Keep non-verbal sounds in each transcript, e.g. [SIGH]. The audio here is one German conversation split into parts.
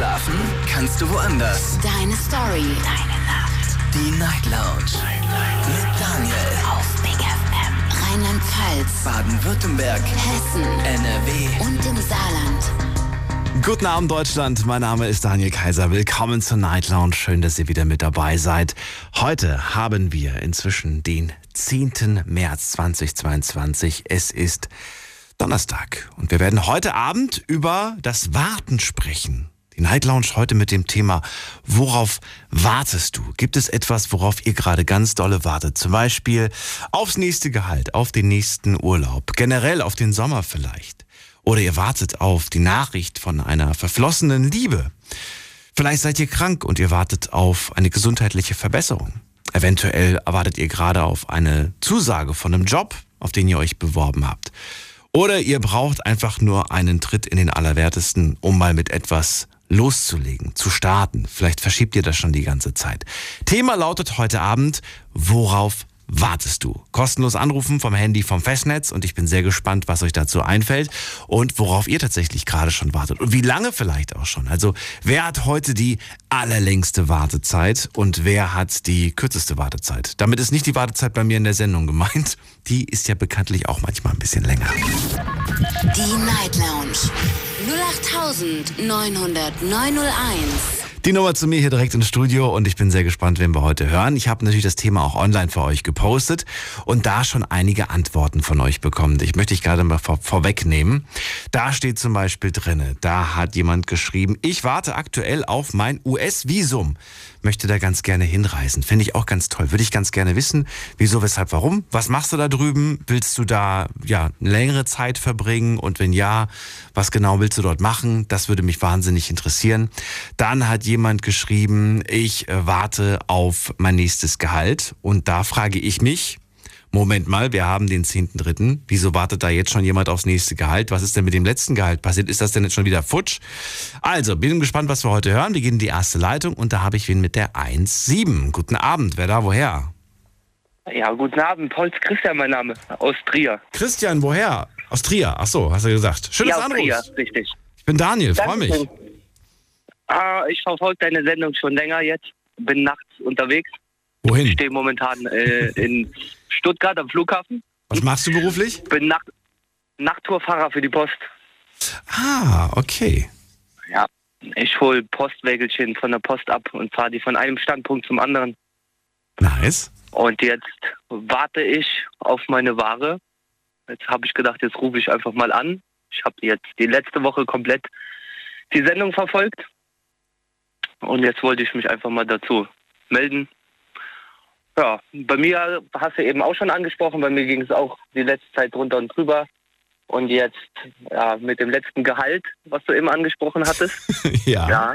Schlafen kannst du woanders. Deine Story. Deine Nacht. Die Night Lounge. Mit Daniel. Auf Big FM. Rheinland-Pfalz. Baden-Württemberg. Hessen. NRW. Und im Saarland. Guten Abend, Deutschland. Mein Name ist Daniel Kaiser. Willkommen zur Night Lounge. Schön, dass ihr wieder mit dabei seid. Heute haben wir inzwischen den 10. März 2022. Es ist Donnerstag und wir werden heute Abend über das Warten sprechen. Night Lounge heute mit dem Thema, worauf wartest du? Gibt es etwas, worauf ihr gerade ganz dolle wartet? Zum Beispiel aufs nächste Gehalt, auf den nächsten Urlaub, generell auf den Sommer vielleicht. Oder ihr wartet auf die Nachricht von einer verflossenen Liebe. Vielleicht seid ihr krank und ihr wartet auf eine gesundheitliche Verbesserung. Eventuell erwartet ihr gerade auf eine Zusage von einem Job, auf den ihr euch beworben habt. Oder ihr braucht einfach nur einen Tritt in den Allerwertesten, um mal mit etwas loszulegen, zu starten. Vielleicht verschiebt ihr das schon die ganze Zeit. Thema lautet heute Abend, worauf wartest du? Kostenlos anrufen vom Handy vom Festnetz und ich bin sehr gespannt, was euch dazu einfällt und worauf ihr tatsächlich gerade schon wartet und wie lange vielleicht auch schon. Also wer hat heute die allerlängste Wartezeit und wer hat die kürzeste Wartezeit? Damit ist nicht die Wartezeit bei mir in der Sendung gemeint. Die ist ja bekanntlich auch manchmal ein bisschen länger. Die Night Lounge. 0890901. Die Nummer zu mir hier direkt ins Studio und ich bin sehr gespannt, wen wir heute hören. Ich habe natürlich das Thema auch online für euch gepostet und da schon einige Antworten von euch bekommen. Ich möchte ich gerade mal vor, vorwegnehmen. Da steht zum Beispiel drinne, da hat jemand geschrieben, ich warte aktuell auf mein US-Visum möchte da ganz gerne hinreisen. Finde ich auch ganz toll. Würde ich ganz gerne wissen, wieso, weshalb, warum. Was machst du da drüben? Willst du da ja längere Zeit verbringen? Und wenn ja, was genau willst du dort machen? Das würde mich wahnsinnig interessieren. Dann hat jemand geschrieben, ich äh, warte auf mein nächstes Gehalt. Und da frage ich mich, Moment mal, wir haben den 10.3. Wieso wartet da jetzt schon jemand aufs nächste Gehalt? Was ist denn mit dem letzten Gehalt passiert? Ist das denn jetzt schon wieder futsch? Also, bin gespannt, was wir heute hören. Wir gehen in die erste Leitung und da habe ich wen mit der 1.7. Guten Abend, wer da, woher? Ja, guten Abend. Pauls Christian, mein Name. Aus Trier. Christian, woher? Aus Trier. Ach so, hast du gesagt. Schönes ja, aus Anruf. Trier, richtig. Ich bin Daniel, freue mich. Ah, ich verfolge deine Sendung schon länger jetzt. Bin nachts unterwegs. Ich Wohin? stehe momentan äh, in Stuttgart am Flughafen. Was machst du beruflich? Bin Nacht Nachttourfahrer für die Post. Ah, okay. Ja. Ich hole Postwägelchen von der Post ab und fahre die von einem Standpunkt zum anderen. Nice. Und jetzt warte ich auf meine Ware. Jetzt habe ich gedacht, jetzt rufe ich einfach mal an. Ich habe jetzt die letzte Woche komplett die Sendung verfolgt. Und jetzt wollte ich mich einfach mal dazu melden. Ja, bei mir hast du eben auch schon angesprochen, bei mir ging es auch die letzte Zeit drunter und drüber. Und jetzt ja, mit dem letzten Gehalt, was du eben angesprochen hattest. [LAUGHS] ja. Ja.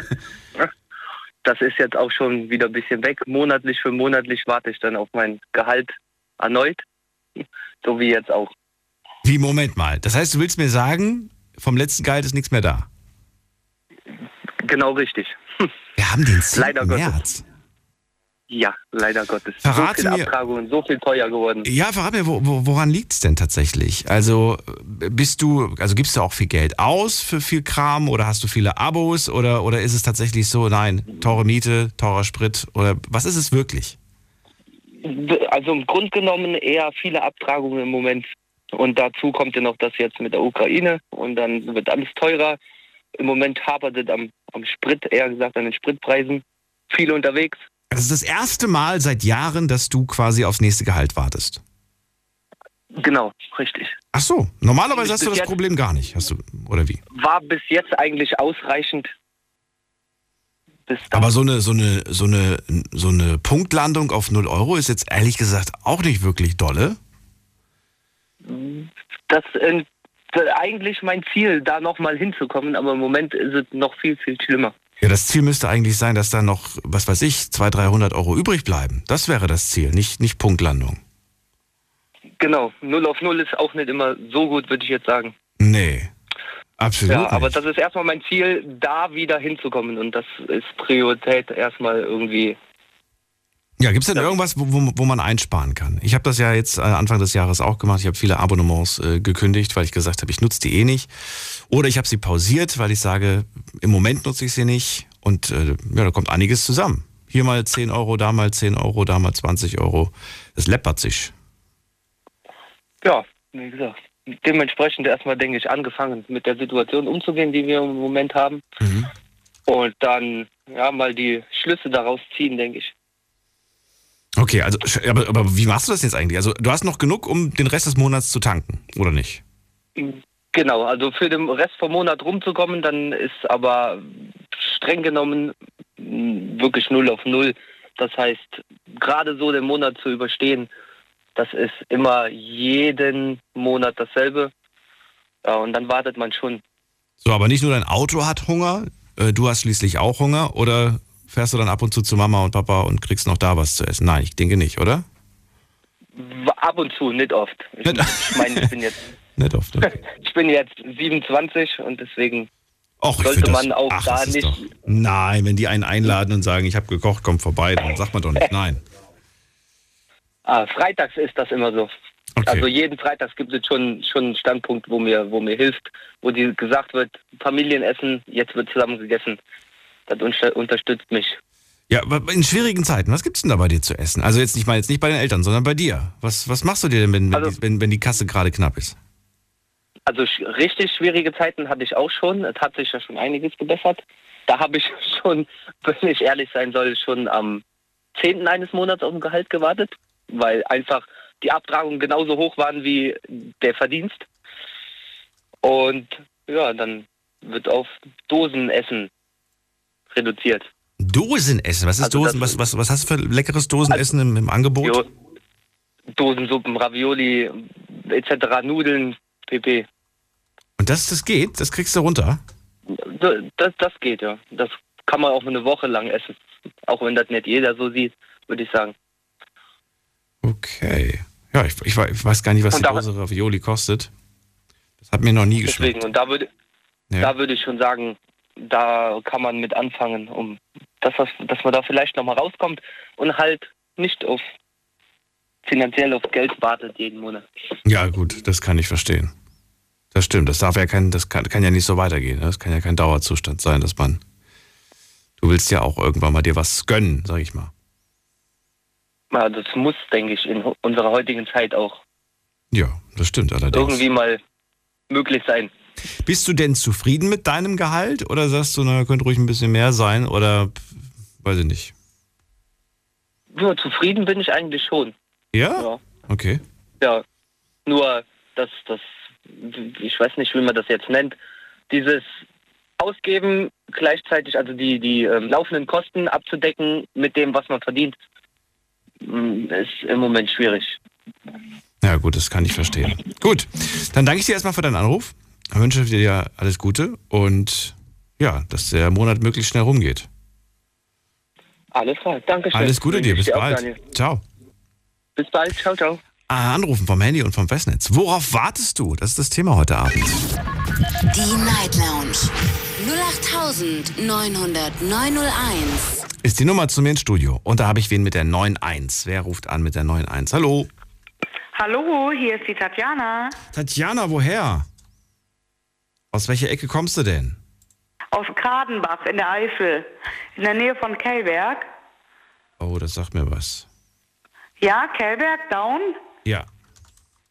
Das ist jetzt auch schon wieder ein bisschen weg. Monatlich für monatlich warte ich dann auf mein Gehalt erneut. So wie jetzt auch. Wie, Moment mal. Das heißt, du willst mir sagen, vom letzten Gehalt ist nichts mehr da? Genau richtig. Wir haben den 10. Leider Gottes. Ja, leider Gottes. Verrate so viele mir- Abtragungen, so viel teuer geworden. Ja, verrat mir, wo, wo, woran liegt es denn tatsächlich? Also bist du, also gibst du auch viel Geld aus für viel Kram oder hast du viele Abos oder, oder ist es tatsächlich so, nein, teure Miete, teurer Sprit oder was ist es wirklich? Also im Grunde genommen eher viele Abtragungen im Moment. Und dazu kommt ja noch das jetzt mit der Ukraine und dann wird alles teurer. Im Moment hapert es am, am Sprit, eher gesagt an den Spritpreisen. Viele unterwegs. Das ist das erste Mal seit Jahren, dass du quasi aufs nächste Gehalt wartest. Genau, richtig. Ach so, normalerweise hast du das Problem gar nicht, hast du, oder wie? War bis jetzt eigentlich ausreichend. Aber so eine, so eine, so eine, so eine Punktlandung auf 0 Euro ist jetzt ehrlich gesagt auch nicht wirklich dolle. das ist eigentlich mein Ziel, da nochmal hinzukommen, aber im Moment ist es noch viel, viel schlimmer. Ja, das Ziel müsste eigentlich sein, dass da noch, was weiß ich, 200, 300 Euro übrig bleiben. Das wäre das Ziel, nicht, nicht Punktlandung. Genau, 0 auf 0 ist auch nicht immer so gut, würde ich jetzt sagen. Nee, absolut Ja, aber nicht. das ist erstmal mein Ziel, da wieder hinzukommen und das ist Priorität erstmal irgendwie Ja, gibt es denn irgendwas, wo, wo, man einsparen kann? Ich habe das ja jetzt äh, Anfang des Jahres auch gemacht. Ich habe viele Abonnements äh, gekündigt, weil ich gesagt habe, ich nutze die eh nicht. Oder ich habe sie pausiert, weil ich sage, im Moment nutze ich sie nicht. Und äh, ja, da kommt einiges zusammen. Hier mal 10 Euro, da mal 10 Euro, da mal 20 Euro. Es läppert sich. Ja, wie gesagt. Dementsprechend erstmal, denke ich, angefangen mit der Situation umzugehen, die wir im Moment haben. Mhm. Und dann ja mal die Schlüsse daraus ziehen, denke ich. Okay, also aber, aber wie machst du das jetzt eigentlich? Also du hast noch genug, um den Rest des Monats zu tanken, oder nicht? Genau, also für den Rest vom Monat rumzukommen, dann ist aber streng genommen mh, wirklich null auf null. Das heißt, gerade so den Monat zu überstehen, das ist immer jeden Monat dasselbe. Ja, und dann wartet man schon. So, aber nicht nur dein Auto hat Hunger, äh, du hast schließlich auch Hunger, oder fährst du dann ab und zu zu Mama und Papa und kriegst noch da was zu essen? Nein, ich denke nicht, oder? Ab und zu, nicht oft. Ich, ich meine, ich bin jetzt [LAUGHS] Nicht oft. Okay. [LAUGHS] ich bin jetzt 27 und deswegen Och, Sollte man auch ach, da das nicht- Doch, nein, wenn die einen einladen und sagen, ich habe gekocht, komm vorbei, dann [LAUGHS] sagt man doch nicht nein. ah, freitags ist das immer so. Okay. Also jeden Freitags gibt es schon schon einen Standpunkt, wo mir wo mir hilft, wo die gesagt wird, Familienessen, jetzt wird zusammen gegessen. Das unter- unterstützt mich. Ja, in schwierigen Zeiten, was gibt's denn da bei dir zu essen? Also jetzt nicht mal jetzt nicht bei den Eltern, sondern bei dir. Was, was machst du dir denn, wenn, wenn, Also- die, wenn, wenn die Kasse gerade knapp ist? Also richtig schwierige Zeiten hatte ich auch schon. Es hat sich ja schon einiges gebessert. Da habe ich [LAUGHS] schon, wenn ich ehrlich sein soll, schon am 10. eines Monats auf dem Gehalt gewartet, weil einfach die Abtragungen genauso hoch waren wie der Verdienst. Und ja, dann wird auf Dosenessen reduziert. Dosenessen, was ist Also Dosen? Was, was, was hast du für leckeres Dosenessen im, im Angebot? Jo, Dosensuppen, Ravioli, etc., Nudeln, pp. Und das, das geht? Das kriegst du runter? Das, das geht, ja. Das kann man auch eine Woche lang essen. Auch wenn das nicht jeder so sieht, würde ich sagen. Okay. Ja, ich, ich, wei- ich weiß gar nicht, was Und die Dose Ravioli kostet. Das hat mir noch nie Deswegen, geschmeckt. und da würde, Ja. da würde ich schon sagen, da kann man mit anfangen, um dass, das, dass man da vielleicht nochmal rauskommt und halt nicht auf finanziell auf Geld wartet jeden Monat. Ja, gut, das kann ich verstehen. Das stimmt, das darf ja kein, das kann, kann ja nicht so weitergehen. ne? Das kann ja kein Dauerzustand sein, dass man. Du willst ja auch irgendwann mal dir was gönnen, sag ich mal. Ja, das muss, denke ich, in unserer heutigen Zeit auch Ja, das stimmt allerdings. irgendwie mal möglich sein. Bist du denn zufrieden mit deinem Gehalt oder sagst du, na, könnte ruhig ein bisschen mehr sein oder weiß ich nicht. Ja, zufrieden bin ich eigentlich schon. Ja? Ja. Okay. Ja, nur das, das, ich weiß nicht, wie man das jetzt nennt, dieses Ausgeben gleichzeitig, also die, die ähm, laufenden Kosten abzudecken mit dem, was man verdient, mm, ist im Moment schwierig. Ja, gut, das kann ich verstehen. Gut, dann danke ich dir erstmal für deinen Anruf. Ich wünsche dir alles Gute und ja, dass der Monat möglichst schnell rumgeht. Alles klar, danke schön. Alles Gute dir, bis auch, bald. Daniel. Ciao. Bis bald, ciao, ciao. Ah, Anrufen vom Handy und vom Festnetz. Worauf wartest du? Das ist das Thema heute Abend. Die Night Lounge 0890901. Ist die Nummer zu mir ins Studio. Und da habe ich wen mit der 91. Wer ruft an mit der 91? Hallo. Hallo, hier ist die Tatjana Tatjana, woher? Aus welcher Ecke kommst du denn? aus Kradenbach in der Eifel, in der Nähe von Kellberg. Oh, das sagt mir was. Ja, Kellberg, Down? Ja.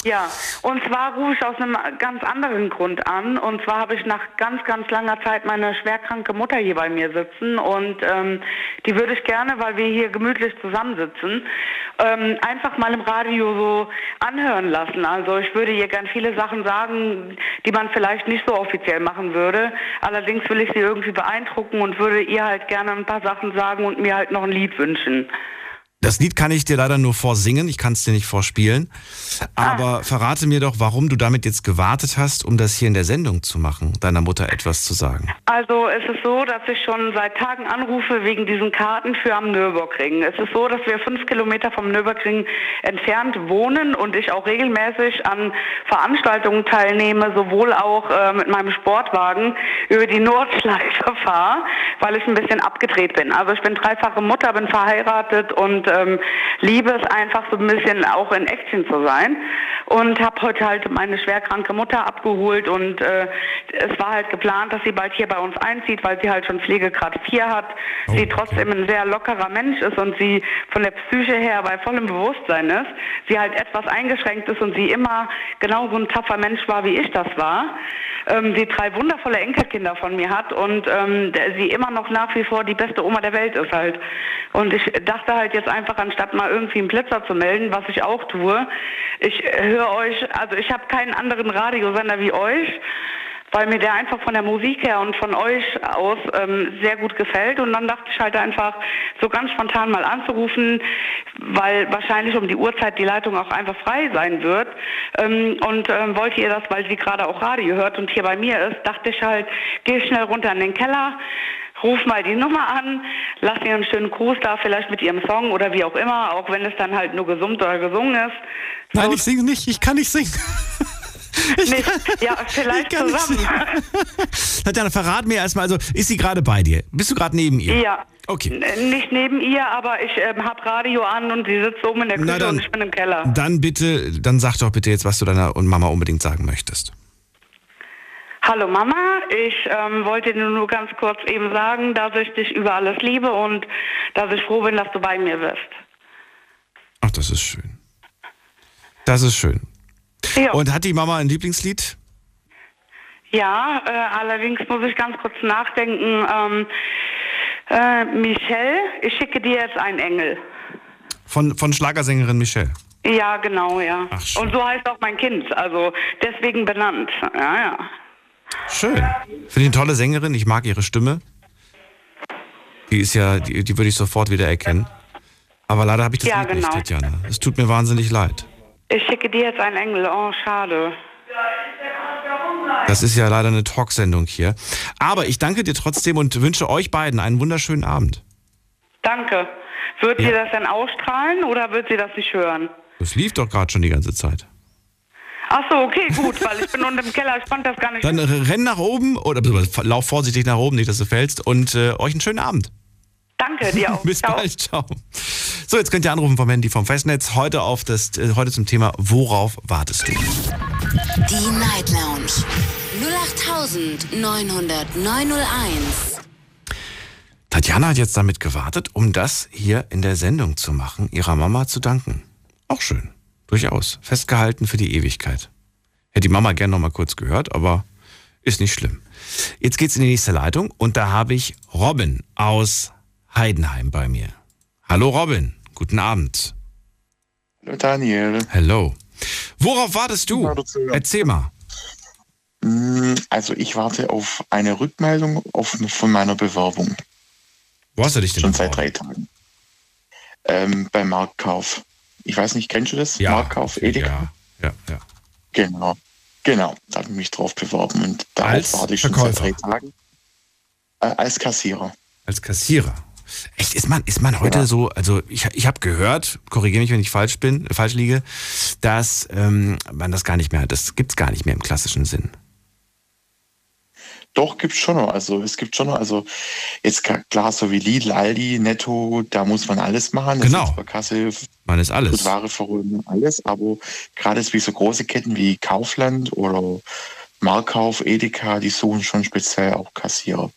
Ja, und zwar rufe ich aus einem ganz anderen Grund an. Und zwar habe ich nach ganz, ganz langer Zeit meine schwerkranke Mutter hier bei mir sitzen. Und ähm, die würde ich gerne, weil wir hier gemütlich zusammensitzen, ähm, einfach mal im Radio so anhören lassen. Also ich würde ihr gern viele Sachen sagen, die man vielleicht nicht so offiziell machen würde. Allerdings will ich sie irgendwie beeindrucken und würde ihr halt gerne ein paar Sachen sagen und mir halt noch ein Lied wünschen. Das Lied kann ich dir leider nur vorsingen, ich kann es dir nicht vorspielen. Aber verrate mir doch, warum du damit jetzt gewartet hast, um das hier in der Sendung zu machen, deiner Mutter etwas zu sagen. Also es ist so, dass ich schon seit Tagen anrufe wegen diesen Karten für am Nürburgring. Es ist so, dass wir fünf Kilometer vom Nürburgring entfernt wohnen und ich auch regelmäßig an Veranstaltungen teilnehme, sowohl auch äh, mit meinem Sportwagen über die Nordschleife fahre, weil ich ein bisschen abgedreht bin. Also ich bin dreifache Mutter, bin verheiratet und ähm, liebe es einfach so ein bisschen auch in Action zu sein und habe heute halt meine schwerkranke Mutter abgeholt und äh, es war halt geplant, dass sie bald hier bei uns einzieht, weil sie halt schon Pflegegrad 4 hat, Oh, sie okay. trotzdem ein sehr lockerer Mensch ist und sie von der Psyche her bei vollem Bewusstsein ist, sie halt etwas eingeschränkt ist und sie immer genauso ein tapfer Mensch war, wie ich das war. Ähm, sie drei wundervolle Enkelkinder von mir hat und ähm, sie immer noch nach wie vor die beste Oma der Welt ist halt. Und ich dachte halt jetzt einfach, anstatt mal irgendwie einen Blitzer zu melden, was ich auch tue, ich höre euch, also ich habe keinen anderen Radiosender wie euch weil mir der einfach von der Musik her und von euch aus ähm, sehr gut gefällt. Und dann dachte ich halt einfach, so ganz spontan mal anzurufen, weil wahrscheinlich um die Uhrzeit die Leitung auch einfach frei sein wird. Ähm, und ähm, wollte ihr das, weil sie gerade auch Radio hört und hier bei mir ist, dachte ich halt, geh schnell runter in den Keller. Ruf mal die Nummer an, lass ihr einen schönen Gruß da, vielleicht mit ihrem Song oder wie auch immer, auch wenn es dann halt nur gesummt oder gesungen ist. Nein, So- ich singe nicht. Ich kann nicht singen. [LAUGHS] Ich Nicht, kann- ja, vielleicht ich kann nicht zusammen. singen. [LAUGHS] Tatjana, verrat mir erstmal, also ist sie gerade bei dir? Bist du gerade neben ihr? Ja. Okay. N- Nicht neben ihr, aber ich ähm, habe Radio an und sie sitzt oben in der Küche dann. und ich bin im Keller. Dann bitte, dann sag doch bitte jetzt, was du deiner Mama unbedingt sagen möchtest. Hallo Mama, ich ähm, wollte dir nur ganz kurz eben sagen, dass ich dich über alles liebe und dass ich froh bin, dass du bei mir bist. Ach, das ist schön. Das ist schön. Ja, Und hat die Mama ein Lieblingslied? ja äh, allerdings muss ich ganz kurz nachdenken. Ähm, äh, Michelle, ich schicke dir jetzt einen Engel. Von, von Schlagersängerin Michelle. Ja, genau, ja. Ach, und so heißt auch mein Kind, also deswegen benannt. Ja, ja. Schön. Finde ich eine tolle Sängerin. Ich mag ihre Stimme. Die ist ja, die, die würde ich sofort wieder erkennen. Aber leider habe ich das Ja, Lied nicht, genau. Tatjana. Es tut mir wahnsinnig leid. Ich schicke dir jetzt einen Engel. Oh, schade. Das ist ja leider eine Talksendung hier. Aber ich danke dir trotzdem und wünsche euch beiden einen wunderschönen Abend. Danke. Wird Ja. sie das denn ausstrahlen oder wird sie das nicht hören? Das lief doch gerade schon die ganze Zeit. Ach so, okay, gut, weil ich bin unten im Keller, ich konnte das gar nicht. Dann renn nach oben oder lauf vorsichtig nach oben, nicht, dass du fällst. Und äh, euch einen schönen Abend. Danke dir auch. [LAUGHS] Bis Ciao. bald, ciao. So, jetzt könnt ihr anrufen vom Handy vom Festnetz. Heute, auf das, äh, heute zum Thema Worauf wartest du? Die Night Lounge 08901. Tatjana hat jetzt damit gewartet, um das hier in der Sendung zu machen, ihrer Mama zu danken. Auch schön. Durchaus. Festgehalten für die Ewigkeit. Hätte die Mama gern noch mal kurz gehört, aber ist nicht schlimm. Jetzt geht's in die nächste Leitung und da habe ich Robin aus Heidenheim bei mir. Hallo Robin, guten Abend. Hallo Daniel. Hello. Worauf wartest du? Erzähl mal. Mm, Also ich warte auf eine Rückmeldung auf, von meiner Bewerbung. Wo hast du dich denn Schon seit drei Tagen. Ähm, beim Marktkauf. Ich weiß nicht, kennst du das? Marktkauf, Edeka? Ja, ja, ja. Genau. Genau, da habe ich mich drauf beworben und da warte ich schon Verkäufer? seit drei Tagen. Äh, als Kassierer. Als Kassierer. Echt, ist man, ist man heute Ja. so, also ich, ich habe gehört, korrigiere mich, wenn ich falsch bin, falsch liege, dass ähm, man das gar nicht mehr hat. Das gibt's gar nicht mehr im klassischen Sinn. Doch, gibt's schon noch. Also es gibt schon noch, also jetzt klar, so wie Lidl, Aldi, Netto, da muss man alles machen. Das Genau. ist bei Kasse Man ist alles. Ware verholen, alles, aber gerade jetzt wie so große Ketten wie Kaufland oder Markauf, Edeka, die suchen schon speziell auch Kassierer.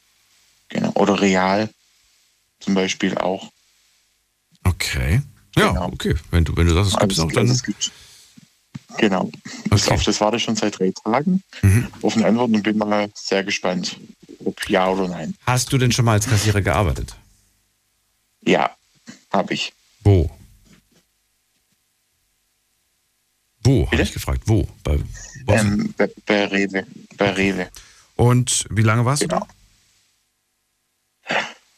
Genau. Oder Real zum Beispiel auch. Okay. Ja, Genau. okay. Wenn du, wenn du sagst, es gibt's Also auch, dann. es gibt- Genau. Okay. auf das warte ich schon seit drei Tagen Mhm. auf eine Antwort und bin mal sehr gespannt, ob ja oder nein. Hast du denn schon mal als Kassierer gearbeitet? Ja, habe ich. Wo? Wo, habe ich gefragt. Wo? Bei, du- Ähm, bei, bei Rewe. Bei Rewe. Und wie lange warst du Genau.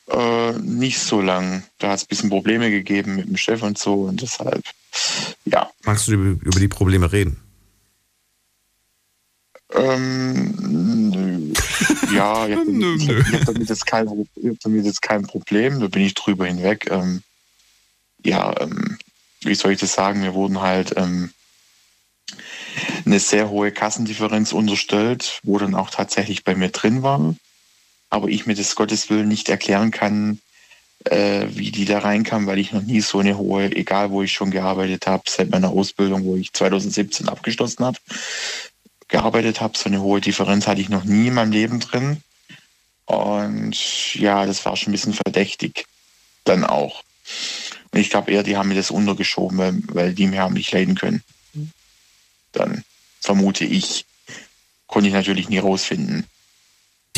da? Äh, nicht so lang. Da hat es ein bisschen Probleme gegeben mit dem Chef und so und deshalb, ja. Magst du über, die Probleme reden? Ähm, nö. [LAUGHS] ja, ich habe damit, hab jetzt kein, hab damit jetzt kein Problem, da bin ich drüber hinweg. Ähm, ja, ähm, wie soll ich das sagen? Wir wurden halt ähm, eine sehr hohe Kassendifferenz unterstellt, wo dann auch tatsächlich bei mir drin war. Aber ich mir das Gottes Willen nicht erklären kann, äh, wie die da reinkamen, weil ich noch nie so eine hohe, egal wo ich schon gearbeitet habe, seit meiner Ausbildung, wo ich 2017 abgeschlossen habe, gearbeitet habe, so eine hohe Differenz hatte ich noch nie in meinem Leben drin. Und ja, das war schon ein bisschen verdächtig dann auch. Und ich glaube eher, die haben mir das untergeschoben, weil die mir haben nicht leiden können. Dann vermute ich. Konnte ich natürlich nie rausfinden.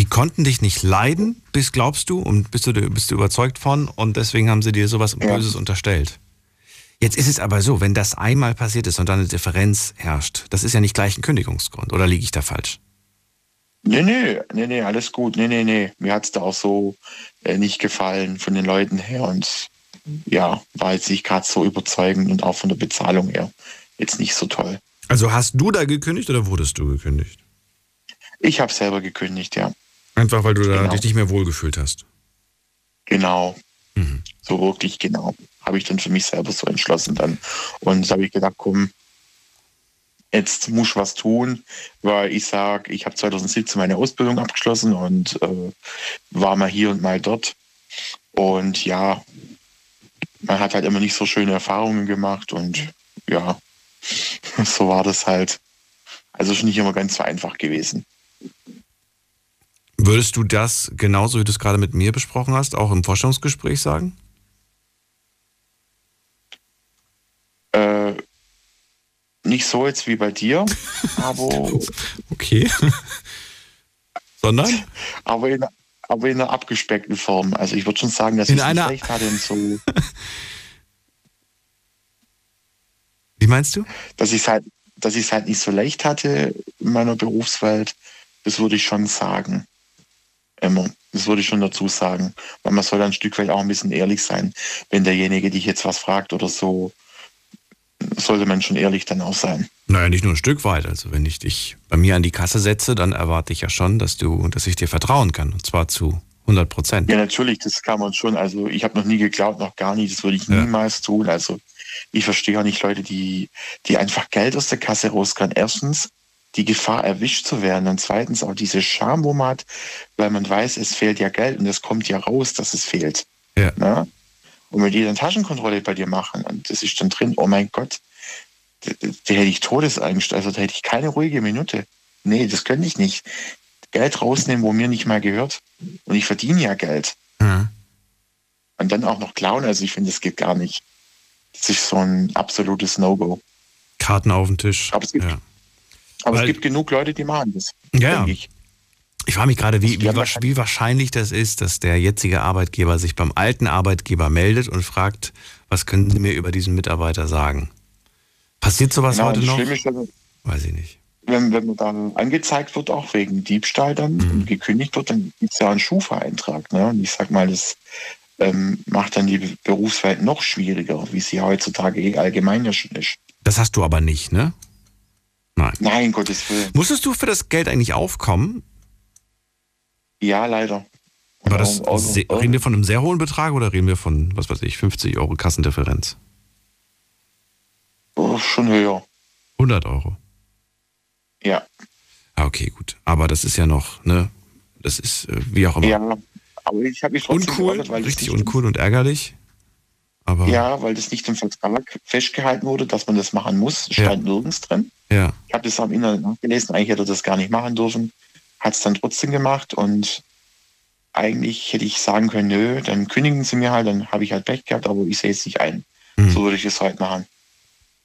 Die konnten dich nicht leiden, bis glaubst du und bist du, bist du überzeugt von und deswegen haben sie dir sowas Böses ja. unterstellt. Jetzt ist es aber so, wenn das einmal passiert ist und dann eine Differenz herrscht, das ist ja nicht gleich ein Kündigungsgrund, oder liege ich da falsch? Nee, nee, nee, nee, alles gut. Nee, nee, nee. Mir hat es da auch so äh, nicht gefallen von den Leuten her und ja, war jetzt nicht gerade so überzeugend und auch von der Bezahlung her jetzt nicht so toll. Also hast du da gekündigt oder wurdest du gekündigt? Ich habe selber gekündigt, ja. Einfach weil du da genau. dich nicht mehr wohlgefühlt hast. Genau. Mhm. So wirklich genau. Habe ich dann für mich selber so entschlossen dann. Und da habe ich gedacht, komm, jetzt muss ich was tun, weil ich sage, ich habe 2017 meine Ausbildung abgeschlossen und äh, war mal hier und mal dort. Und ja, man hat halt immer nicht so schöne Erfahrungen gemacht und ja, [LAUGHS] so war das halt. Also schon nicht immer ganz so einfach gewesen. Würdest du das genauso, wie du es gerade mit mir besprochen hast, auch im Forschungsgespräch sagen? Äh, nicht so jetzt wie bei dir, [LAUGHS] aber. okay. Sondern? Aber in, aber in einer abgespeckten Form. Also ich würde schon sagen, dass in ich einer... nicht recht hatte und so. [LAUGHS] Wie meinst du? Dass ich es halt, dass ich es halt nicht so leicht hatte in meiner Berufswelt, das würde ich schon sagen. Immer. Das würde ich schon dazu sagen. Weil man soll ein Stück weit auch ein bisschen ehrlich sein. Wenn derjenige dich jetzt was fragt oder so, sollte man schon ehrlich dann auch sein. Naja, nicht nur ein Stück weit. Also wenn ich dich bei mir an die Kasse setze, dann erwarte ich ja schon, dass du, dass ich dir vertrauen kann. Und zwar zu 100 Prozent. Ja, natürlich, das kann man schon. Also ich habe noch nie geglaubt, noch gar nicht. Das würde ich ja. niemals tun. Also ich verstehe auch nicht Leute, die, die einfach Geld aus der Kasse rauskriegen. Erstens die Gefahr, erwischt zu werden. Und zweitens auch diese Scham, wo man hat, weil man weiß, es fehlt ja Geld und es kommt ja raus, dass es fehlt. Ja. Na? Und wenn die dann Taschenkontrolle bei dir machen und das ist dann drin, oh mein Gott, da, da hätte ich Todesangst, also da hätte ich keine ruhige Minute. Nee, das könnte ich nicht. Geld rausnehmen, wo mir nicht mal gehört. Und ich verdiene ja Geld. Mhm. Und dann auch noch klauen, also ich finde, das geht gar nicht. Das ist so ein absolutes No-Go. Karten auf den Tisch. Aber es gibt, ja. Aber Weil, es gibt genug Leute, die machen das. Ja. Ich. ich frage mich gerade, wie, wie, wie, wahrscheinlich das ist, dass der jetzige Arbeitgeber sich beim alten Arbeitgeber meldet und fragt, was können Sie mir über diesen Mitarbeiter sagen? Passiert sowas genau, heute noch? Ist, Weiß ich nicht. Wenn, wenn man dann angezeigt wird, auch wegen Diebstahl dann mhm. und gekündigt wird, dann gibt es ja einen Schufa-Eintrag. Ne? Und ich sag mal, das ähm, macht dann die Berufswelt noch schwieriger, wie sie heutzutage allgemein ja schon ist. Das hast du aber nicht, ne? Nein. Nein, Gottes Willen. Musstest du für das Geld eigentlich aufkommen? Ja, leider. War das, reden wir von einem sehr hohen Betrag oder reden wir von, was weiß ich, 50 Euro Kassendifferenz? Oh, schon höher. 100 Euro? Ja. Ah, okay, gut. Aber das ist ja noch, ne? Das ist äh, wie auch immer. Ja, aber ich habe mich trotzdem Uncool, geordert, weil richtig uncool und ärgerlich. Aber ja, weil das nicht im Vertrag festgehalten wurde, dass man das machen muss. Stand ja. nirgends drin. Ja. Ich habe das am Internet nachgelesen, eigentlich hätte er das gar nicht machen dürfen. Hat es dann trotzdem gemacht und eigentlich hätte ich sagen können, nö, dann kündigen sie mir halt, dann habe ich halt Pech gehabt, aber ich sehe es nicht ein. Mhm. So würde ich es halt machen.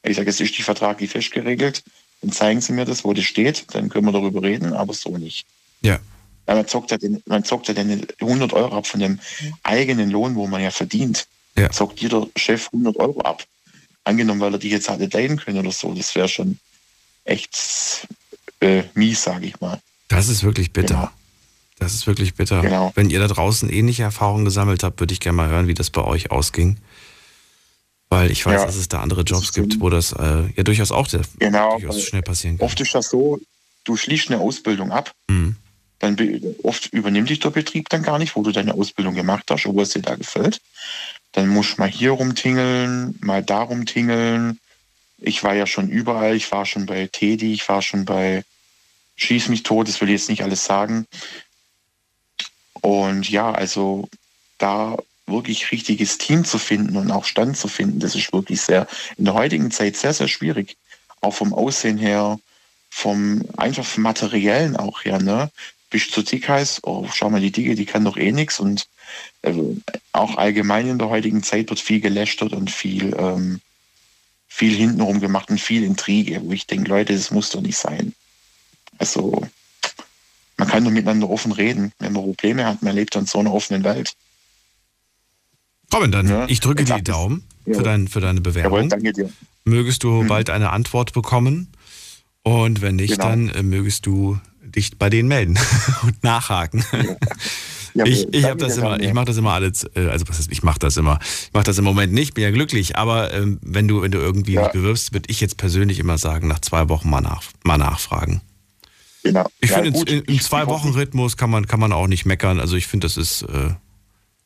Ich sage, es ist die vertraglich fest geregelt, dann zeigen sie mir das, wo das steht, dann können wir darüber reden, aber so nicht. Ja. ja man zockt ja den, man zockt ja den 100 Euro ab von dem eigenen Lohn, wo man ja verdient. Ja. Zockt jeder Chef 100 Euro ab. Angenommen, weil er die jetzt hatte leiden können oder so, das wäre schon echt äh, mies, sage ich mal. Das ist wirklich bitter. Genau. Das ist wirklich bitter. Genau. Wenn ihr da draußen ähnliche Erfahrungen gesammelt habt, würde ich gerne mal hören, wie das bei euch ausging. Weil ich weiß, ja. dass es da andere Jobs gibt, wo das äh, ja durchaus auch sehr, genau, durchaus schnell passieren kann. Oft ist das so, du schließt eine Ausbildung ab, mhm. dann oft übernimmt dich der Betrieb dann gar nicht, wo du deine Ausbildung gemacht hast, obwohl es dir da gefällt. Dann musst du mal hier rumtingeln, mal da rumtingeln. Ich war ja schon überall, ich war schon bei Teddy, ich war schon bei Schieß mich tot, das will ich jetzt nicht alles sagen. Und ja, also da wirklich richtiges Team zu finden und auch Stand zu finden, das ist wirklich sehr, in der heutigen Zeit sehr, sehr schwierig. Auch vom Aussehen her, vom einfach vom Materiellen auch her, ne? Bist zu dick heißt, oh, schau mal, die Dicke, die kann doch eh nichts und äh, auch allgemein in der heutigen Zeit wird viel gelästert und viel, ähm, viel hintenrum gemacht und viel Intrige, wo ich denke, Leute, das muss doch nicht sein. Also, man kann doch miteinander offen reden. Wenn man Probleme hat, man lebt in so einer offenen Welt. Robin, dann ja, ich drücke dir die Daumen für, dein, für deine Bewerbung. Jawohl, danke dir. Mögest du mhm. bald eine Antwort bekommen und wenn nicht, genau. dann äh, mögest du dich bei denen melden [LAUGHS] und nachhaken. Ja. Ja, ich ich habe das immer, ich mache das immer alles, äh, also was ist, ich mache das immer. Ich mache das im Moment nicht, bin ja glücklich, aber ähm, wenn du, wenn du irgendwie ja. bewirbst, würde ich jetzt persönlich immer sagen, nach zwei Wochen mal, nach, mal nachfragen. Genau. Ich ja, finde, im Zwei-Wochen-Rhythmus kann man, kann man auch nicht meckern. Also ich finde, das ist äh,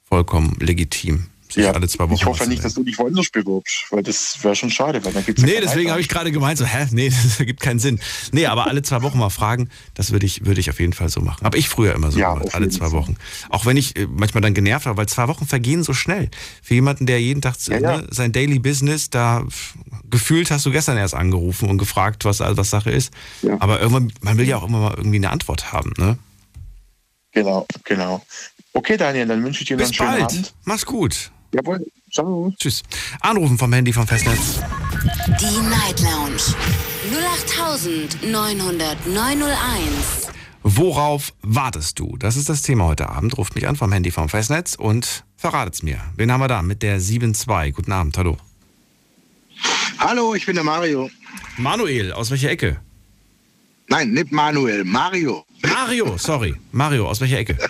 vollkommen legitim sich ja, alle zwei Wochen. Ich hoffe nicht, dass du dich woanders bewirbst, weil das wäre schon schade, weil dann gibt's Nee, deswegen habe ich gerade gemeint, so, hä? Nee, [LAUGHS] das ergibt keinen Sinn. Nee, aber alle zwei Wochen mal fragen, das würde ich, würde ich auf jeden Fall so machen. Habe ich früher immer so ja, gemacht, alle zwei Wochen. Auch wenn ich äh, manchmal dann genervt war, weil zwei Wochen vergehen so schnell. Für jemanden, der jeden Tag ja, ne, sein Daily Business, da gefühlt hast du gestern erst angerufen und gefragt, was, was Sache ist. Aber irgendwann, man will ja auch immer mal irgendwie eine Antwort haben, ne? Genau, genau. Okay, Daniel, dann wünsche ich dir Bis noch einen schönen bald. Abend. Mach's gut. Jawohl. Ciao. Tschüss. Anrufen vom Handy vom Festnetz. Die Night Lounge 0890901. Worauf wartest du? Das ist das Thema heute Abend. Ruft mich an vom Handy vom Festnetz und verratet's mir. Wen haben wir da mit der 7.2? Guten Abend, hallo. Hallo, ich bin der Mario. Manuel, aus welcher Ecke? Nein, nicht Manuel, Mario. Mario, sorry. Mario, aus welcher Ecke? [LAUGHS]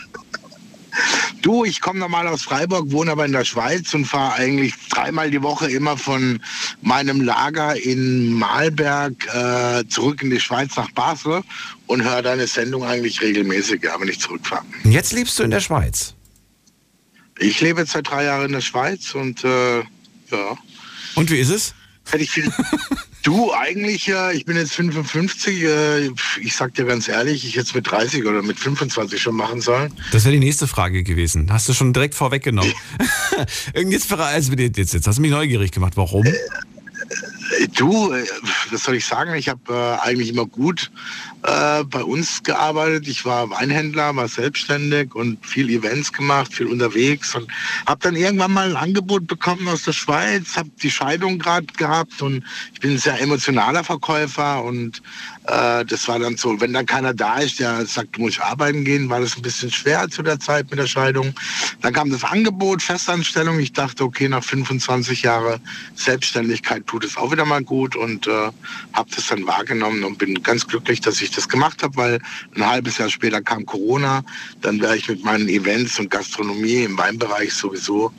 Du, ich komme normal aus Freiburg, wohne aber in der Schweiz und fahre eigentlich dreimal die Woche immer von meinem Lager in Malberg äh, zurück in die Schweiz nach Basel und höre deine Sendung eigentlich regelmäßig, ja, wenn ich zurückfahre. Jetzt lebst du in der Schweiz? Ich lebe seit drei Jahren in der Schweiz und äh, ja. Und wie ist es? Hätte ich viel. [LAUGHS] Du, eigentlich, äh, ich bin jetzt 55. Äh, ich sag dir ganz ehrlich, ich hätte es mit 30 oder mit 25 schon machen sollen. Das wäre die nächste Frage gewesen. Hast du schon direkt vorweggenommen. [LAUGHS] jetzt, also jetzt, jetzt hast du mich neugierig gemacht. Warum? Äh, Du, äh, was soll ich sagen? Ich habe äh, eigentlich immer gut äh, bei uns gearbeitet. Ich war Weinhändler, war selbstständig und viel Events gemacht, viel unterwegs und habe dann irgendwann mal ein Angebot bekommen aus der Schweiz, habe die Scheidung gerade gehabt und ich bin ein sehr emotionaler Verkäufer und äh, das war dann so, wenn dann keiner da ist, der sagt, du musst arbeiten gehen, war das ein bisschen schwer zu der Zeit mit der Scheidung. Dann kam das Angebot, Festanstellung. Ich dachte, okay, nach 25 Jahren Selbstständigkeit tut es auch wieder mal gut und äh, habe das dann wahrgenommen und bin ganz glücklich, dass ich das gemacht habe, weil ein halbes Jahr später kam Corona. Dann wäre ich mit meinen Events und Gastronomie im Weinbereich sowieso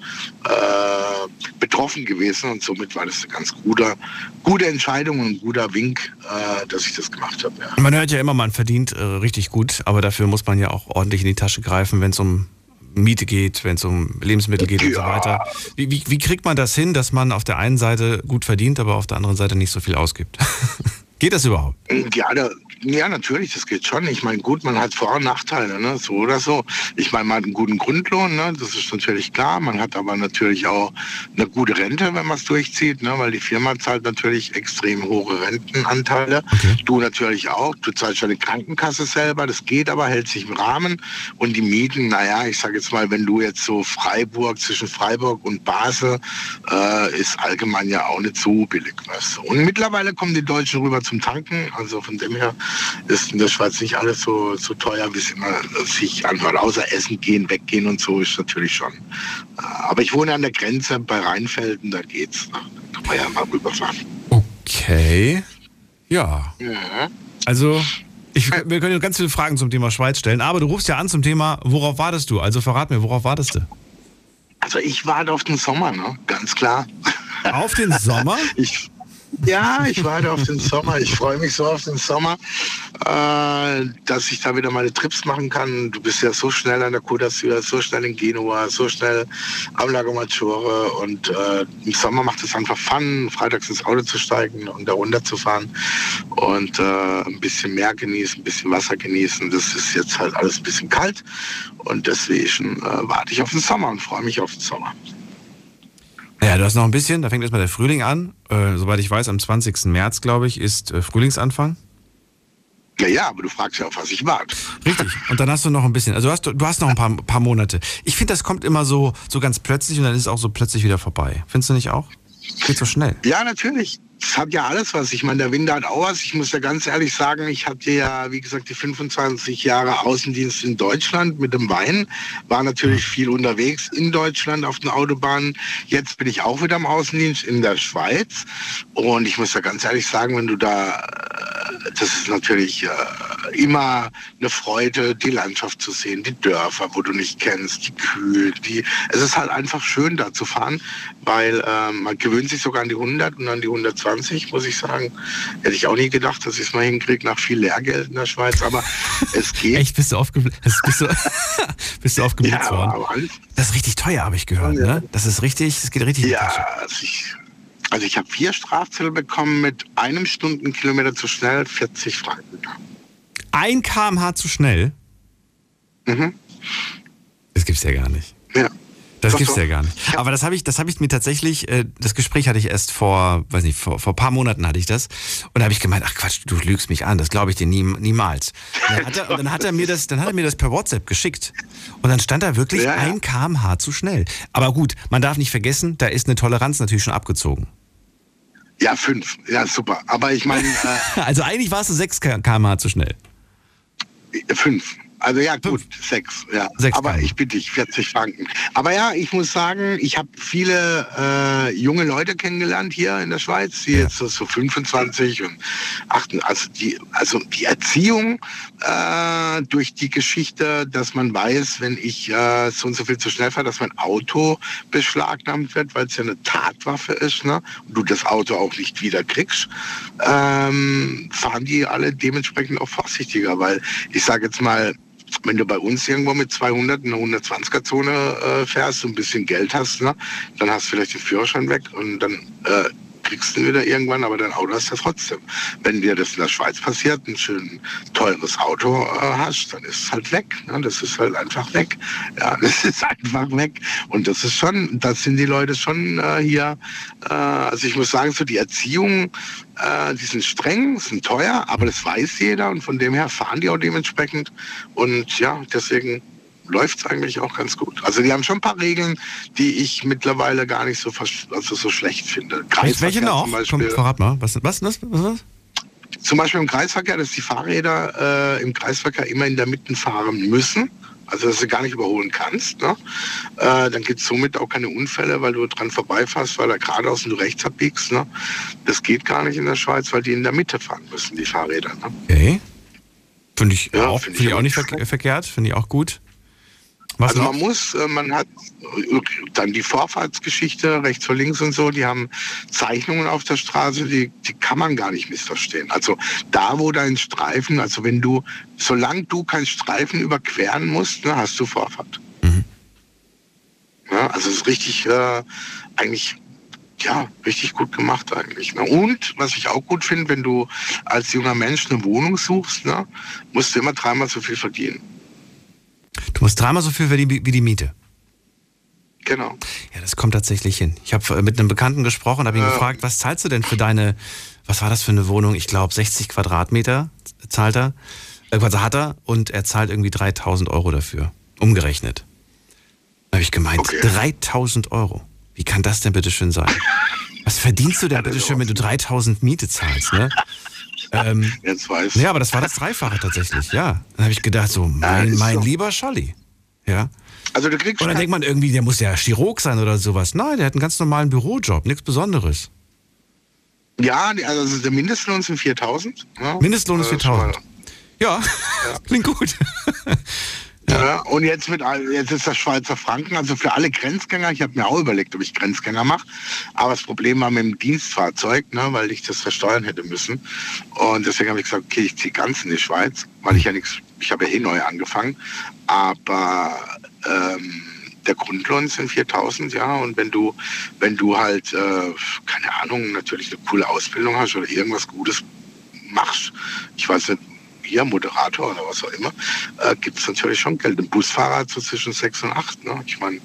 äh, betroffen gewesen und somit war das eine ganz gute, gute Entscheidung und ein guter Wink, äh, dass ich das gemacht habe. Ja. Man hört ja immer, man verdient äh, richtig gut, aber dafür muss man ja auch ordentlich in die Tasche greifen, wenn es um Miete geht, wenn es um Lebensmittel geht ja. und so weiter. Wie, wie, wie, kriegt man das hin, dass man auf der einen Seite gut verdient, aber auf der anderen Seite nicht so viel ausgibt? [LAUGHS] geht das überhaupt? Ja, da, ja, natürlich, das geht schon. Ich meine, gut, man hat Vor- und Nachteile, ne? so oder so. Ich meine, man hat einen guten Grundlohn, ne? das ist natürlich klar. Man hat aber natürlich auch eine gute Rente, wenn man es durchzieht, ne? weil die Firma zahlt natürlich extrem hohe Rentenanteile. Okay. Du natürlich auch. Du zahlst schon die Krankenkasse selber, das geht aber, hält sich im Rahmen. Und die Mieten, naja, ich sage jetzt mal, wenn du jetzt so Freiburg, zwischen Freiburg und Basel, äh, ist allgemein ja auch nicht so billig. Weißt du? Und mittlerweile kommen die Deutschen rüber zum Tanken, also von dem her ist in der Schweiz nicht alles so, so teuer, wie es immer sich anhört. Außer Essen gehen, weggehen und so ist natürlich schon. Äh, aber ich wohne an der Grenze bei Rheinfelden, da geht's. Da kann man ja mal rüberfahren. Okay. Ja. ja. Also, ich, wir können ganz viele Fragen zum Thema Schweiz stellen, aber du rufst ja an zum Thema, worauf wartest du? Also verrat mir, worauf wartest du? Also ich warte auf den Sommer, ne? ganz klar. Auf den Sommer? [LAUGHS] ich, Ja, ich warte auf den Sommer. Ich freue mich so auf den Sommer, äh, dass ich da wieder meine Trips machen kann. Du bist ja so schnell an der Côte d'Azur, so schnell in Genua, so schnell am Lago Maggiore und äh, im Sommer macht es einfach Fun, freitags ins Auto zu steigen und da runter zu fahren und äh, ein bisschen Meer genießen, ein bisschen Wasser genießen. Das ist jetzt halt alles ein bisschen kalt und deswegen äh, warte ich auf den Sommer und freue mich auf den Sommer. Ja, du hast noch ein bisschen, da fängt erstmal der Frühling an. Äh, soweit ich weiß, am 20. März, glaube ich, ist äh, Frühlingsanfang. Ja, ja, aber du fragst ja, auf was ich warte. Richtig. Und dann hast du noch ein bisschen, also du hast, du hast noch ein paar, paar Monate. Ich finde, das kommt immer so, so ganz plötzlich und dann ist es auch so plötzlich wieder vorbei. Findest du nicht auch? Geht so schnell. Ja, natürlich. Es hat ja alles was. Ich meine, der Winter hat auch was. Ich muss ja ganz ehrlich sagen, ich hatte ja, wie gesagt, die 25 Jahre Außendienst in Deutschland mit dem Wein. War natürlich viel unterwegs in Deutschland auf den Autobahnen. Jetzt bin ich auch wieder im Außendienst in der Schweiz. Und ich muss ja ganz ehrlich sagen, wenn du da, äh, das ist natürlich äh, immer eine Freude, die Landschaft zu sehen, die Dörfer, wo du nicht kennst, die Kühl, die, es ist halt einfach schön da zu fahren, weil äh, man gewöhnt sich sogar an die 100 und an die 120 muss ich sagen. Hätte ich auch nie gedacht, dass ich es mal hinkriege nach viel Lehrgeld in der Schweiz, aber es geht. Echt, bist du, aufgebl bist du, [LAUGHS] bist du aufgeblitzt Ja, worden? aber Das ist richtig teuer, habe ich gehört, Ja. ne? Das ist richtig, das geht richtig. Ja, also ich, also ich habe vier Strafzettel bekommen mit einem Stundenkilometer zu schnell, 40 Franken. Ein kmh zu schnell? Mhm. Das gibt's ja gar nicht. Ja. Das gibt's ja gar nicht. Aber das habe ich, das habe ich mir tatsächlich, äh, das Gespräch hatte ich erst vor, weiß nicht, vor, vor paar Monaten hatte ich das. Und da habe ich gemeint, ach Quatsch, du lügst mich an, das glaube ich dir nie, niemals. Und dann, hat er, und dann hat er mir das, dann hat er mir das per WhatsApp geschickt. Und dann stand da wirklich Ja, ja. ein kmh zu schnell. Aber gut, man darf nicht vergessen, da ist eine Toleranz natürlich schon abgezogen. Ja, fünf. Ja, super. Aber ich meine, äh, [LAUGHS] Also eigentlich warst du sechs kmh zu schnell. Fünf. Also ja, gut, sechs. Ja. Sechs Aber ich bitte dich, 40 Franken. Aber ja, ich muss sagen, ich habe viele äh, junge Leute kennengelernt hier in der Schweiz, die Ja. jetzt so, so 25 und 8, also die, also die Erziehung äh, durch die Geschichte, dass man weiß, wenn ich äh, so und so viel zu schnell fahre, dass mein Auto beschlagnahmt wird, weil es ja eine Tatwaffe ist, ne? Und du das Auto auch nicht wieder kriegst, ähm, fahren die alle dementsprechend auch vorsichtiger, weil ich sage jetzt mal, wenn du bei uns irgendwo mit 200 in einer 120er-Zone äh, fährst und ein bisschen Geld hast, ne, dann hast du vielleicht den Führerschein weg und dann äh, kriegst du ihn wieder irgendwann, aber dein Auto hast du trotzdem. Wenn dir das in der Schweiz passiert, ein schön teures Auto äh, hast, dann ist es halt weg. Ne? Das ist halt einfach weg. Ja, [LAUGHS] das ist einfach weg. Und das ist schon, das sind die Leute schon äh, hier. Äh, also ich muss sagen, so die Erziehung, äh, die sind streng, sind teuer, aber das weiß jeder und von dem her fahren die auch dementsprechend. Und ja, deswegen läuft es eigentlich auch ganz gut. Also die haben schon ein paar Regeln, die ich mittlerweile gar nicht so, also so schlecht finde. Welche Kreisverkehr noch? Zum Komm, Beispiel, verrat mal. Was, was, was, was, zum Beispiel im Kreisverkehr, dass die Fahrräder äh, im Kreisverkehr immer in der Mitte fahren müssen. Also dass du gar nicht überholen kannst. Ne? Äh, dann gibt es somit auch keine Unfälle, weil du dran vorbeifährst, weil er geradeaus und du rechts abbiegst. Ne? Das geht gar nicht in der Schweiz, weil die in der Mitte fahren müssen, die Fahrräder. Ne? Okay. Finde ich, Ja, auch, find finde ich auch nicht nicht verk verkehrt, finde ich auch gut. Was Also noch? man muss, äh, man hat äh, dann die Vorfahrtsgeschichte rechts vor links und so, die haben Zeichnungen auf der Straße, die, die kann man gar nicht missverstehen. Also da, wo dein Streifen, also wenn du, solange du keinen Streifen überqueren musst, ne, hast du Vorfahrt. Mhm. Ja, also es ist richtig, äh, eigentlich, ja, richtig gut gemacht eigentlich. Ne? Und was ich auch gut finde, wenn du als junger Mensch eine Wohnung suchst, ne, musst du immer dreimal so viel verdienen. Du musst dreimal so viel wie die, wie die Miete. Genau. Ja, das kommt tatsächlich hin. Ich habe mit einem Bekannten gesprochen, habe ihn Ja. gefragt, was zahlst du denn für deine, was war das für eine Wohnung? Ich glaube 60 Quadratmeter zahlt er, äh, hat er und er zahlt irgendwie 3000 Euro dafür, umgerechnet. Da habe ich gemeint, Okay. 3000 Euro. Wie kann das denn bitte schön sein? Was verdienst du denn bitte schön, wenn du 3000 Miete zahlst, ne? Ähm, [LAUGHS] Jetzt weiß ja, aber das war das Dreifache tatsächlich, ja. Dann habe ich gedacht, so, mein, ist mein so. lieber Scholli. Ja. Also du kriegst Und dann denkt man irgendwie, der muss ja Chirurg sein oder sowas. Nein, der hat einen ganz normalen Bürojob, nichts Besonderes. ja, also der Mindestlohn sind 4000. Ja. Mindestlohn ist Äh, schon mal- 4000. Ja, [LAUGHS] [LAUGHS] klingt gut. Ja. und jetzt, wird, jetzt ist das Schweizer Franken, also für alle Grenzgänger, ich habe mir auch überlegt, ob ich Grenzgänger mache, aber das Problem war mit dem Dienstfahrzeug, ne, weil ich das versteuern hätte müssen. Und deswegen habe ich gesagt, okay, ich ziehe ganz in die Schweiz, weil ich ja nichts, ich habe ja eh neu angefangen. Aber ähm, der Grundlohn sind 4000, ja. Und wenn du, wenn du halt, äh, keine Ahnung, natürlich eine coole Ausbildung hast oder irgendwas Gutes machst, ich weiß nicht, hier Moderator oder was auch immer, äh, gibt es natürlich schon Geld. Ein Busfahrer so zwischen 6 und 8, ne? Ich meine,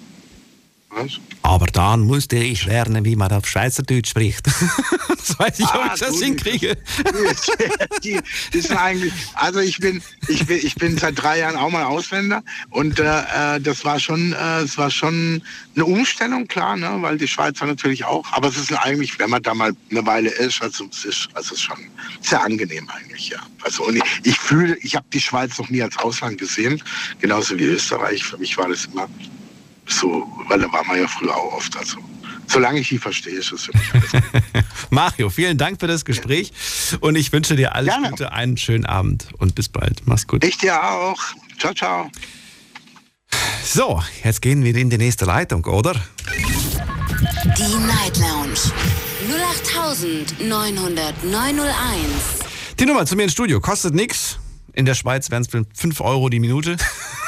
was? Aber dann musste ich lernen, wie man auf Schweizerdeutsch spricht. [LAUGHS] das weiß ich, ah, ob ich das hinkriege. Die, die, die also ich bin, ich bin, ich bin seit drei Jahren auch mal Ausländer und äh, äh das war schon, äh, es war schon eine Umstellung, klar, ne, weil die Schweizer natürlich auch. Aber es ist eigentlich, wenn man da mal eine Weile ist, also es ist, also es ist schon sehr angenehm eigentlich, ja. Also und ich, ich fühle, ich habe die Schweiz noch nie als Ausland gesehen, genauso wie Österreich. Für mich war das immer so, weil da war man ja früher auch oft. Also, solange ich die verstehe, ist es für mich alles [LAUGHS] Mario, vielen Dank für das Gespräch und ich wünsche dir alles Gerne. Gute, einen schönen Abend und bis bald. Mach's gut. Ich dir auch. Ciao, ciao. So, jetzt gehen wir in die nächste Leitung, oder? Die Night Lounge 0890901. Die Nummer zu mir ins Studio kostet nichts. In der Schweiz wären es 5 Euro die Minute.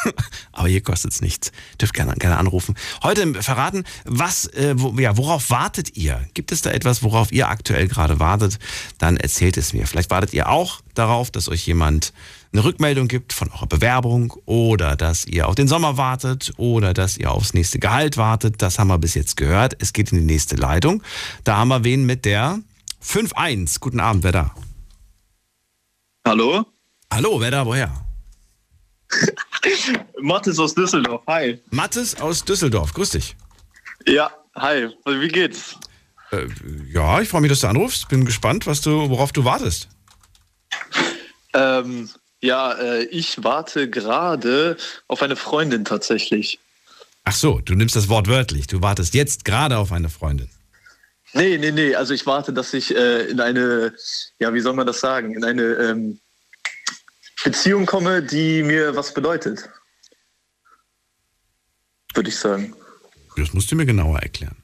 [LAUGHS] Aber hier kostet es nichts. Dürft gerne, gerne anrufen. Heute verraten, was, äh, wo, ja, worauf wartet ihr? Gibt es da etwas, worauf ihr aktuell gerade wartet? Dann erzählt es mir. Vielleicht wartet ihr auch darauf, dass euch jemand eine Rückmeldung gibt von eurer Bewerbung oder dass ihr auf den Sommer wartet oder dass ihr aufs nächste Gehalt wartet. Das haben wir bis jetzt gehört. Es geht in die nächste Leitung. Da haben wir wen mit der 5-1. Guten Abend, wer da? Hallo? Hallo, wer da, woher? [LAUGHS] Mathis aus Düsseldorf, hi. Mathis aus Düsseldorf, grüß dich. Ja, hi, wie geht's? Äh, ja, ich freue mich, dass du anrufst. Bin gespannt, was du, worauf du wartest. Ähm, ja, äh, ich warte gerade auf eine Freundin tatsächlich. Ach so, du nimmst das Wort wörtlich. Du wartest jetzt gerade auf eine Freundin. Nee, nee, nee. Also ich warte, dass ich äh, in eine, ja, wie soll man das sagen, in eine ähm, Beziehung komme, die mir was bedeutet. Würde ich sagen. Das musst du mir genauer erklären.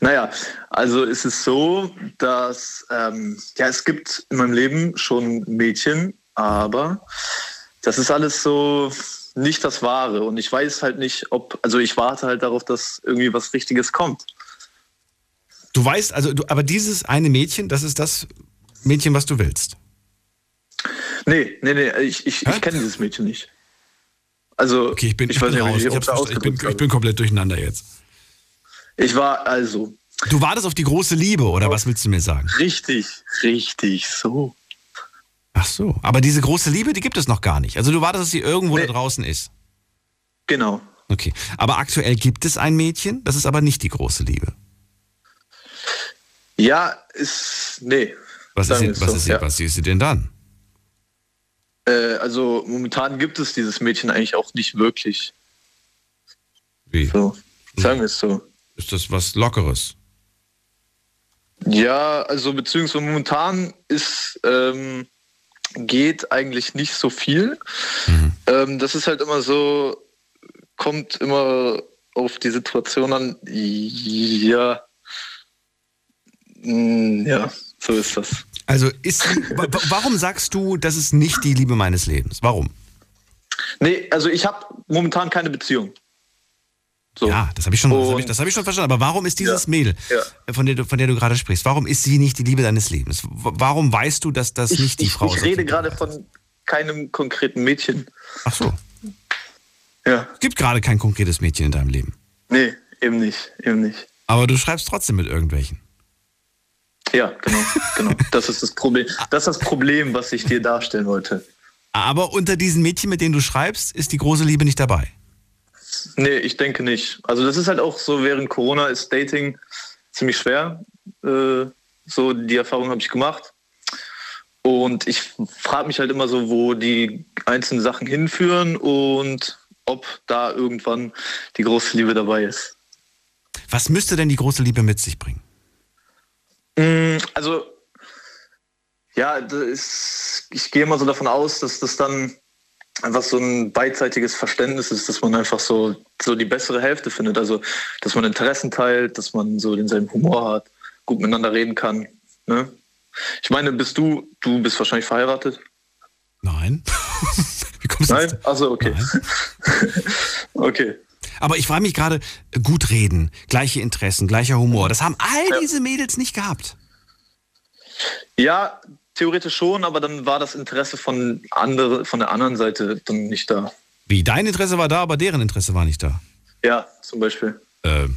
Naja, also ist es so, dass ähm, ja, es gibt in meinem Leben schon Mädchen, aber das ist alles so nicht das Wahre. Und ich weiß halt nicht, ob, also ich warte halt darauf, dass irgendwie was Richtiges kommt. Du weißt, also, du, aber dieses eine Mädchen, das ist das Mädchen, was du willst. Nee, nee, nee, ich, ich, ich kenne dieses Mädchen nicht. Also, okay, ich bin, ich, ich bin nicht, raus. Ich, ich, bin, ich bin komplett durcheinander jetzt. Ich war also. Du wartest auf die große Liebe, oder was willst du mir sagen? Richtig, richtig, so. Ach so, aber diese große Liebe, die gibt es noch gar nicht. Also du wartest, dass sie irgendwo nee. da draußen ist. Genau. Okay, aber aktuell gibt es ein Mädchen, das ist aber nicht die große Liebe. Ja, ist. Nee. Was, ist sie, was, so, ist sie, ja. was ist sie denn dann? Äh, also momentan gibt es dieses Mädchen eigentlich auch nicht wirklich. Wie? So, sagen wir es so. Ist das was Lockeres? Ja, also beziehungsweise momentan ist ähm, geht eigentlich nicht so viel. Mhm. Ähm, das ist halt immer so, kommt immer auf die Situation an. Ja, mm, ja, so ist das. Also ist, warum sagst du, das ist nicht die Liebe meines Lebens? Warum? Nee, also ich habe momentan keine Beziehung. So. Ja, das habe ich, schon, hab ich, hab ich schon verstanden. Aber warum ist dieses ja. Mädel, ja. von, der du, von der du gerade sprichst, warum ist sie nicht die Liebe deines Lebens? Warum weißt du, dass das ich, nicht die ich, Frau ist? Ich rede gerade von keinem konkreten Mädchen. Ach so. Ja. Es gibt gerade kein konkretes Mädchen in deinem Leben. Nee, eben nicht, eben nicht. Aber du schreibst trotzdem mit irgendwelchen. Ja, genau, genau. Das ist das Problem. Das ist das Problem, was ich dir darstellen wollte. Aber unter diesen Mädchen, mit denen du schreibst, ist die große Liebe nicht dabei. Nee, ich denke nicht. Also das ist halt auch so, während Corona ist Dating ziemlich schwer. Äh, so die Erfahrung habe ich gemacht. Und ich frage mich halt immer so, wo die einzelnen Sachen hinführen und ob da irgendwann die große Liebe dabei ist. Was müsste denn die große Liebe mit sich bringen? Mm, also, ja, ist, ich gehe mal so davon aus, dass das dann einfach so ein beidseitiges Verständnis ist, dass man einfach so, so die bessere Hälfte findet. Also, dass man Interessen teilt, dass man so denselben Humor hat, gut miteinander reden kann. Ne? Ich meine, bist du, du bist wahrscheinlich verheiratet? Nein. [LAUGHS] Wie kommst du Nein? Also okay. [LAUGHS] okay. Aber ich frage mich gerade, gut reden, gleiche Interessen, gleicher Humor, das haben all ja. diese Mädels nicht gehabt. Ja, theoretisch schon, aber dann war das Interesse von, andere, von der anderen Seite dann nicht da. Wie, dein Interesse war da, aber deren Interesse war nicht da? Ja, zum Beispiel. Äh,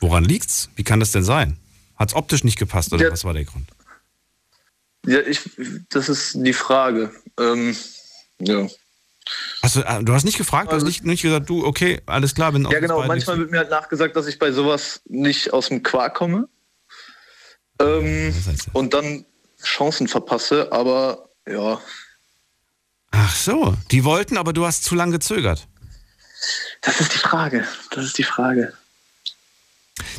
woran liegt's? Wie kann das denn sein? Hat es optisch nicht gepasst oder ja. was war der Grund? Ja, ich, das ist die Frage. Ähm, ja. Hast du, äh, du hast nicht gefragt, du hast nicht, nicht gesagt, du, okay, alles klar, bin Ja, genau, manchmal wird mir halt nachgesagt, dass ich bei sowas nicht aus dem Quark komme. Ähm, das heißt ja. Und dann Chancen verpasse, aber ja. Ach so, die wollten, aber du hast zu lange gezögert. Das ist die Frage. Das ist die Frage.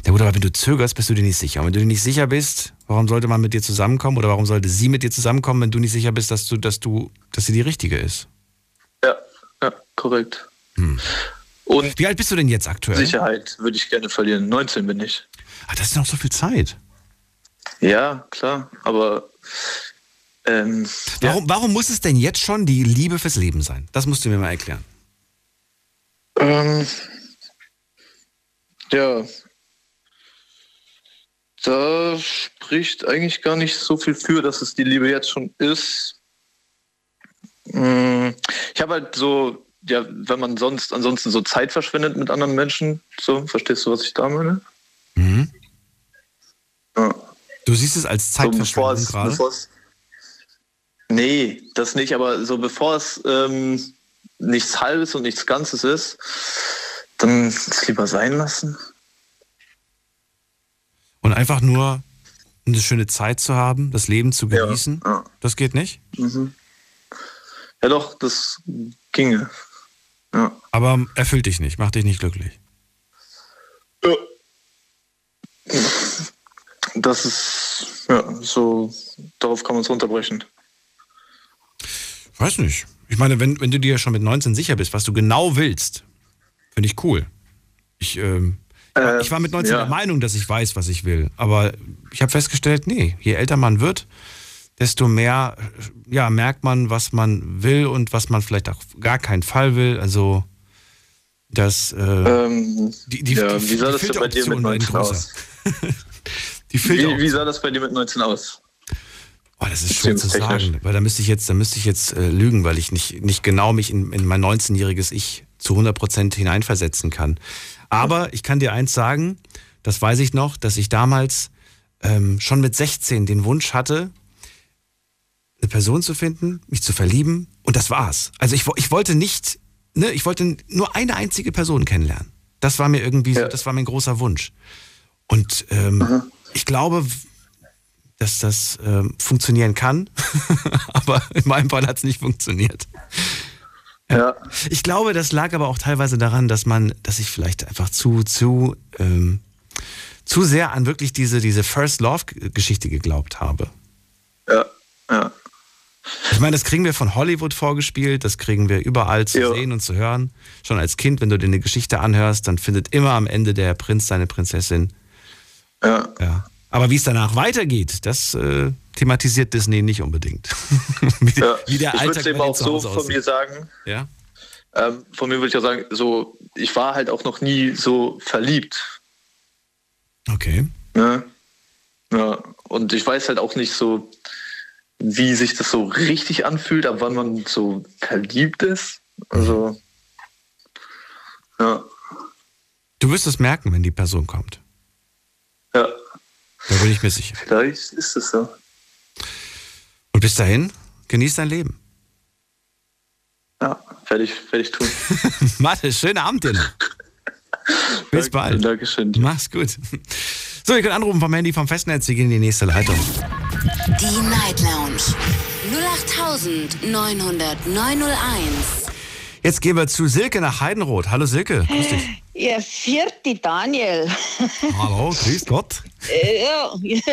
Ja gut, aber wenn du zögerst, bist du dir nicht sicher. Und wenn du dir nicht sicher bist, warum sollte man mit dir zusammenkommen oder warum sollte sie mit dir zusammenkommen, wenn du nicht sicher bist, dass du, dass du, dass sie die richtige ist? Ja, ja, korrekt. Hm. Und Wie alt bist du denn jetzt aktuell? Sicherheit würde ich gerne verlieren. 19 bin ich. Ah, das ist noch so viel Zeit. Ja, klar, aber ähm, warum, ja. warum muss es denn jetzt schon die Liebe fürs Leben sein? Das musst du mir mal erklären. Ähm, ja, da spricht eigentlich gar nicht so viel für, dass es die Liebe jetzt schon ist. Mm, ich habe halt so, ja, wenn man sonst ansonsten so Zeit verschwendet mit anderen Menschen, so, verstehst du, was ich da meine? Mhm. Ja. Du siehst es als Zeitverschwendung so, gerade? Bevor's, nee, das nicht, aber so bevor es ähm, nichts Halbes und nichts Ganzes ist, dann es lieber sein lassen. Und einfach nur eine schöne Zeit zu haben, das Leben zu genießen, ja, ja. das geht nicht? Mhm. Ja doch, das ginge. Ja. Aber erfüllt dich nicht, macht dich nicht glücklich. Ja. Das ist, ja, so, darauf kann man es runterbrechen. Weiß nicht. Ich meine, wenn, wenn du dir schon mit 19 sicher bist, was du genau willst, finde ich cool. Ich, ähm, äh, ich war mit 19 ja. der Meinung, dass ich weiß, was ich will. Aber ich habe festgestellt, nee, je älter man wird, desto mehr ja, merkt man, was man will und was man vielleicht auch gar keinen Fall will. Also das äh, ähm, die, die, ja, die, wie sah das bei dir mit 19 aus? [LAUGHS] wie, wie sah das bei dir mit 19 aus? Oh, das ist schwer zu sagen, weil da müsste ich jetzt, da müsste ich jetzt äh, lügen, weil ich nicht, nicht genau mich in, in mein 19-jähriges Ich zu 100% hineinversetzen kann. Aber ich kann dir eins sagen, das weiß ich noch, dass ich damals ähm, schon mit 16 den Wunsch hatte, eine Person zu finden, mich zu verlieben und das war's. Also ich, ich wollte nicht, ne, ich wollte nur eine einzige Person kennenlernen. Das war mir irgendwie, ja. so, das war mein großer Wunsch. Und ähm, mhm. ich glaube, dass das ähm, funktionieren kann, [LAUGHS] aber in meinem Fall hat es nicht funktioniert. Ja. Ich glaube, das lag aber auch teilweise daran, dass man, dass ich vielleicht einfach zu, zu, ähm, zu sehr an wirklich diese, diese First Love-Geschichte geglaubt habe. Ja, ja. Ich meine, das kriegen wir von Hollywood vorgespielt, das kriegen wir überall zu jo. sehen und zu hören. Schon als Kind, wenn du dir eine Geschichte anhörst, dann findet immer am Ende der Prinz seine Prinzessin. Ja. ja. Aber wie es danach weitergeht, das äh, thematisiert Disney nicht unbedingt. [LAUGHS] wie, ja. wie, der ich würde eben auch so von aussieht. mir sagen. Ja. Ähm, von mir würde ich auch sagen, so, ich war halt auch noch nie so verliebt. Okay. Ja. ja. Und ich weiß halt auch nicht so, wie sich das so richtig anfühlt, ab wann man so verliebt ist. Also, ja. Du wirst es merken, wenn die Person kommt. Ja. Da bin ich mir sicher. Vielleicht ist es so. Und bis dahin, genieß dein Leben. Ja, werde ich, werde ich tun. [LAUGHS] Mathe, schönen Abend dir. [LAUGHS] Bis bald. Dankeschön. Mach's gut. So, ihr könnt anrufen vom Handy vom Festnetz. Wir gehen in die nächste Leitung. Die Night Lounge 0890901. Jetzt gehen wir zu Silke nach Heidenroth. Hallo Silke, grüß dich. [GASPS] Ja, vierte Daniel. [LAUGHS] Hallo, grüß Gott. ja. [LAUGHS]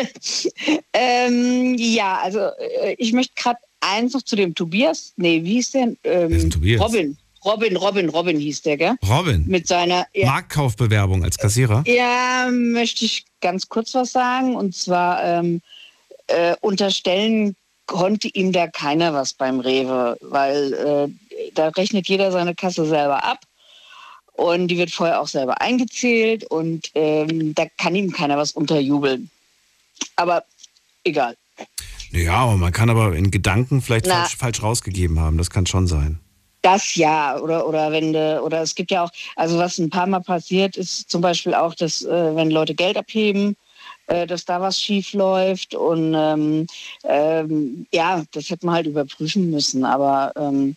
ähm, ja, also äh, ich möchte gerade eins noch zu dem Tobias. Nee, wie hieß der? Ähm, Tobias? Robin. Robin, Robin, Robin hieß der, gell? Robin. Mit seiner. Ja, Marktkaufbewerbung als Kassierer? ja, möchte ich ganz kurz was sagen. Und zwar ähm, äh, unterstellen konnte ihm da keiner was beim Rewe, weil äh, da rechnet jeder seine Kasse selber ab. Und die wird vorher auch selber eingezählt und ähm, da kann ihm keiner was unterjubeln. Aber egal. Ja, aber man kann aber in Gedanken vielleicht Na. falsch, falsch rausgegeben haben. Das kann schon sein. Das ja, oder, oder wenn de, oder es gibt ja auch, also was ein paar Mal passiert, ist zum Beispiel auch, dass äh, wenn Leute Geld abheben, äh, dass da was schief läuft und ähm, ähm, ja, das hätte man halt überprüfen müssen. Aber ähm,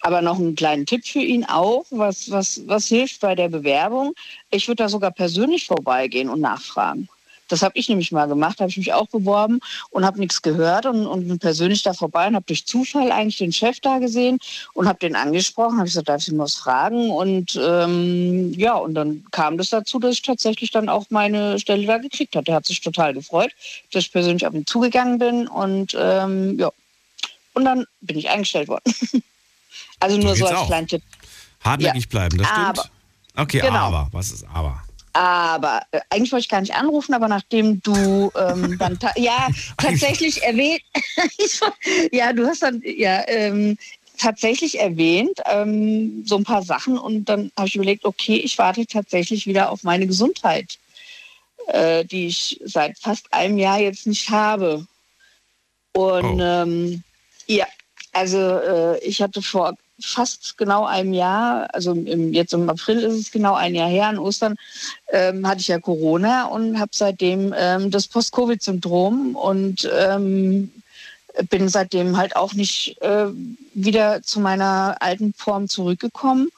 aber noch einen kleinen Tipp für ihn auch, was, was, was hilft bei der Bewerbung. Ich würde da sogar persönlich vorbeigehen und nachfragen. Das habe ich nämlich mal gemacht, habe ich mich auch beworben und habe nichts gehört und, und bin persönlich da vorbei und habe durch Zufall eigentlich den Chef da gesehen und habe den angesprochen, habe gesagt, darf ich ihn was fragen? Und ähm, ja, und dann kam das dazu, dass ich tatsächlich dann auch meine Stelle da gekriegt habe. Der hat sich total gefreut, dass ich persönlich auf ihn zugegangen bin und ähm, ja, und dann bin ich eingestellt worden. [LAUGHS] also nur so als auch. kleinen Tipp. Hartnäckig bleiben, das stimmt. Aber- okay, genau. aber. Was ist aber? Aber äh, eigentlich wollte ich gar nicht anrufen, aber nachdem du ähm, [LAUGHS] dann ta ja tatsächlich erwähnt, [LAUGHS] ja, du hast dann ja ähm, tatsächlich erwähnt ähm, so ein paar Sachen und dann habe ich überlegt, okay, ich warte tatsächlich wieder auf meine Gesundheit, äh, die ich seit fast einem Jahr jetzt nicht habe. Und Oh. ähm, ja, also äh, ich hatte vor fast genau einem Jahr, also im, jetzt im April ist es genau ein Jahr her, an Ostern, ähm, hatte ich ja Corona und habe seitdem ähm, das Post-Covid-Syndrom und ähm, bin seitdem halt auch nicht äh, wieder zu meiner alten Form zurückgekommen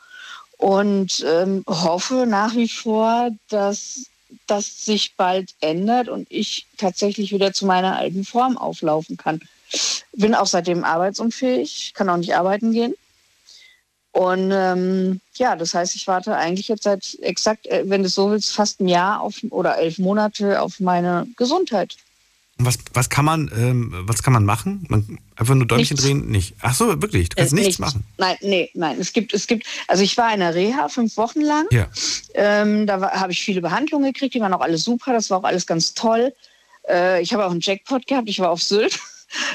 und ähm, hoffe nach wie vor, dass das sich bald ändert und ich tatsächlich wieder zu meiner alten Form auflaufen kann. Bin auch seitdem arbeitsunfähig, kann auch nicht arbeiten gehen. Und ähm, ja, das heißt, ich warte eigentlich jetzt seit exakt, äh, wenn du es so willst, fast ein Jahr auf, oder elf Monate auf meine Gesundheit. Und Was, was, kann man, ähm, was kann man machen? Man, einfach nur Däumchen Nichts. drehen? Nicht. Ach so, wirklich? Du kannst Äh, nichts machen. Nein, nee, nein. Es gibt, es gibt, also ich war in der Reha fünf Wochen lang. Ja. Ähm, da habe ich viele Behandlungen gekriegt, die waren auch alle super, das war auch alles ganz toll. Äh, ich habe auch einen Jackpot gehabt, ich war auf Sylt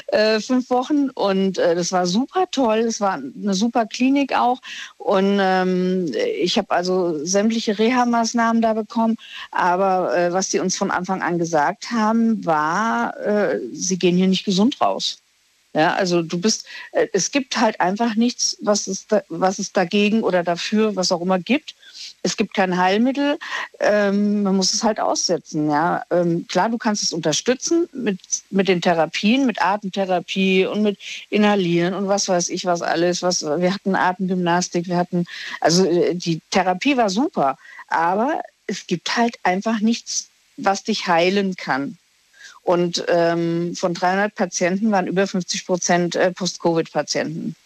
äh, fünf Wochen und äh, das war super toll, es war eine super Klinik auch und ähm, ich habe also sämtliche Reha-Maßnahmen da bekommen, aber äh, was die uns von Anfang an gesagt haben, war, äh, sie gehen hier nicht gesund raus. Ja, also du bist, äh, es gibt halt einfach nichts, was es, da, was es dagegen oder dafür, was auch immer gibt. Es gibt kein Heilmittel, ähm, man muss es halt aussetzen. Ja. Ähm, klar, du kannst es unterstützen mit, mit den Therapien, mit Atemtherapie und mit Inhalieren und was weiß ich was alles. Was, wir hatten Atemgymnastik, wir hatten, also äh, die Therapie war super, aber es gibt halt einfach nichts, was dich heilen kann. Und ähm, von 300 Patienten waren über 50 Prozent äh, Post-Covid-Patienten.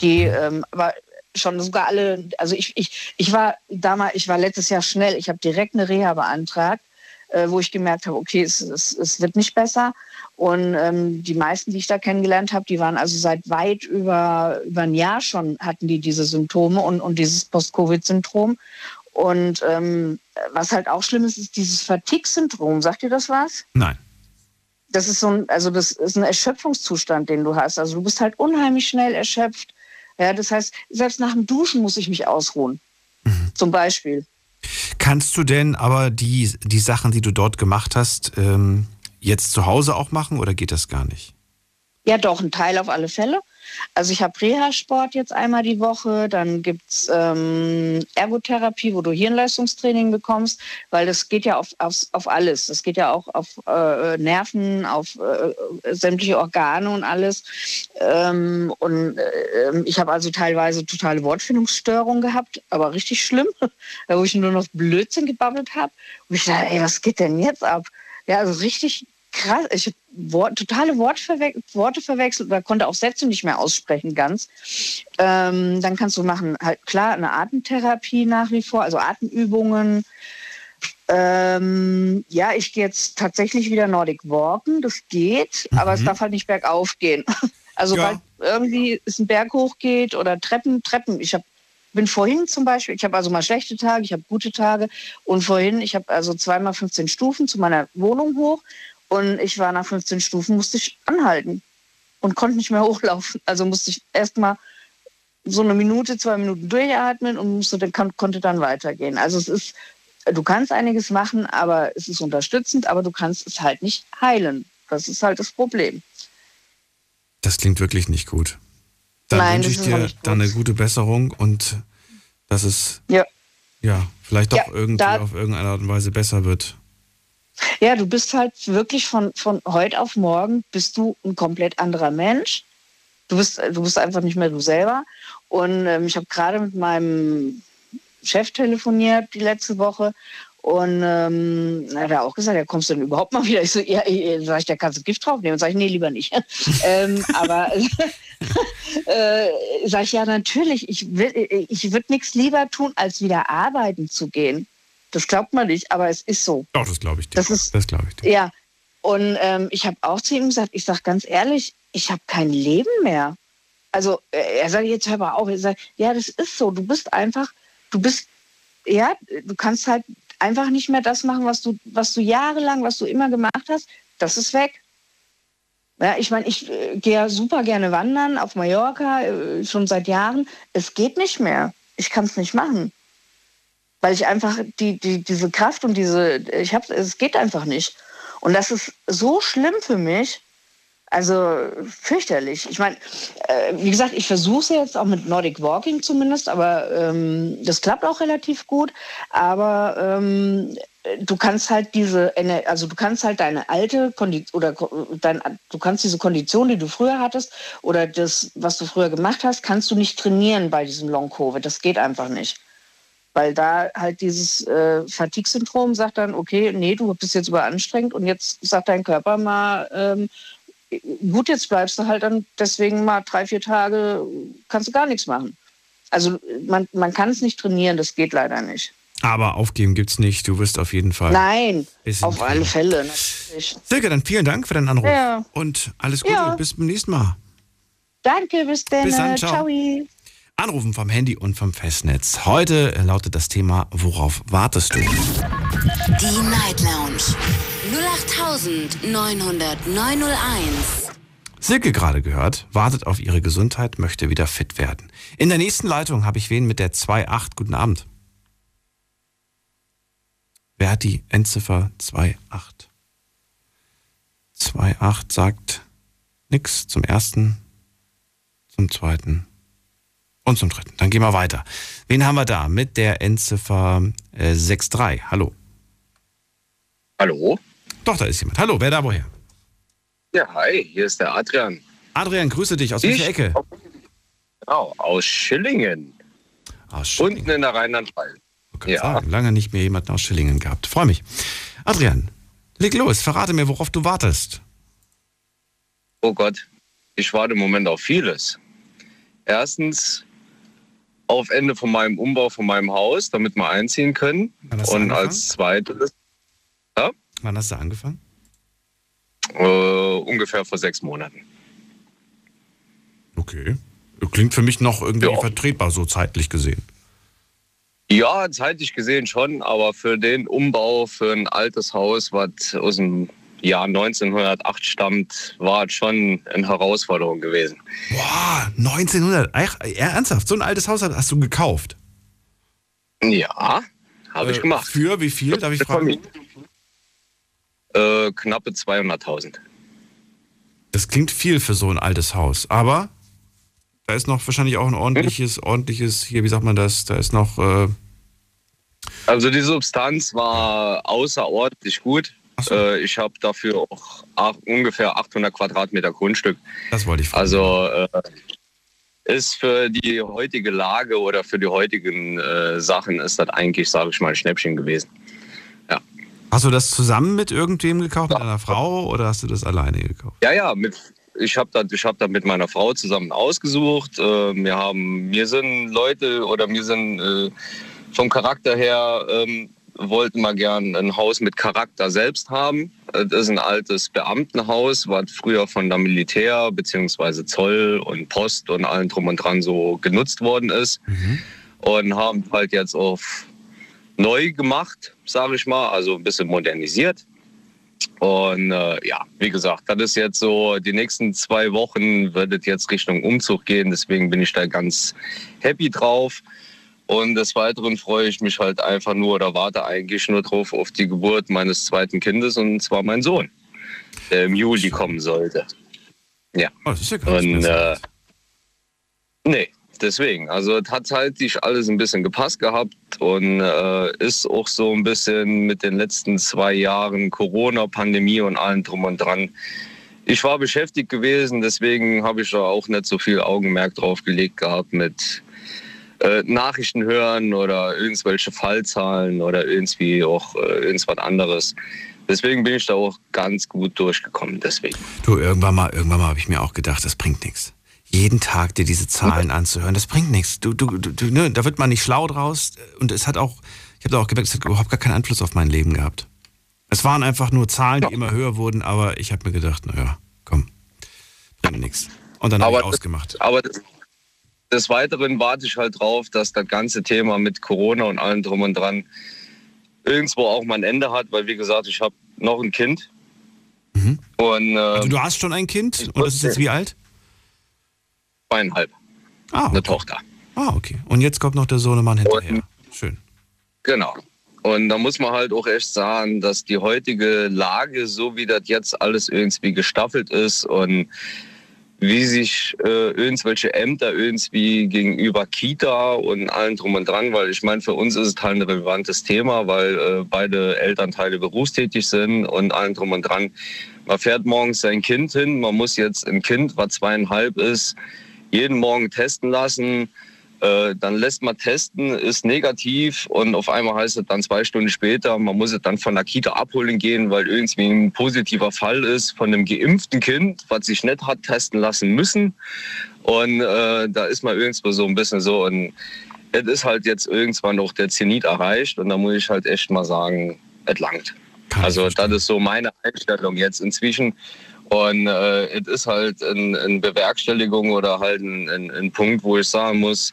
Die ähm, aber schon sogar alle, also ich, ich, ich war damals, ich war letztes Jahr schnell, ich habe direkt eine Reha beantragt, äh, wo ich gemerkt habe, okay, es, es, es wird nicht besser. Und ähm, die meisten, die ich da kennengelernt habe, die waren also seit weit über, über ein Jahr schon, hatten die diese Symptome und, und dieses Post-Covid-Syndrom. Und ähm, was halt auch schlimm ist, ist dieses Fatigue-Syndrom. Sagt ihr das was? Nein. das ist so ein, also das ist ein Erschöpfungszustand, den du hast. Also du bist halt unheimlich schnell erschöpft. Ja, das heißt, selbst nach dem Duschen muss ich mich ausruhen. Zum Beispiel. Kannst du denn aber die, die Sachen, die du dort gemacht hast, ähm, jetzt zu Hause auch machen oder geht das gar nicht? Ja, doch, ein Teil auf alle Fälle. Also ich habe Reha-Sport jetzt einmal die Woche, dann gibt's ähm, Ergotherapie, wo du Hirnleistungstraining bekommst, weil das geht ja auf, auf, auf alles. Das geht ja auch auf äh, Nerven, auf äh, sämtliche Organe und alles. Ähm, und äh, ich habe also teilweise totale Wortfindungsstörungen gehabt, aber richtig schlimm, [LAUGHS] wo ich nur noch Blödsinn gebabbelt habe. Und ich dachte, ey, was geht denn jetzt ab? Ja, also richtig krass. Ich habe Wort, totale Wortverwe Worte verwechselt oder konnte auch Sätze nicht mehr aussprechen ganz. Ähm, dann kannst du machen, halt klar, eine Atemtherapie nach wie vor, also Atemübungen. Ähm, ja, ich gehe jetzt tatsächlich wieder Nordic Walken, das geht, aber es darf halt nicht bergauf gehen. [LAUGHS] Also Ja. weil irgendwie es ein Berg hochgeht oder Treppen, Treppen. Ich hab, bin vorhin zum Beispiel, ich habe also mal schlechte Tage, ich habe gute Tage und vorhin, ich habe also zweimal 15 Stufen zu meiner Wohnung hoch und ich war nach 15 Stufen, musste ich anhalten und konnte nicht mehr [LAUGHS] hochlaufen. Also musste ich erstmal so eine Minute, zwei Minuten durchatmen und musste, dann, kon- konnte dann weitergehen. Also es ist, du kannst einiges machen, aber es ist unterstützend, aber du kannst es halt nicht heilen. Das ist halt das Problem. Das klingt wirklich nicht gut. Dann Nein, wünsche ich auch dir dann eine gute Besserung und dass es Ja. ja vielleicht doch Ja, irgendwie auf irgendeine Art und Weise besser wird. Ja, du bist halt wirklich von, von heute auf morgen bist du ein komplett anderer Mensch. Du bist, du bist einfach nicht mehr du selber. Und ähm, ich habe gerade mit meinem Chef telefoniert die letzte Woche und ähm, er hat er auch gesagt, ja, kommst du denn überhaupt mal wieder? Ich so, ja, ja, sag ich, da kannst du Gift draufnehmen. Sag ich, nee, lieber nicht. [LAUGHS] ähm, aber [LAUGHS] äh, sag ich, ja, natürlich, ich, will, ich würde nichts lieber tun, als wieder arbeiten zu gehen. Das glaubt man nicht, aber es ist so. Doch, das glaube ich dir. Das ist- das glaube ich dir. Ja, und ähm, ich habe auch zu ihm gesagt, ich sage ganz ehrlich, ich habe kein Leben mehr. Also äh, er sagt, jetzt hör mal auf. Er sagt, ja, das ist so. Du bist einfach, du bist, ja, du kannst halt einfach nicht mehr das machen, was du, was du jahrelang, was du immer gemacht hast. Das ist weg. Ja, ich meine, ich äh, gehe ja super gerne wandern auf Mallorca, äh, schon seit Jahren. Es geht nicht mehr. Ich kann es nicht machen. Weil ich einfach die, die, diese Kraft und diese, ich habe es geht einfach nicht. Und das ist so schlimm für mich. Also fürchterlich. Ich meine, äh, wie gesagt, ich versuche es jetzt auch mit Nordic Walking zumindest, aber ähm, das klappt auch relativ gut. Aber ähm, du kannst halt diese, also du kannst halt deine alte Kondition oder dein, du kannst diese Kondition, die du früher hattest oder das, was du früher gemacht hast, kannst du nicht trainieren bei diesem Long Covid. Das geht einfach nicht. Weil da halt dieses äh, Fatigue-Syndrom sagt dann, okay, nee, du bist jetzt überanstrengt und jetzt sagt dein Körper mal, ähm, gut, jetzt bleibst du halt dann deswegen mal drei, vier Tage, kannst du gar nichts machen. Also man, man kann es nicht trainieren, das geht leider nicht. Aber aufgeben gibt's nicht. Du wirst auf jeden Fall. Nein, auf alle kriegen. Fälle, natürlich. Silke, dann vielen Dank für deinen Anruf. Ja. Und alles Gute Ja. und bis zum nächsten Mal. Danke, bis dann. Bis dann, ciao. Ciao. Anrufen vom Handy und vom Festnetz. Heute lautet das Thema, worauf wartest du? Die Night Lounge 0890901. Silke gerade gehört, wartet auf ihre Gesundheit, möchte wieder fit werden. In der nächsten Leitung habe ich wen mit der 2.8. Guten Abend. Wer hat die Endziffer 2.8? 2.8 sagt nix zum ersten, zum zweiten und zum dritten. Dann gehen wir weiter. Wen haben wir da mit der Endziffer äh, 6.3? Hallo. Hallo? Doch, da ist jemand. Hallo, wer da woher? Ja, hi, hier ist der Adrian. Adrian, grüße dich. Aus Ich? welcher Ecke? Genau, aus Schillingen. Aus Schillingen. Unten in der Rheinland-Pfalz. Ja. sagen. Lange nicht mehr jemanden aus Schillingen gehabt. Freue mich. Adrian, leg los. Verrate mir, worauf du wartest. Oh Gott, ich warte im Moment auf vieles. Erstens auf Ende von meinem Umbau von meinem Haus, damit wir einziehen können. Und als zweites Wann hast du angefangen? äh, ungefähr vor sechs Monaten. Okay. Klingt für mich noch irgendwie Ja. vertretbar, so zeitlich gesehen. Ja, zeitlich gesehen schon, aber für den Umbau für ein altes Haus, was aus dem Jahr 1908 stammt, war es schon eine Herausforderung gewesen. Boah, 1900. Ach, ja, ernsthaft, so ein altes Haus hast du gekauft. Ja, habe ich Äh, gemacht. Für wie viel, darf ich fragen? Äh, knappe 200.000. Das klingt viel für so ein altes Haus, aber da ist noch wahrscheinlich auch ein ordentliches, Hm? ordentliches, hier, wie sagt man das, da ist noch, äh, Also die Substanz war außerordentlich gut. So. Äh, ich habe dafür auch ach, ungefähr 800 Quadratmeter Grundstück. das wollte ich fragen. Also äh, ist für die heutige Lage oder für die heutigen äh, Sachen ist das eigentlich, sage ich mal, ein Schnäppchen gewesen. Hast du das zusammen mit irgendwem gekauft, mit einer Frau, oder hast du das alleine gekauft? Ja, ja, mit, ich habe das, ich hab das mit meiner Frau zusammen ausgesucht. Äh, wir haben, mir sind Leute oder mir sind äh, vom Charakter her, ähm, wollte mal gern ein Haus mit Charakter selbst haben. Das ist ein altes Beamtenhaus, was früher von der Militär bzw. Zoll und Post und allen drum und dran so genutzt worden ist. Und haben halt jetzt auf neu gemacht, sage ich mal, also ein bisschen modernisiert. Und äh, ja, wie gesagt, das ist jetzt so, die nächsten zwei Wochen wird es jetzt Richtung Umzug gehen. Deswegen bin ich da ganz happy drauf. Und des Weiteren freue ich mich halt einfach nur oder warte eigentlich nur drauf auf die Geburt meines zweiten Kindes und zwar mein Sohn, der im Juli kommen sollte. Ja. Oh, das ist ja nicht Und äh, nee, deswegen. Also es hat halt sich alles ein bisschen gepasst gehabt und äh, ist auch so ein bisschen mit den letzten zwei Jahren Corona, Pandemie und allem drum und dran. Ich war beschäftigt gewesen, deswegen habe ich da auch nicht so viel Augenmerk drauf gelegt gehabt mit äh, Nachrichten hören oder irgendwelche Fallzahlen oder irgendwie auch äh, irgendwas anderes. Deswegen bin ich da auch ganz gut durchgekommen. Deswegen. Du, irgendwann mal, irgendwann mal habe ich mir auch gedacht, das bringt nichts. Jeden Tag dir diese Zahlen anzuhören, das bringt nichts. Du, du, du, du, ne, da wird man nicht schlau draus. Und es hat auch, ich habe auch gemerkt, es hat überhaupt gar keinen Einfluss auf mein Leben gehabt. Es waren einfach nur Zahlen, die immer höher wurden, aber ich habe mir gedacht, naja, komm, bringt nichts. Und dann habe ich Aber das- ausgemacht. Aber des, des Weiteren warte ich halt drauf, dass das ganze Thema mit Corona und allem drum und dran irgendwo auch mal ein Ende hat, weil wie gesagt, ich habe noch ein Kind. Und äh, Also du hast schon ein Kind und das ist jetzt wie alt? zweieinhalb, Ah, eine okay. Tochter. ah, okay. Und jetzt kommt noch der Sohnemann hinterher. Schön. Genau. Und da muss man halt auch echt sagen, dass die heutige Lage, so wie das jetzt alles irgendwie gestaffelt ist und wie sich äh, irgendwelche Ämter irgendwie gegenüber Kita und allem drum und dran, weil ich meine, für uns ist es halt ein relevantes Thema, weil äh, beide Elternteile berufstätig sind und allem drum und dran. Man fährt morgens sein Kind hin, man muss jetzt ein Kind, was zweieinhalb ist, jeden Morgen testen lassen. Äh, dann lässt man testen, ist negativ und auf einmal heißt es dann zwei Stunden später, man muss es dann von der Kita abholen gehen, weil irgendwie ein positiver Fall ist von einem geimpften Kind, was sich nicht hat testen lassen müssen. Und äh, da ist man irgendwo so ein bisschen so und es ist halt jetzt irgendwann auch der Zenit erreicht und da muss ich halt echt mal sagen, es langt. Also das ist so meine Einstellung jetzt inzwischen. Und äh, es ist halt eine ein Bewerkstelligung oder halt ein, ein, ein Punkt, wo ich sagen muss,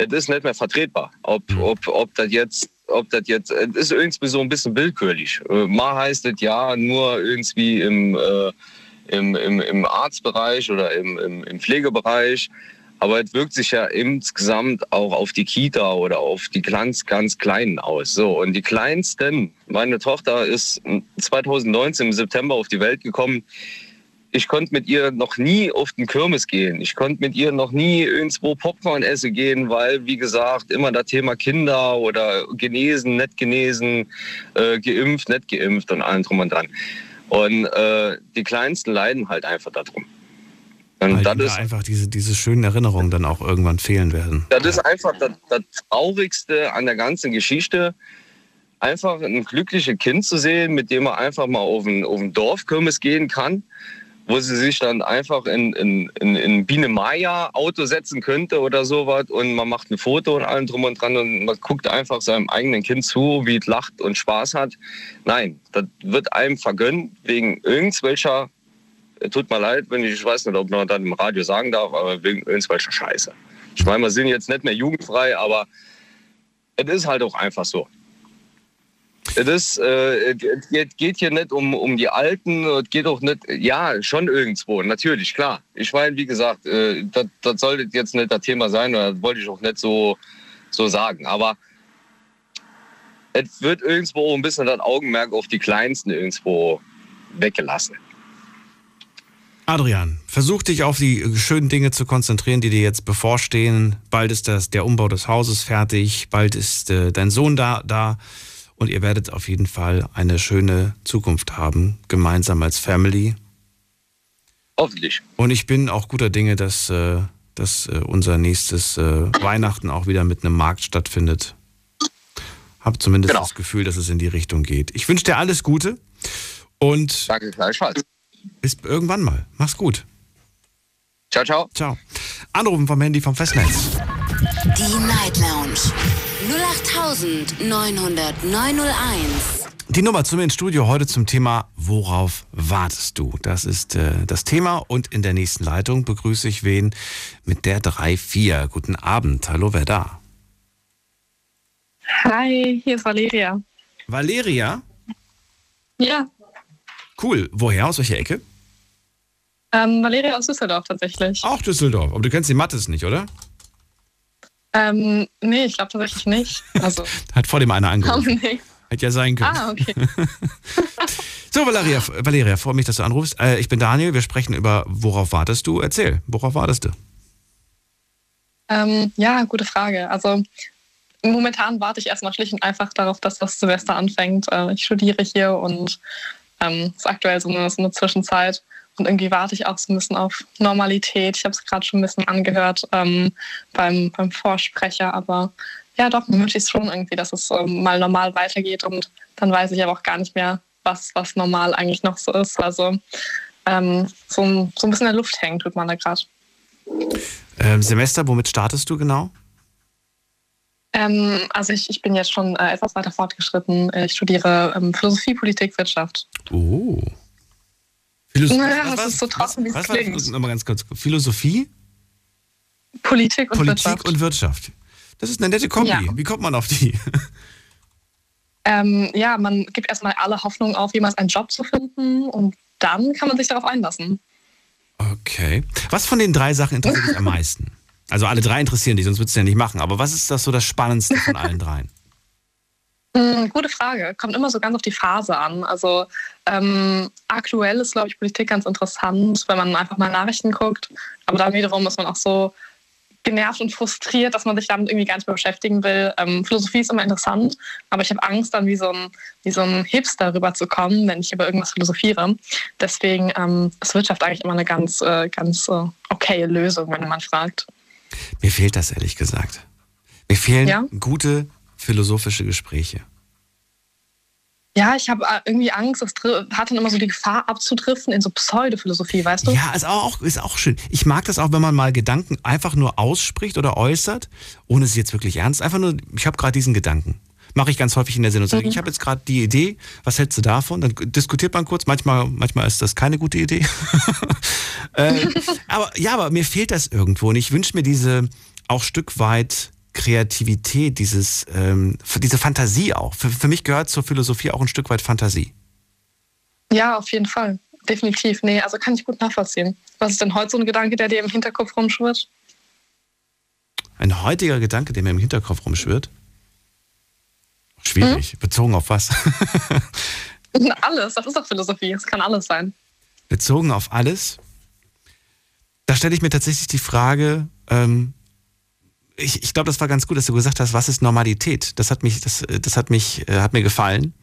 es ist nicht mehr vertretbar. Ob, ob, ob das jetzt, ob das jetzt, es ist irgendwie so ein bisschen willkürlich. Äh, Mal heißt es ja nur irgendwie im, äh, im, im, im Arztbereich oder im, im, im Pflegebereich. Aber es wirkt sich ja insgesamt auch auf die Kita oder auf die ganz, ganz Kleinen aus. So, und die Kleinsten, meine Tochter ist 2019 im September auf die Welt gekommen. Ich konnte mit ihr noch nie auf den Kirmes gehen. Ich konnte mit ihr noch nie irgendwo Popcorn essen gehen, weil, wie gesagt, immer das Thema Kinder oder genesen, nicht genesen, äh, geimpft, nicht geimpft und allem drum und dran. Und äh, die Kleinsten leiden halt einfach darum. Und Weil ist einfach diese, diese schönen Erinnerungen dann auch irgendwann fehlen werden. das ist einfach das, das Traurigste an der ganzen Geschichte. Einfach ein glückliches Kind zu sehen, mit dem man einfach mal auf ein, auf ein Dorfkirmes gehen kann, wo sie sich dann einfach in, in, in, in Biene Maya Auto setzen könnte oder sowas und man macht ein Foto und allem drum und dran und man guckt einfach seinem eigenen Kind zu, wie es lacht und Spaß hat. Nein, das wird einem vergönnt wegen irgendwelcher, tut mir leid, wenn ich, ich weiß nicht, ob man das im Radio sagen darf, aber wegen irgendwelcher Scheiße. Ich meine, wir sind jetzt nicht mehr jugendfrei, aber es ist halt auch einfach so. Ist, äh, geht- hier nicht um, um die Alten, geht auch nicht, ja, schon irgendwo, natürlich, klar. Ich meine, wie gesagt, äh, das, das sollte jetzt nicht das Thema sein, das wollte ich auch nicht so, so sagen, aber es wird irgendwo ein bisschen das Augenmerk auf die Kleinsten irgendwo weggelassen. Adrian, versuch dich auf die schönen Dinge zu konzentrieren, die dir jetzt bevorstehen. Bald ist das, der Umbau des Hauses fertig, bald ist äh, dein Sohn da, da und ihr werdet auf jeden Fall eine schöne Zukunft haben, gemeinsam als Family. Hoffentlich. Und ich bin auch guter Dinge, dass, äh, dass äh, unser nächstes äh, Weihnachten auch wieder mit einem Markt stattfindet. Hab zumindest Genau. das Gefühl, dass es in die Richtung geht. Ich wünsche dir alles Gute und Danke gleichfalls. bis irgendwann mal. Mach's gut. Ciao, ciao. Ciao. Anrufen vom Handy vom Festnetz. Die Night Lounge 08901. Die Nummer zum ins Studio heute zum Thema Worauf wartest du? Das ist äh, das Thema und in der nächsten Leitung begrüße ich wen mit der 3-4. Guten Abend. Hallo, wer da? Hi, hier ist Valeria. Valeria? Ja, Cool. Woher? Aus welcher Ecke? ähm, Valeria aus Düsseldorf tatsächlich. Auch Düsseldorf. Aber du kennst die Mattes nicht, oder? Ähm, nee, ich glaube tatsächlich nicht. Also, [LAUGHS] Hat vor dem einer angerufen. nicht? Hätte ja sein können. Ah, okay. [LAUGHS] So, Valeria, Valeria, freue mich, dass du anrufst. Äh, ich bin Daniel, wir sprechen über Worauf wartest du? Erzähl, worauf wartest du? Ähm, ja, gute Frage. Also momentan warte ich erstmal schlicht und einfach darauf, dass das Semester anfängt. Äh, ich studiere hier und ähm, ist aktuell so eine, so eine Zwischenzeit. Und irgendwie warte ich auch so ein bisschen auf Normalität. Ich habe es gerade schon ein bisschen angehört ähm, beim, beim Vorsprecher, aber ja, doch, mir wünsche ich es schon irgendwie, dass es ähm, mal normal weitergeht und dann weiß ich aber auch gar nicht mehr, was, was normal eigentlich noch so ist. Also ähm, so, ein- so ein bisschen in der Luft hängt, tut man da gerade. Ähm, Semester, womit startest du genau? Ähm, also ich, ich bin jetzt schon äh, etwas weiter fortgeschritten. Ich studiere ähm, Philosophie, Politik, Wirtschaft. Oh. Philosophie. Naja, das ist so trocken, wie es was war, klingt. nochmal ganz kurz. Philosophie, Politik und Politik Wirtschaft. und Wirtschaft. Das ist eine nette Kombi. Ja. Wie kommt man auf die? [LAUGHS] Ähm, ja, man gibt erstmal alle Hoffnung auf, jemals einen Job zu finden und dann kann man sich darauf einlassen. Okay. Was von den drei Sachen interessiert dich am [LAUGHS] meisten? Also alle drei interessieren dich, sonst würdest du ja nicht machen. Aber was ist das so das Spannendste von allen dreien? Hm, [LAUGHS] gute Frage. Kommt immer so ganz auf die Phase an. Also ähm, aktuell ist, glaube ich, Politik ganz interessant, wenn man einfach mal Nachrichten guckt. Aber dann wiederum ist man auch so genervt und frustriert, dass man sich damit irgendwie gar nicht mehr beschäftigen will. Ähm, Philosophie ist immer interessant, aber ich habe Angst, dann wie so ein, wie so ein Hipster rüberzukommen, wenn ich über irgendwas philosophiere. Deswegen ähm, ist Wirtschaft eigentlich immer eine ganz, äh, ganz äh, okaye Lösung, wenn man fragt. Mir fehlt das ehrlich gesagt. Mir fehlen Ja? gute philosophische Gespräche. Ja, ich habe äh, irgendwie Angst, es hat dann immer so die Gefahr abzudriften in so Pseudophilosophie, weißt du? Ja, ist auch, ist auch schön. Ich mag das auch, wenn man mal Gedanken einfach nur ausspricht oder äußert, ohne sie jetzt wirklich ernst. Einfach nur, ich habe gerade diesen Gedanken. Mache ich ganz häufig in der Sendung. Sag, Ich habe jetzt gerade die Idee, was hältst du davon? Dann diskutiert man kurz. Manchmal, manchmal ist das keine gute Idee. [LAUGHS] äh, [LAUGHS] aber ja, aber mir fehlt das irgendwo. Und ich wünsche mir diese auch Stück weit Kreativität, dieses, ähm, diese Fantasie auch. Für, für mich gehört zur Philosophie auch ein Stück weit Fantasie. Ja, auf jeden Fall. Definitiv. Nee, also kann ich gut nachvollziehen. Was ist denn heute so ein Gedanke, der dir im Hinterkopf rumschwirrt? Ein heutiger Gedanke, der mir im Hinterkopf rumschwirrt. Schwierig. Bezogen auf was? [LAUGHS] Alles, das ist doch Philosophie. Es kann alles sein. Bezogen auf alles. Da stelle ich mir tatsächlich die Frage, ähm, ich, ich glaube, das war ganz gut, dass du gesagt hast, was ist Normalität? Das hat mich, das, das hat mich, äh, hat mir gefallen.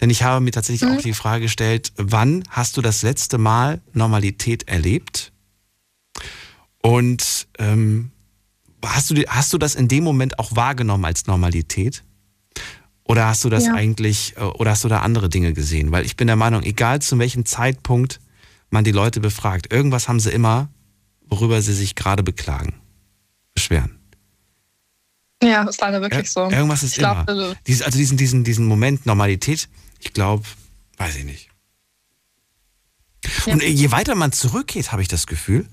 Denn ich habe mir tatsächlich auch die Frage gestellt, wann hast du das letzte Mal Normalität erlebt? Und ähm, hast, du, hast du das in dem Moment auch wahrgenommen als Normalität? Oder hast du das Ja. eigentlich, äh, oder hast du da andere Dinge gesehen? Weil ich bin der Meinung, egal zu welchem Zeitpunkt man die Leute befragt, irgendwas haben sie immer, worüber sie sich gerade beklagen, beschweren. Ja, ist leider wirklich so. Irgendwas ist ich glaub, immer. äh, Dies, also diesen, diesen, diesen Moment Normalität, ich glaube, weiß ich nicht. Und je weiter man zurückgeht, habe ich das Gefühl,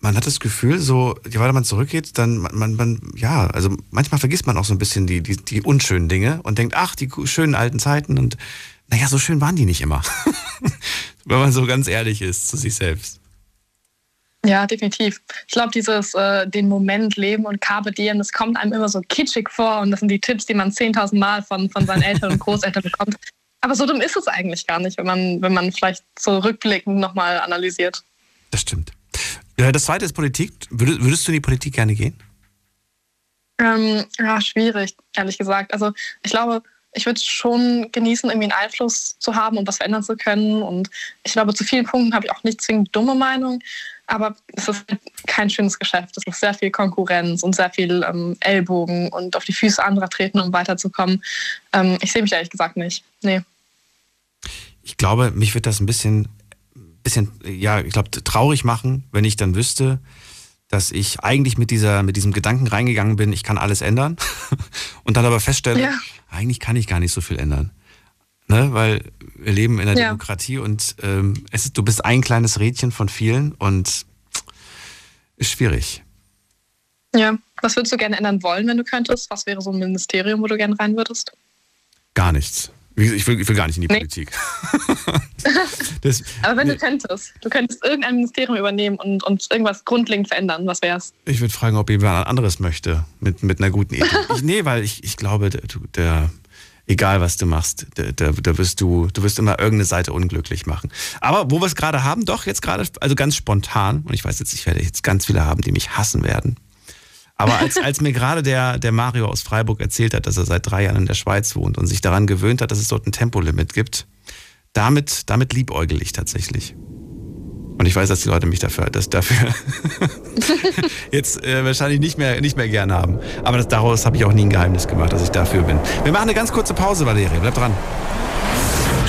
man hat das Gefühl, so, je weiter man zurückgeht, dann, man, man, ja, also manchmal vergisst man auch so ein bisschen die, die, die unschönen Dinge und denkt, ach, die schönen alten Zeiten und naja, so schön waren die nicht immer. [LAUGHS] Wenn man so ganz ehrlich ist zu sich selbst. Ja, definitiv. Ich glaube, dieses äh, den Moment leben und Carpe Diem, das kommt einem immer so kitschig vor und das sind die Tipps, die man 10.000 Mal von, von seinen Eltern und Großeltern bekommt. Aber so dumm ist es eigentlich gar nicht, wenn man, wenn man vielleicht so rückblickend nochmal analysiert. Das stimmt. Ja, das zweite ist Politik. Würdest, würdest du in die Politik gerne gehen? Ähm, ja, schwierig, ehrlich gesagt. Also ich glaube, ich würde schon genießen, irgendwie einen Einfluss zu haben und was verändern zu können. Und ich glaube, zu vielen Punkten habe ich auch nicht zwingend dumme Meinung, aber es ist kein schönes Geschäft. Es ist sehr viel Konkurrenz und sehr viel ähm, Ellbogen und auf die Füße anderer treten, um weiterzukommen. Ähm, ich sehe mich ehrlich gesagt nicht. Nee. Ich glaube, mich wird das ein bisschen, bisschen ja, ich glaube, traurig machen, wenn ich dann wüsste, dass ich eigentlich mit, dieser, mit diesem Gedanken reingegangen bin, ich kann alles ändern [LAUGHS] und dann aber feststelle, ja. eigentlich kann ich gar nicht so viel ändern. Ne? Weil wir leben in einer ja. Demokratie und ähm, es ist, du bist ein kleines Rädchen von vielen und ist schwierig. Ja, was würdest du gerne ändern wollen, wenn du könntest? Was wäre so ein Ministerium, wo du gerne rein würdest? Gar nichts. Ich will, ich will gar nicht in die nee. Politik. [LAUGHS] das, Aber wenn nee. du könntest, du könntest irgendein Ministerium übernehmen und, und irgendwas grundlegend verändern, was wär's? Ich würde fragen, ob jemand anderes möchte, mit, mit einer guten Idee. [LAUGHS] ich, nee, weil ich, ich glaube, der, der, egal was du machst, da, da wirst du, du wirst immer irgendeine Seite unglücklich machen. Aber wo wir es gerade haben, doch jetzt gerade, also ganz spontan, und ich weiß jetzt, ich werde jetzt ganz viele haben, die mich hassen werden. Aber als, als mir gerade der, der Mario aus Freiburg erzählt hat, dass er seit drei Jahren in der Schweiz wohnt und sich daran gewöhnt hat, dass es dort ein Tempolimit gibt, damit, damit liebäugel ich tatsächlich. Und ich weiß, dass die Leute mich dafür, das dafür [LAUGHS] jetzt äh, wahrscheinlich nicht mehr, nicht mehr gern haben. Aber das, daraus habe ich auch nie ein Geheimnis gemacht, dass ich dafür bin. Wir machen eine ganz kurze Pause, Valerie. Bleib dran.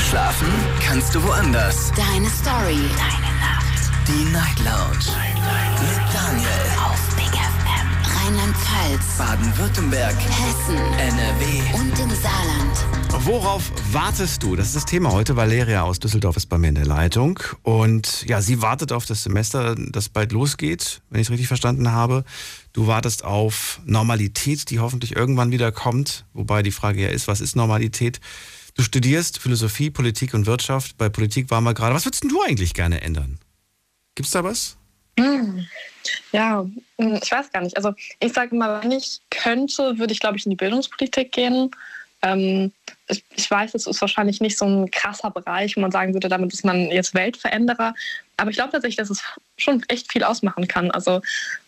Schlafen kannst du woanders. Deine Story. Deine Nacht. Die Night Lounge. Night, Night. Mit Daniel. Rheinland-Pfalz, Baden-Württemberg, Hessen, NRW und im Saarland. Worauf wartest du? Das ist das Thema heute. Valeria aus Düsseldorf ist bei mir in der Leitung. Und ja, sie wartet auf das Semester, das bald losgeht, wenn ich es richtig verstanden habe. Du wartest auf Normalität, die hoffentlich irgendwann wieder kommt. Wobei die Frage ja ist, was ist Normalität? Du studierst Philosophie, Politik und Wirtschaft. Bei Politik waren wir gerade. Was würdest du eigentlich gerne ändern? Gibt es da was? Hm. Ja, hm, ich weiß gar nicht. Also ich sage mal, wenn ich könnte, würde ich, glaube ich, in die Bildungspolitik gehen. Ähm, ich, ich, weiß, es ist wahrscheinlich nicht so ein krasser Bereich, wo man sagen würde, damit ist man jetzt Weltveränderer. Aber ich glaube tatsächlich, dass es schon echt viel ausmachen kann. Also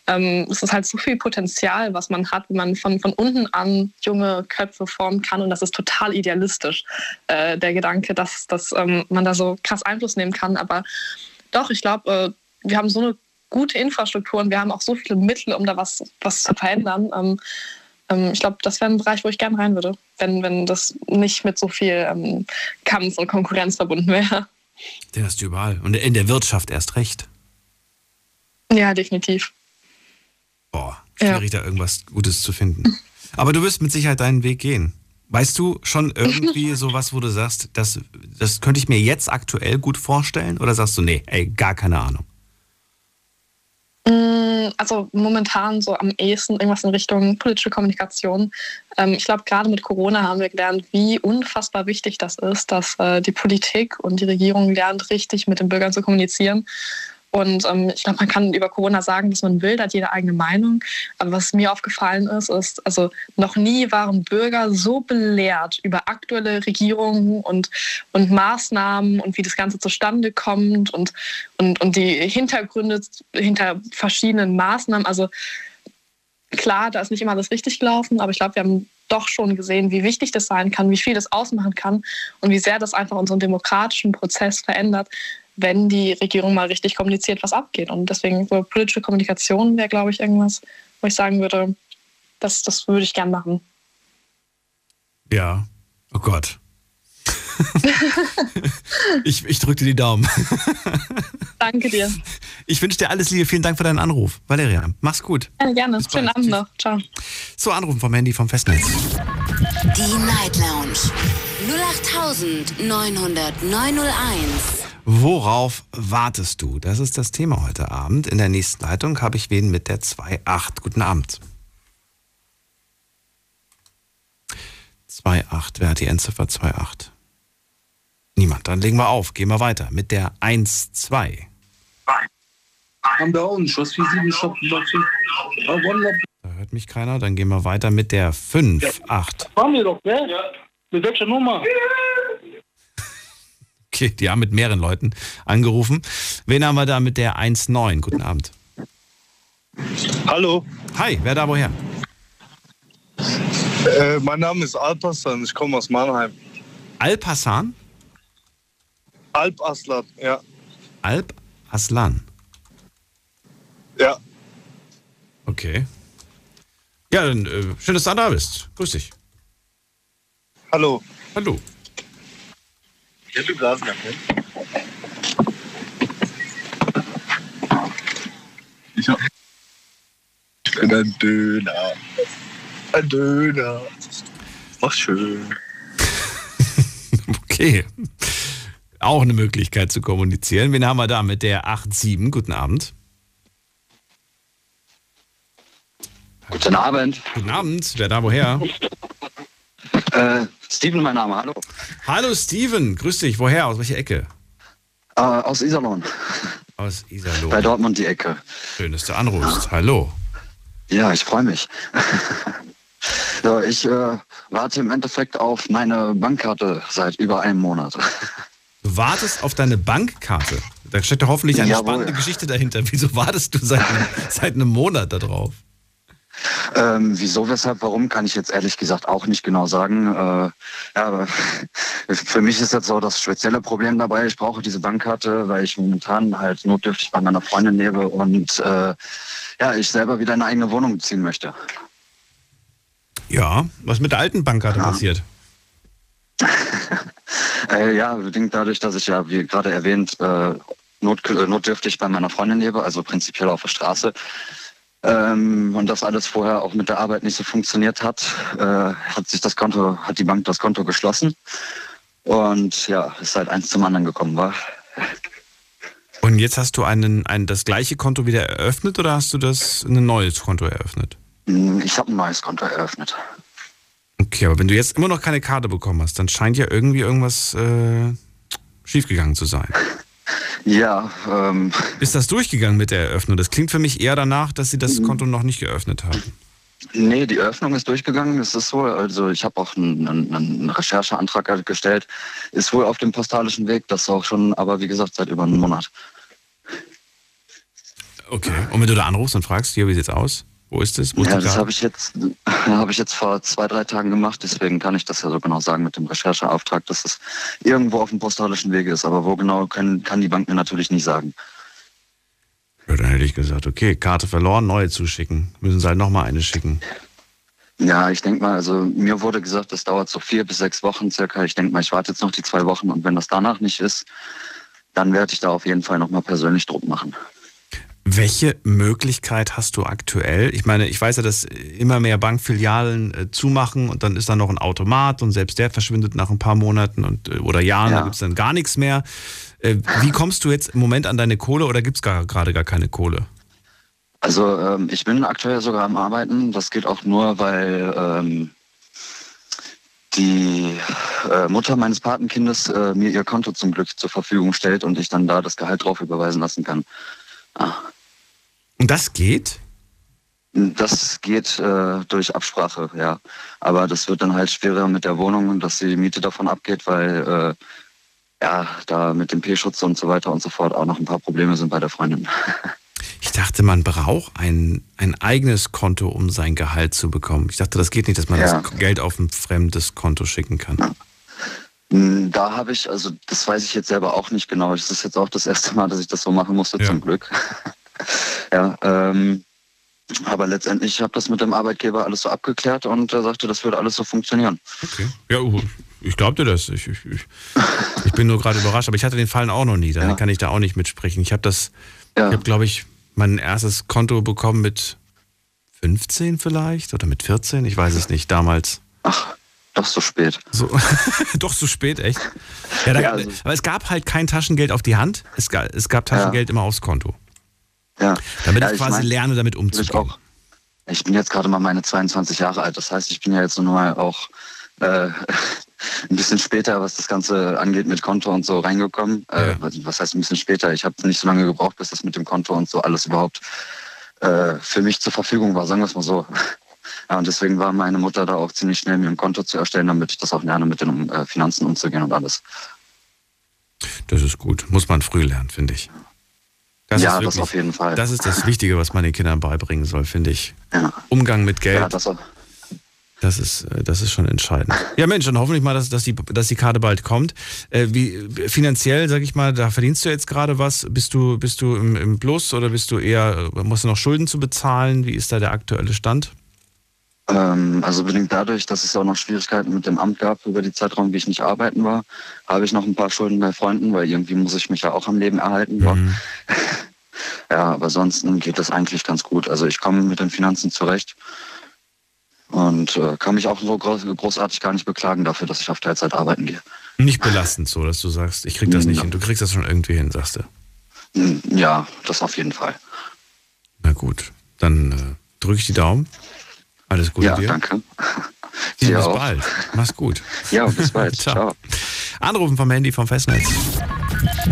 ähm, es ist halt so viel Potenzial, was man hat, wenn man von, von unten an junge Köpfe formen kann. Und das ist total idealistisch, äh, der Gedanke, dass, dass ähm, man da so krass Einfluss nehmen kann. Aber doch, ich glaube, äh, wir haben so eine gute Infrastruktur und wir haben auch so viele Mittel, um da was, was zu verändern. Ähm, ähm, ich glaube, das wäre ein Bereich, wo ich gerne rein würde, wenn, wenn das nicht mit so viel ähm, Kampf und Konkurrenz verbunden wäre. Hast du überall. Und in der Wirtschaft erst recht. Ja, definitiv. Boah, schwierig ja. da irgendwas Gutes zu finden. [LAUGHS] Aber du wirst mit Sicherheit deinen Weg gehen. Weißt du schon [LAUGHS] irgendwie sowas, wo du sagst, das, das könnte ich mir jetzt aktuell gut vorstellen? Oder sagst du, nee, ey, gar keine Ahnung? Mm, also momentan so am ehesten irgendwas in Richtung politische Kommunikation. Ähm, ich glaube, gerade mit Corona haben wir gelernt, wie unfassbar wichtig das ist, dass äh, die Politik und die Regierung lernt, richtig mit den Bürgern zu kommunizieren. Und ähm, ich glaube, man kann über Corona sagen, dass man will, hat jede eigene Meinung. Aber was mir aufgefallen ist, ist, also noch nie waren Bürger so belehrt über aktuelle Regierungen und, und Maßnahmen und wie das Ganze zustande kommt und, und, und die Hintergründe hinter verschiedenen Maßnahmen. Also klar, da ist nicht immer alles richtig gelaufen, aber ich glaube, wir haben doch schon gesehen, wie wichtig das sein kann, wie viel das ausmachen kann und wie sehr das einfach unseren demokratischen Prozess verändert, wenn die Regierung mal richtig kommuniziert, was abgeht. Und deswegen so politische Kommunikation wäre, glaube ich, irgendwas, wo ich sagen würde, das, das würde ich gern machen. Ja, oh Gott. [LAUGHS] ich ich drücke dir die Daumen. Danke dir. Ich wünsche dir alles Liebe. Vielen Dank für deinen Anruf. Valeria, mach's gut. Ja, gerne. Schönen Abend noch. Ciao. So, Anrufen vom Handy vom Festnetz. Die Night Lounge 0890901. Worauf wartest du? Das ist das Thema heute Abend. In der nächsten Leitung habe ich wen mit der 2.8. Guten Abend. 2.8. Wer hat die Endziffer 2.8? Niemand. Dann legen wir auf. Gehen wir weiter mit der 1.2. Da hört mich keiner. Dann gehen wir weiter mit der 5.8. Haben wir doch, ne? Ja. Mit welcher Nummer? Okay, die haben mit mehreren Leuten angerufen. Wen haben wir da mit der 1.9? Guten Abend. Hallo. Hi, wer da woher? Äh, mein Name ist Alpassan, ich komme aus Mannheim. Alpassan? Alp Aslan, ja. Alp Aslan? Ja. Okay. Ja, dann äh, schön, dass du da bist. Grüß dich. Hallo. Hallo. Bir gaz yapayım. Ich hab... bin ein Döner. Ein Döner. Was schön. [LAUGHS] Okay. Auch eine Möglichkeit zu kommunizieren. Wen haben wir da mit der 8-7? Guten Abend. Guten Abend. Guten Abend. Wer da woher? Äh, Steven, mein Name, hallo. Hallo Steven, grüß dich. Woher? Aus welcher Ecke? Äh, aus Iserlohn. Aus Iserlohn. Bei Dortmund die Ecke. Schön, dass du anrufst. Hallo. Ja, ich freue mich. [LAUGHS] so, ich äh, warte im Endeffekt auf meine Bankkarte seit über einem Monat. Du wartest auf deine Bankkarte? Da steckt doch hoffentlich eine Jawohl. spannende Geschichte dahinter. Wieso wartest du seit, [LAUGHS] seit einem Monat darauf? Ähm, wieso, weshalb, warum, kann ich jetzt ehrlich gesagt auch nicht genau sagen. Äh, ja, aber [LAUGHS] für mich ist jetzt so das spezielle Problem dabei, ich brauche diese Bankkarte, weil ich momentan halt notdürftig bei meiner Freundin lebe und äh, ja, ich selber wieder eine eigene Wohnung beziehen möchte. Ja, was mit der alten Bankkarte passiert? [LAUGHS] Äh, ja, bedingt dadurch, dass ich ja, wie gerade erwähnt, äh, not, äh, notdürftig bei meiner Freundin lebe, also prinzipiell auf der Straße. Ähm, und das alles vorher auch mit der Arbeit nicht so funktioniert hat, äh, hat sich das Konto, hat die Bank das Konto geschlossen. Und ja, ist halt eins zum anderen gekommen war. Und jetzt hast du einen, ein, das gleiche Konto wieder eröffnet oder hast du das ein neues Konto eröffnet? Hm, Ich habe ein neues Konto eröffnet. Okay, aber wenn du jetzt immer noch keine Karte bekommen hast, dann scheint ja irgendwie irgendwas äh, schiefgegangen zu sein. Ja, ähm, Ist das durchgegangen mit der Eröffnung? Das klingt für mich eher danach, dass sie das Konto noch nicht geöffnet haben. nee, die Eröffnung ist durchgegangen. Es ist so, also ich habe auch einen, einen, einen Rechercheantrag gestellt. Ist wohl auf dem postalischen Weg, das auch schon, aber wie gesagt, seit über einem Monat. Okay. Und wenn du da anrufst und fragst, hier, wie sieht's aus? Wo ist es? Wo Ja, das habe ich jetzt [LAUGHS] habe ich jetzt vor zwei, drei Tagen gemacht, deswegen kann ich das ja so genau sagen mit dem Rechercheauftrag, dass es irgendwo auf dem postalischen Wege ist. Aber wo genau können, kann die Bank mir natürlich nicht sagen. Ja, dann hätte ich gesagt, okay, Karte verloren, neue zuschicken. Müssen sie halt nochmal eine schicken. Ja, ich denke mal, also mir wurde gesagt, das dauert so vier bis sechs Wochen circa. Ich denke mal, ich warte jetzt noch die zwei Wochen und wenn das danach nicht ist, dann werde ich da auf jeden Fall nochmal persönlich Druck machen. Welche Möglichkeit hast du aktuell? Ich meine, ich weiß ja, dass immer mehr Bankfilialen äh, zumachen und dann ist da noch ein Automat und selbst der verschwindet nach ein paar Monaten und, äh, oder Jahren, Ja. da gibt es dann gar nichts mehr. Äh, wie kommst du jetzt im Moment an deine Kohle oder gibt es gar, gerade gar keine Kohle? Also ähm, ich bin aktuell sogar am Arbeiten. Das geht auch nur, weil ähm, die äh, Mutter meines Patenkindes äh, mir ihr Konto zum Glück zur Verfügung stellt und ich dann da das Gehalt drauf überweisen lassen kann. Und das geht? Das geht äh, durch Absprache, ja. Aber das wird dann halt schwerer mit der Wohnung, dass die Miete davon abgeht, weil äh, ja, da mit dem P-Schutz und so weiter und so fort auch noch ein paar Probleme sind bei der Freundin. [LAUGHS] Ich dachte, man braucht ein, ein eigenes Konto, um sein Gehalt zu bekommen. Ich dachte, das geht nicht, dass man Ja. das Geld auf ein fremdes Konto schicken kann. Mm, Da habe ich, also das weiß ich jetzt selber auch nicht genau. Es ist jetzt auch das erste Mal, dass ich das so machen musste, zum Glück. Ja, ähm, aber letztendlich habe das mit dem Arbeitgeber alles so abgeklärt und er sagte, das würde alles so funktionieren. Okay. Ja, uh, ich glaube dir das. Ich, ich, ich, bin nur gerade überrascht, aber ich hatte den Fall auch noch nie. Daher kann ich da auch nicht mitsprechen. Ich habe das, ich habe, glaube ich, mein erstes Konto bekommen mit 15 vielleicht oder mit 14, ich weiß es nicht, damals. Doch so spät. So, [LAUGHS] doch so spät, echt? Ja, da, Ja, also- aber es gab halt kein Taschengeld auf die Hand, es gab, es gab Taschengeld immer aufs Konto. Ja. Damit Ja, ich quasi mein, lerne, damit umzugehen. Ich bin jetzt gerade mal meine 22 Jahre alt. Das heißt, ich bin ja jetzt nur mal auch äh, [LAUGHS] ein bisschen später, was das Ganze angeht, mit Konto und so reingekommen. Äh, was- was heißt ein bisschen später? Ich habe nicht so lange gebraucht, bis das mit dem Konto und so alles überhaupt äh, für mich zur Verfügung war, sagen wir es mal so. [LAUGHS] Ja, und deswegen war meine Mutter da auch ziemlich schnell, mir ein Konto zu erstellen, damit ich das auch lerne, mit den äh, Finanzen umzugehen und alles. Das ist gut. Muss man früh lernen, finde ich. Ja, ist das auf jeden Fall. Das ist das Wichtige, was man den Kindern beibringen soll, finde ich. Umgang mit Geld. Ja, das. Das ist, äh, das ist schon entscheidend. Ja, Mensch, dann hoffentlich mal, dass, dass, die, dass die Karte bald kommt. Äh, wie, finanziell, sag ich mal, da verdienst du jetzt gerade was. Bist du, bist du im, im Plus oder bist du eher, musst du noch Schulden zu bezahlen? Wie ist da der aktuelle Stand? Ähm, also bedingt dadurch, dass es auch noch Schwierigkeiten mit dem Amt gab über die Zeitraum, wie ich nicht arbeiten war, habe ich noch ein paar Schulden bei Freunden, weil irgendwie muss ich mich ja auch am Leben erhalten. wa? [LAUGHS] Ja, aber sonst geht das eigentlich ganz gut. Also ich komme mit den Finanzen zurecht und äh, kann mich auch so groß, großartig gar nicht beklagen dafür, dass ich auf Teilzeit arbeiten gehe. Nicht belastend so, dass du sagst, ich krieg das nicht ja. hin. Du kriegst das schon irgendwie hin, sagst du. Hm, ja, das auf jeden Fall. Na gut, dann äh, drücke ich die Daumen. Alles Gute ja, dir. danke. [LAUGHS] Ja, bis auch. bald. Mach's gut. Ja, bis bald. [LAUGHS] Ciao. Ciao. Anrufen vom Handy vom Festnetz.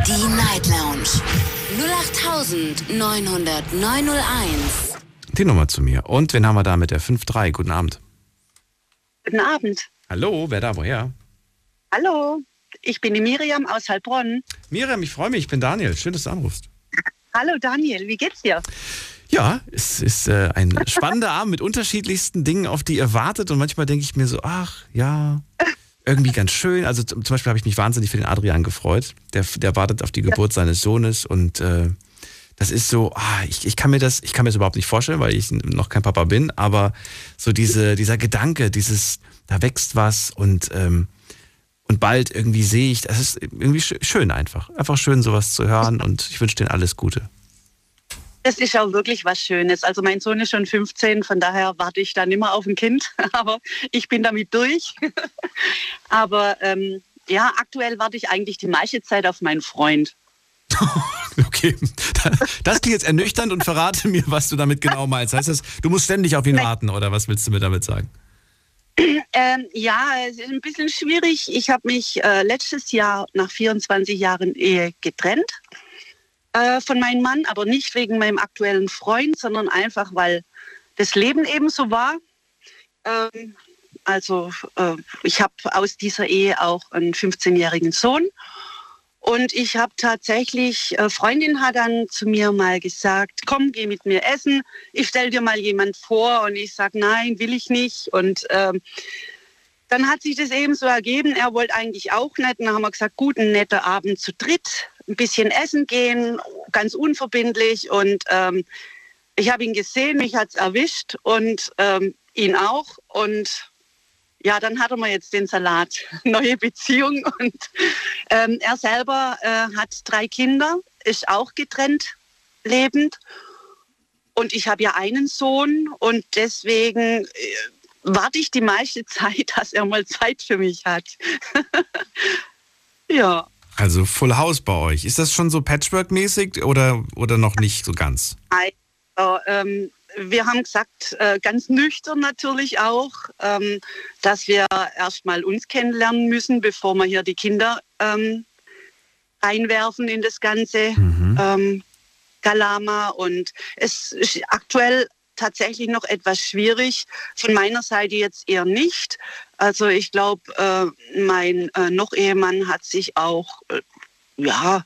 Die Night Lounge 0890901. Die Nummer zu mir. Und wen haben wir da mit der 5-3? Guten Abend. Guten Abend. Hallo, wer da woher? Hallo, ich bin die Miriam aus Heilbronn. Miriam, ich freue mich, ich bin Daniel. Schön, dass du anrufst. Hallo Daniel, wie geht's dir? Ja, es ist äh, ein spannender Abend mit unterschiedlichsten Dingen, auf die ihr wartet. Und manchmal denke ich mir so, ach ja, irgendwie ganz schön. Also zum Beispiel habe ich mich wahnsinnig für den Adrian gefreut. Der, der wartet auf die Geburt seines Sohnes und äh, das ist so, ah, ich, ich kann mir das, ich kann mir das überhaupt nicht vorstellen, weil ich noch kein Papa bin, aber so diese, dieser Gedanke, dieses, da wächst was und, ähm, und bald irgendwie sehe ich, das ist irgendwie schön einfach. Einfach schön, sowas zu hören und ich wünsche denen alles Gute. Das ist auch wirklich was Schönes. Also mein Sohn ist schon 15, von daher warte ich dann immer auf ein Kind, [LAUGHS] aber ich bin damit durch. [LAUGHS] aber ähm, ja, aktuell warte ich eigentlich die meiste Zeit auf meinen Freund. [LAUGHS] okay, das klingt jetzt ernüchternd und verrate mir, was du damit genau meinst. Heißt das, du musst ständig auf ihn warten oder was willst du mir damit sagen? [CLEARS THROAT] Ähm, ja, es ist ein bisschen schwierig. Ich habe mich äh, letztes Jahr nach 24 Jahren Ehe getrennt äh, von meinem Mann, aber nicht wegen meinem aktuellen Freund, sondern einfach, weil das Leben eben so war. Ähm, also äh, ich habe aus dieser Ehe auch einen 15-jährigen Sohn. Und ich habe tatsächlich, äh, Freundin hat dann zu mir mal gesagt, komm, geh mit mir essen, ich stell dir mal jemand vor. Und ich sage, nein, will ich nicht. Und ähm, dann hat sich das eben so ergeben, er wollte eigentlich auch nicht. Und dann haben wir gesagt, gut, ein netter Abend zu dritt ein bisschen essen gehen, ganz unverbindlich. Und ähm, ich habe ihn gesehen, mich hat es erwischt und ähm, ihn auch. Und ja, dann hatte man jetzt den Salat, [LAUGHS] neue Beziehung. Und ähm, er selber äh, hat drei Kinder, ist auch getrennt lebend. Und ich habe ja einen Sohn und deswegen äh, warte ich die meiste [LAUGHS] Zeit, dass er mal Zeit für mich hat. [LAUGHS] ja. Also Full House bei euch. Ist das schon so Patchwork-mäßig oder, oder noch nicht so ganz? Also, ähm, wir haben gesagt, äh, ganz nüchtern natürlich auch, ähm, dass wir erstmal uns kennenlernen müssen, bevor wir hier die Kinder ähm, einwerfen in das ganze mhm. ähm, Galama. Und es ist aktuell tatsächlich noch etwas schwierig. Von meiner Seite jetzt eher nicht. Also ich glaube, äh, mein äh, Noch-Ehemann hat sich auch äh, ja,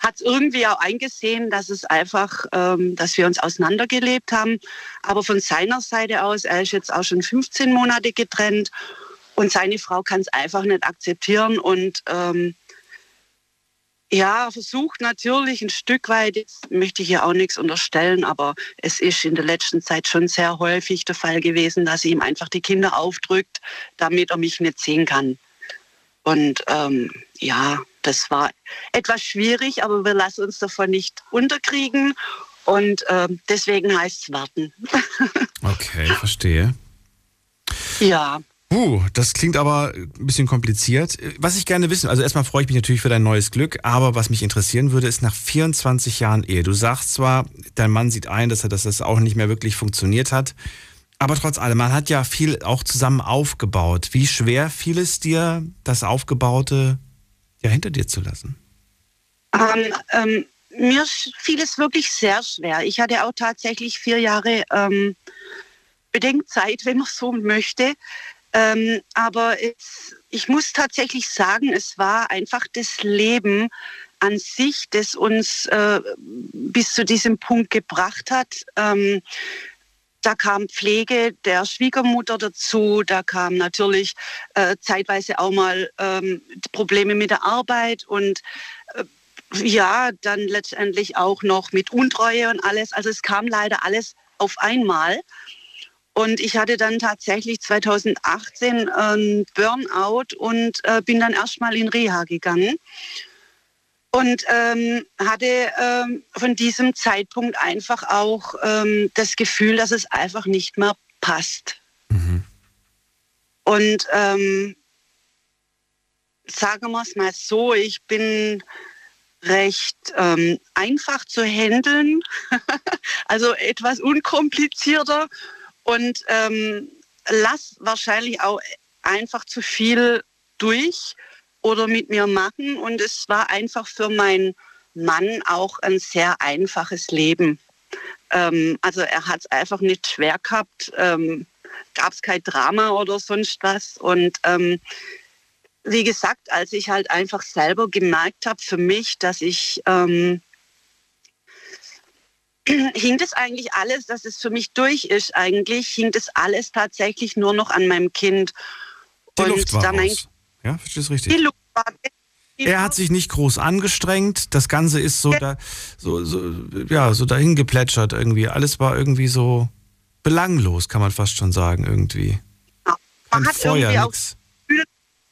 hat es irgendwie auch eingesehen, dass es einfach, ähm, dass wir uns auseinandergelebt haben. Aber von seiner Seite aus, er ist jetzt auch schon 15 Monate getrennt und seine Frau kann es einfach nicht akzeptieren und ähm, ja, versucht natürlich ein Stück weit, jetzt möchte ich hier auch nichts unterstellen, aber es ist in der letzten Zeit schon sehr häufig der Fall gewesen, dass sie ihm einfach die Kinder aufdrückt, damit er mich nicht sehen kann. Und ähm, ja, das war etwas schwierig, aber wir lassen uns davon nicht unterkriegen. Und ähm, deswegen heißt es warten. [LAUGHS] okay, verstehe. Ja. Uh, das klingt aber ein bisschen kompliziert. Was ich gerne wissen, also erstmal freue ich mich natürlich für dein neues Glück, aber was mich interessieren würde, ist nach 24 Jahren Ehe. Du sagst zwar, dein Mann sieht ein, dass er dass das auch nicht mehr wirklich funktioniert hat, aber trotz allem, man hat ja viel auch zusammen aufgebaut. Wie schwer fiel es dir, das Aufgebaute ja hinter dir zu lassen? Ähm, ähm, mir fiel es wirklich sehr schwer. Ich hatte auch tatsächlich vier Jahre ähm, Bedenkzeit, wenn man so möchte. Ähm, aber es, ich muss tatsächlich sagen, es war einfach das Leben an sich, das uns äh, bis zu diesem Punkt gebracht hat. Ähm, da kam Pflege der Schwiegermutter dazu, da kam natürlich äh, zeitweise auch mal ähm, Probleme mit der Arbeit und äh, ja, dann letztendlich auch noch mit Untreue und alles. Also es kam leider alles auf einmal. Und ich hatte dann tatsächlich 2018 ein Burnout und äh, bin dann erstmal in Reha gegangen. und ähm, hatte ähm, von diesem Zeitpunkt einfach auch ähm, das Gefühl, dass es einfach nicht mehr passt. Und ähm, sagen wir es mal so, ich bin recht ähm, einfach zu handeln, [LAUGHS] also etwas unkomplizierter und ähm, lass wahrscheinlich auch einfach zu viel durch oder mit mir machen. Und es war einfach für meinen Mann auch ein sehr einfaches Leben. Ähm, also er hat es einfach nicht schwer gehabt, ähm, gab es kein Drama oder sonst was. Und ähm, wie gesagt, als ich halt einfach selber gemerkt habe für mich, dass ich ähm, hing das eigentlich alles, dass es für mich durch ist, eigentlich hing das alles tatsächlich nur noch an meinem Kind. Die Luft war raus. Ja, verstehst du richtig? Die Luft war er hat sich nicht groß angestrengt. Das Ganze ist so, da, so, so, ja, so dahin geplätschert irgendwie. Alles war irgendwie so belanglos, kann man fast schon sagen, irgendwie. man Kein hat Feuer, irgendwie auch.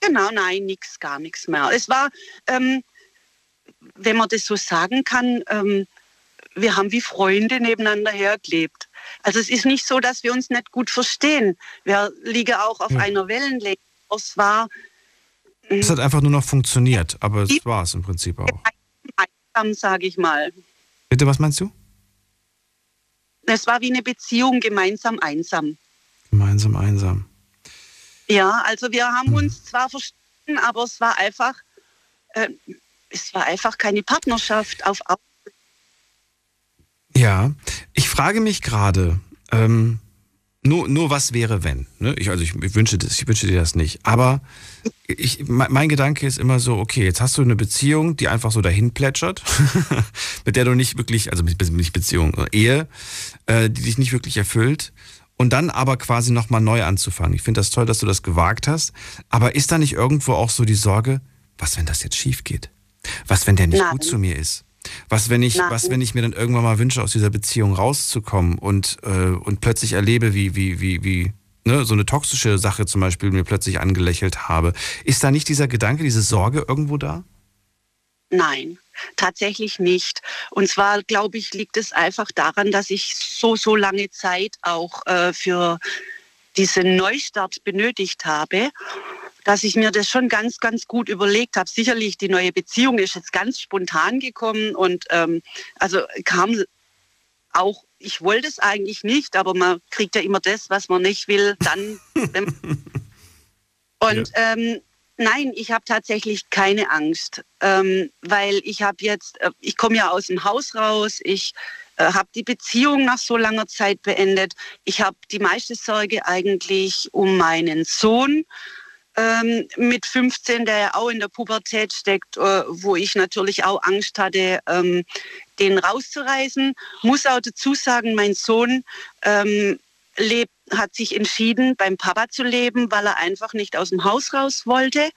Genau, nein, nichts, gar nichts mehr. Es war, ähm, wenn man das so sagen kann, ähm, wir haben wie Freunde nebeneinander hergelebt. Also es ist nicht so, dass wir uns nicht gut verstehen. Wir liegen auch auf Ja. einer Wellenlänge. Es war Es hat einfach nur noch funktioniert, aber es war es im Prinzip auch. einsam, sage ich mal. Bitte, was meinst du? Es war wie eine Beziehung gemeinsam einsam. Gemeinsam einsam. Ja, also wir haben uns zwar verstanden, aber es war einfach, äh, es war einfach keine Partnerschaft auf Au- Ja, ich frage mich gerade, ähm, nur, nur was wäre, wenn? Ne? Ich, also ich, ich wünsche das, ich wünsche dir das nicht. Aber ich, mein, mein Gedanke ist immer so, okay, jetzt hast du eine Beziehung, die einfach so dahin plätschert, [LAUGHS] mit der du nicht wirklich, also nicht Beziehung, sondern Ehe, äh, die dich nicht wirklich erfüllt. Und dann aber quasi nochmal neu anzufangen. Ich finde das toll, dass du das gewagt hast. Aber ist da nicht irgendwo auch so die Sorge, was, wenn das jetzt schief geht? Was, wenn der nicht Nein. gut zu mir ist? Was, wenn ich, Nein. was, wenn ich mir dann irgendwann mal wünsche, aus dieser Beziehung rauszukommen und, äh, und plötzlich erlebe, wie, wie, wie, wie, ne, so eine toxische Sache zum Beispiel mir plötzlich angelächelt habe. Ist da nicht dieser Gedanke, diese Sorge irgendwo da? Nein, tatsächlich nicht. Und zwar, glaube ich, liegt es einfach daran, dass ich so, so lange Zeit auch äh, für diesen Neustart benötigt habe, dass ich mir das schon ganz, ganz gut überlegt habe. Sicherlich, die neue Beziehung ist jetzt ganz spontan gekommen und ähm, also kam auch, ich wollte es eigentlich nicht, aber man kriegt ja immer das, was man nicht will, dann. [LAUGHS] wenn- und ähm, nein, ich habe tatsächlich keine Angst, ähm, weil ich habe jetzt, äh, ich komme ja aus dem Haus raus, ich äh, habe die Beziehung nach so langer Zeit beendet. Ich habe die meiste Sorge eigentlich um meinen Sohn ähm, mit 15, der ja auch in der Pubertät steckt, äh, wo ich natürlich auch Angst hatte, ähm, den rauszureißen. Muss auch dazu sagen, mein Sohn ähm, lebt, hat sich entschieden, beim Papa zu leben, weil er einfach nicht aus dem Haus raus wollte.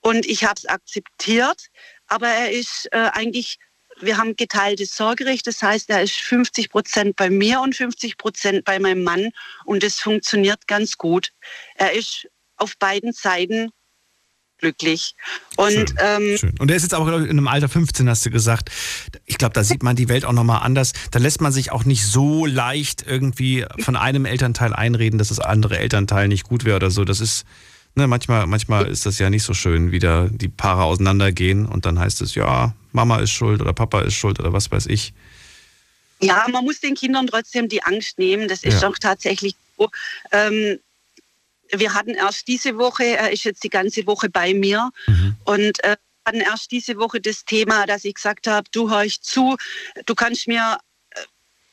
Und ich habe es akzeptiert. Aber er ist äh, eigentlich, wir haben geteiltes Sorgerecht. Das heißt, er ist 50 Prozent bei mir und 50 Prozent bei meinem Mann. Und das funktioniert ganz gut. Er ist auf beiden Seiten glücklich. Und ähm, Schön. Und der ist jetzt auch glaub ich, in einem Alter 15, hast du gesagt. Ich glaube, da sieht man die Welt auch nochmal anders. Da lässt man sich auch nicht so leicht irgendwie von einem Elternteil einreden, dass das andere Elternteil nicht gut wäre oder so. Das ist, ne, manchmal, manchmal ist das ja nicht so schön, wie da die Paare auseinandergehen und dann heißt es, ja, Mama ist schuld oder Papa ist schuld oder was weiß ich. Ja, man muss den Kindern trotzdem die Angst nehmen. Das ist Ja. doch tatsächlich so. Ähm, wir hatten erst diese Woche, er ist jetzt die ganze Woche bei mir und äh, hatten erst diese Woche das Thema, dass ich gesagt habe, du hör ich zu, du kannst mir äh,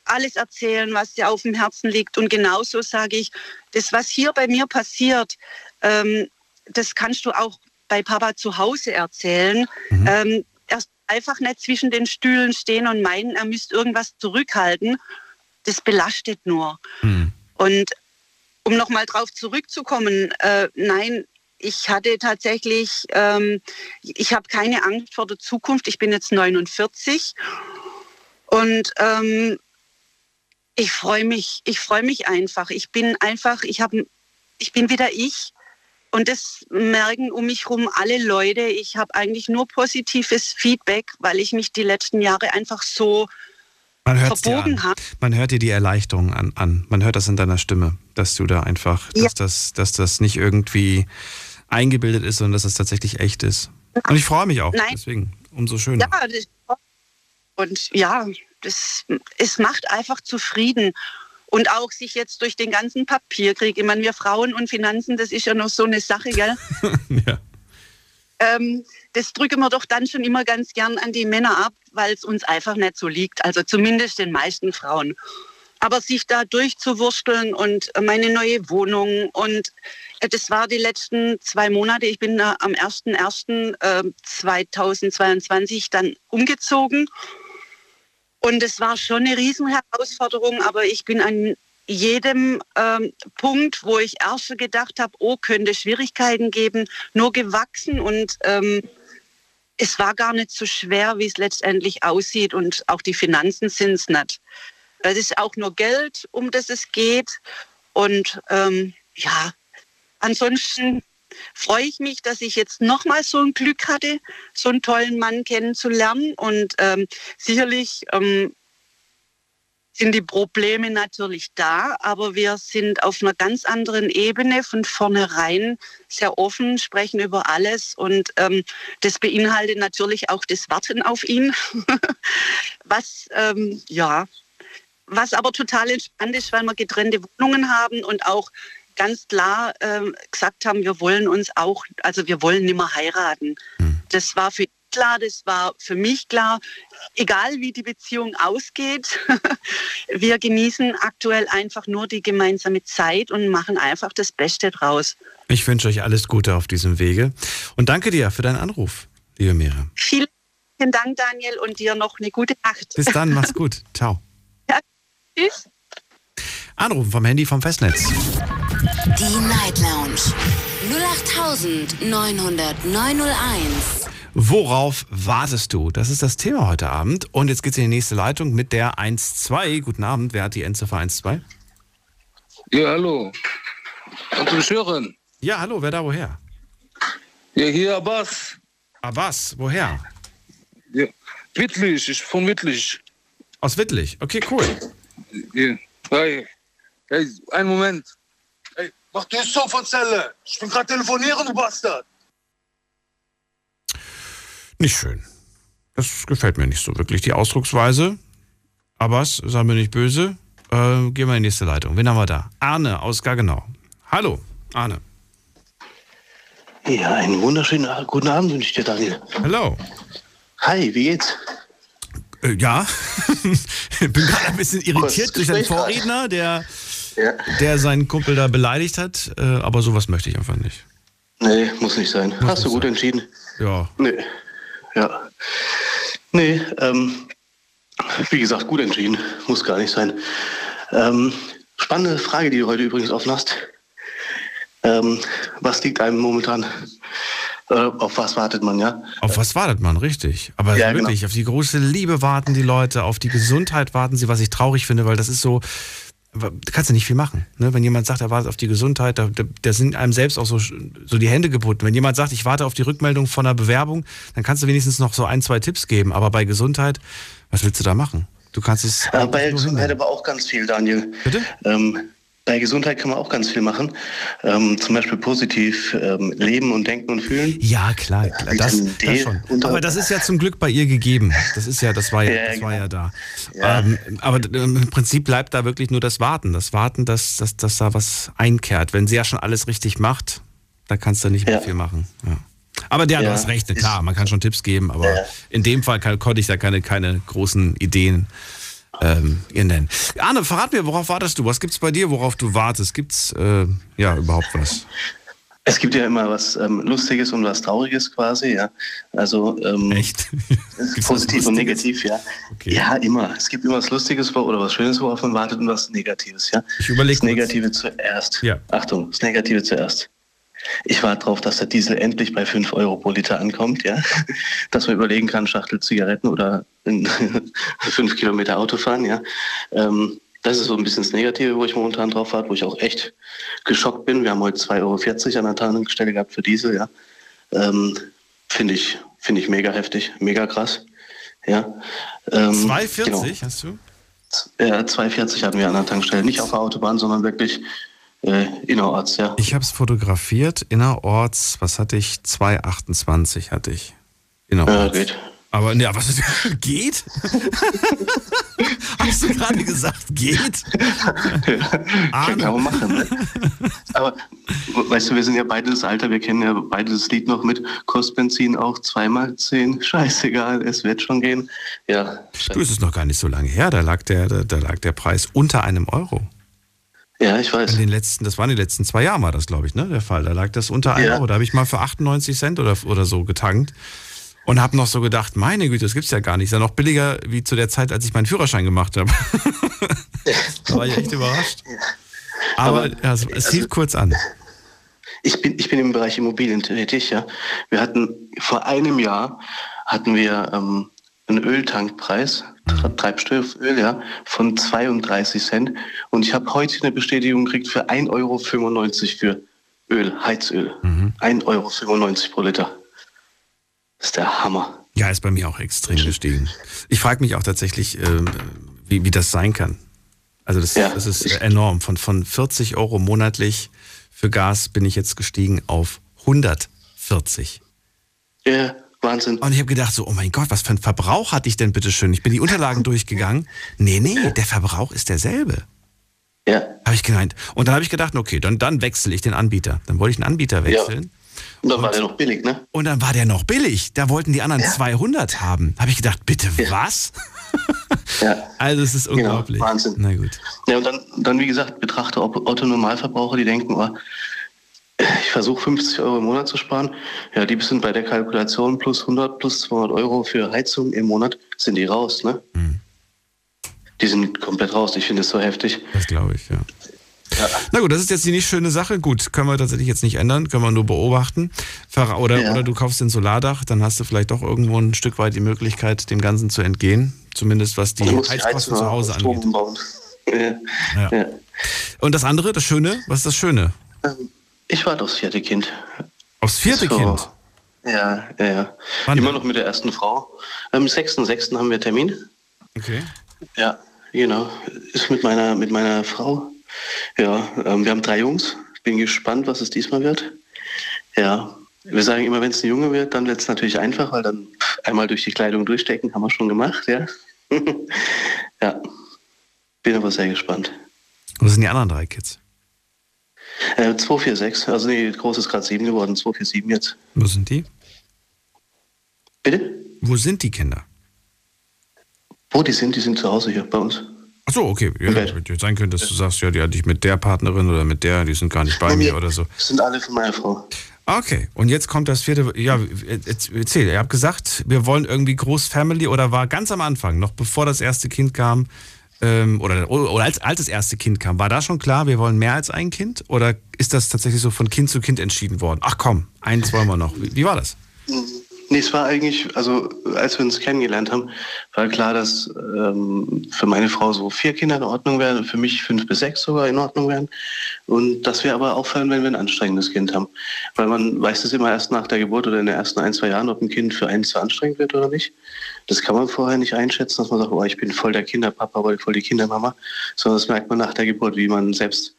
alles erzählen, was dir auf dem Herzen liegt. Und genauso sage ich, das, was hier bei mir passiert, ähm, das kannst du auch bei Papa zu Hause erzählen. Ähm, er soll einfach nicht zwischen den Stühlen stehen und meinen, er müsste irgendwas zurückhalten. Das belastet nur. Und um nochmal drauf zurückzukommen, äh, nein, ich hatte tatsächlich, ähm, ich habe keine Angst vor der Zukunft. Ich bin jetzt 49 und ähm, ich freue mich, ich freue mich einfach. Ich bin einfach, ich habe, ich bin wieder ich. und das merken um mich herum alle Leute. Ich habe eigentlich nur positives Feedback, weil ich mich die letzten Jahre einfach so Man hört dir an. Man hört dir die Erleichterung an, an. Man hört das in deiner Stimme, dass du da einfach, Ja. dass, das, dass das nicht irgendwie eingebildet ist, sondern dass es tatsächlich echt ist. Und ich freue mich auch. Nein. Deswegen umso schöner. Ja, das, und ja, das, es macht einfach zufrieden. Und auch sich jetzt durch den ganzen Papierkrieg, ich meine, wir Frauen und Finanzen, das ist ja noch so eine Sache, gell? [LAUGHS] ähm, das drücken wir doch dann schon immer ganz gern an die Männer ab, weil es uns einfach nicht so liegt. Also zumindest den meisten Frauen. Aber sich da durchzuwursteln und meine neue Wohnung und äh, das war die letzten zwei Monate. Ich bin da am 1.1.2022 dann umgezogen. Und es war schon eine Riesenherausforderung, aber ich bin an jedem ähm, Punkt, wo ich erst gedacht habe, oh, könnte Schwierigkeiten geben, nur gewachsen und ähm, es war gar nicht so schwer, wie es letztendlich aussieht und auch die Finanzen sind es nicht. Es ist auch nur Geld, um das es geht und ähm, ja, ansonsten freue ich mich, dass ich jetzt nochmal so ein Glück hatte, so einen tollen Mann kennenzulernen. Und ähm, sicherlich ähm, sind die Probleme natürlich da, aber wir sind auf einer ganz anderen Ebene von vornherein sehr offen, sprechen über alles und ähm, das beinhaltet natürlich auch das Warten auf ihn, [LAUGHS] was ähm, ja, was aber total entspannt ist, weil wir getrennte Wohnungen haben und auch ganz klar ähm, gesagt haben, wir wollen uns auch, also wir wollen nicht mehr heiraten. Das war für ihn klar, das war für mich klar. Egal wie die Beziehung ausgeht, [LAUGHS] wir genießen aktuell einfach nur die gemeinsame Zeit und machen einfach das Beste draus. Ich wünsche euch alles Gute auf diesem Wege. Und danke dir für deinen Anruf, liebe Miriam. Vielen Dank, Daniel, und dir noch eine gute Nacht. Bis dann, [LAUGHS] mach's gut. Ciao. Ja, tschüss. Anrufen vom Handy vom Festnetz. Die Night Lounge 0890901. Worauf wartest du? Das ist das Thema heute Abend. Und jetzt geht's in die nächste Leitung mit der 1-2. Guten Abend. Wer hat die Endziffer 1-2? Ja, hallo. Kannst du mich hören? Ja, hallo. Wer da woher? Ja, hier Abbas. Abbas, woher? Ja. Wittlich, ich von Wittlich. Aus Wittlich. Okay, cool. Ja. Hey, hey, einen Moment. Hey, mach die Sofazelle. Ich bin gerade telefonieren, du Bastard. Nicht schön. Das gefällt mir nicht so wirklich, die Ausdrucksweise. Abbas, sei mir nicht böse. Äh, gehen wir in die nächste Leitung. Wen haben wir da? Arne aus Gaggenau. Hallo, Arne. Ja, einen wunderschönen guten Abend wünsche ich dir, Daniel. Hallo. Hi, wie geht's? Äh, ja, [LAUGHS] bin gerade ein bisschen irritiert durch deinen. Vorredner, der, der seinen Kumpel da beleidigt hat. Äh, aber sowas möchte ich einfach nicht. Nee, muss nicht sein. Muss Hast du gut sein. entschieden? Ja. Nee. Ja. Nee, ähm, wie gesagt, gut entschieden. Muss gar nicht sein. Ähm, spannende Frage, die du heute übrigens offen hast. Ähm, was liegt einem momentan? Äh, auf was wartet man, ja? Auf was wartet man, richtig? Aber Ja, genau. wirklich, auf die große Liebe warten die Leute, auf die Gesundheit warten sie, was ich traurig finde, weil das ist so, kannst du nicht viel machen. Ne? Wenn jemand sagt, er wartet auf die Gesundheit, da, da, sind einem selbst auch so, so die Hände gebunden. Wenn jemand sagt, ich warte auf die Rückmeldung von einer Bewerbung, dann kannst du wenigstens noch so ein, zwei Tipps geben. Aber bei Gesundheit, was willst du da machen? Du kannst es. Äh, bei Gesundheit aber auch ganz viel, Daniel. Bitte? Ähm, bei Gesundheit kann man auch ganz viel machen. Ähm, zum Beispiel positiv ähm, leben und denken und fühlen. Ja, klar, klar. Das, das schon. Aber das ist ja zum Glück bei ihr gegeben. Das ist ja, das war ja, das war genau. ja da. Ja. Ähm, aber im Prinzip bleibt da wirklich nur das Warten. Das Warten, dass, dass, dass da was einkehrt. Wenn sie ja schon alles richtig macht, da kannst du nicht mehr Ja. viel machen. Ja. Aber der, du Ja, hast recht, klar, man kann schon Tipps geben, aber in dem Fall kann, konnte ich da keine, keine großen Ideen ähm, ihr nennen. Arne, verrat mir, worauf wartest du? Was gibt's bei dir, worauf du wartest? Gibt's äh, ja überhaupt was? Es gibt ja immer was ähm, Lustiges und was Trauriges quasi, ja. Also ähm, Echt? [LAUGHS] positiv und negativ, ja. Okay. Ja, immer. Es gibt immer was Lustiges oder was Schönes, worauf man wartet und was Negatives, ja. Ich überlege Das Negative zuerst. Ja. Achtung, das Negative zuerst. Ich warte darauf, dass der Diesel endlich bei 5 Euro pro Liter ankommt, ja. Dass man überlegen kann, Schachtel Zigaretten oder in [LAUGHS] 5 Kilometer Auto fahren, ja. Ähm, Das ist so ein bisschen das Negative, wo ich momentan drauf warte, wo ich auch echt geschockt bin. Wir haben heute 2,40 Euro an der Tankstelle gehabt für Diesel, ja. Ähm, Finde ich, finde ich mega heftig, mega krass. Ja. Ähm, 2,40 genau. hast du? Ja, 2,40 hatten wir an der Tankstelle. Nicht auf der Autobahn, sondern wirklich äh, innerorts, ja. Ich habe es fotografiert, innerorts, was hatte ich? 2,28 hatte ich. Innerorts. Ja, geht. Aber ne, was ist, [LAUGHS] geht? Hast du gerade gesagt, geht? [LAUGHS] Kann man machen. Ne? Aber weißt du, wir sind ja beide das Alter, wir kennen ja beide das Lied noch mit Kostbenzin auch zweimal zehn. Scheißegal, es wird schon gehen. Ja. Du, es ist noch gar nicht so lange her, da lag der, da, da lag der Preis unter einem Euro. Ja, ich weiß. In den letzten, das waren die letzten zwei Jahre, war das, glaube ich, ne, der Fall. Da lag das unter einem Ja. Euro. Da habe ich mal für 98 Cent oder, oder so getankt. Und habe noch so gedacht, meine Güte, das gibt's ja gar nicht. Ist ja noch billiger wie zu der Zeit, als ich meinen Führerschein gemacht habe. [LAUGHS] da war ich echt überrascht. Aber, ja, es, es hielt kurz an. Ich bin, ich bin im Bereich Immobilien tätig, ja. Wir hatten vor einem Jahr hatten wir ähm, einen Öltankpreis, Tre- Treibstofföl, ja, von 32 Cent. Und ich habe heute eine Bestätigung gekriegt für 1,95 Euro für Öl, Heizöl. 1,95 Euro pro Liter. Das ist der Hammer. Ja, ist bei mir auch extrem gestiegen. Ich frage mich auch tatsächlich, ähm, wie, wie das sein kann. Also das, das ist enorm. Von, von 40 Euro monatlich für Gas bin ich jetzt gestiegen auf 140. Ja, Wahnsinn. Und ich habe gedacht so, oh mein Gott, was für ein Verbrauch hatte ich denn bitte schön? Ich bin die Unterlagen durchgegangen. Nee, nee, der Verbrauch ist derselbe. Ja. Habe ich gemeint. Und dann habe ich gedacht, okay, dann, dann wechsle ich den Anbieter. Dann wollte ich den Anbieter wechseln. Und dann war der noch billig, ne? Und dann war der noch billig. Da wollten die anderen 200 haben. Habe ich gedacht, bitte was? Ja. [LAUGHS] Also es ist unglaublich. Genau, Wahnsinn. Na gut. Ja, und dann, dann wie gesagt, Betrachter, Otto Normalverbraucher, die denken, oh, ich versuche 50 Euro im Monat zu sparen. Ja, die sind bei der Kalkulation plus 100, plus 200 Euro für Heizung im Monat, sind die raus, ne? Hm. Die sind komplett raus. Ich finde es so heftig. Das glaube ich, ja. Na gut, das ist jetzt die nicht schöne Sache. Gut, können wir tatsächlich jetzt nicht ändern, können wir nur beobachten. Oder, Ja. oder du kaufst den Solardach, dann hast du vielleicht doch irgendwo ein Stück weit die Möglichkeit, dem Ganzen zu entgehen. Zumindest was die Heizkosten Heizung zu Hause angeht. [LAUGHS] Ja. Ja. Und das andere, das Schöne, was ist das Schöne? Ich warte aufs vierte Kind. Aufs vierte So. Kind? Ja, ja, ja. Wann Immer denn? noch mit der ersten Frau. Am 6.6. haben wir Termin. Okay. Ja, genau. Ist mit meiner, mit meiner Frau. Ja, ähm, wir haben drei Jungs. Bin gespannt, was es diesmal wird. Ja, wir sagen immer, wenn es ein Junge wird, dann wird es natürlich einfach, weil dann einmal durch die Kleidung durchstecken, haben wir schon gemacht, ja. [LAUGHS] ja, bin aber sehr gespannt. Wo sind die anderen drei Kids? Äh, 246, also nee, groß ist gerade sieben geworden, 247 jetzt. Wo sind die? Bitte? Wo sind die Kinder? Wo die sind, die sind zu Hause hier bei uns. Ach so, okay. Ja, hätte sein können, dass du sagst, ja, die hatte ich mit der Partnerin oder mit der, die sind gar nicht bei mir oder so. sind alle von meiner Frau. Okay, und jetzt kommt das vierte. Ja, jetzt erzähl. Ihr habt gesagt, wir wollen irgendwie Großfamily oder war ganz am Anfang, noch bevor das erste Kind kam, ähm, oder, oder als, als das erste Kind kam, war da schon klar, wir wollen mehr als ein Kind? Oder ist das tatsächlich so von Kind zu Kind entschieden worden? Ach komm, eins wollen wir noch. Wie, wie war das? Nee, es war eigentlich, also als wir uns kennengelernt haben, war klar, dass ähm, für meine Frau so vier Kinder in Ordnung wären, für mich fünf bis sechs sogar in Ordnung wären. Und dass wir aber aufhören, wenn wir ein anstrengendes Kind haben. Weil man weiß es immer erst nach der Geburt oder in den ersten ein, zwei Jahren, ob ein Kind für einen zu anstrengend wird oder nicht. Das kann man vorher nicht einschätzen, dass man sagt, oh, ich bin voll der Kinderpapa oder voll die Kindermama. Sondern das merkt man nach der Geburt, wie man selbst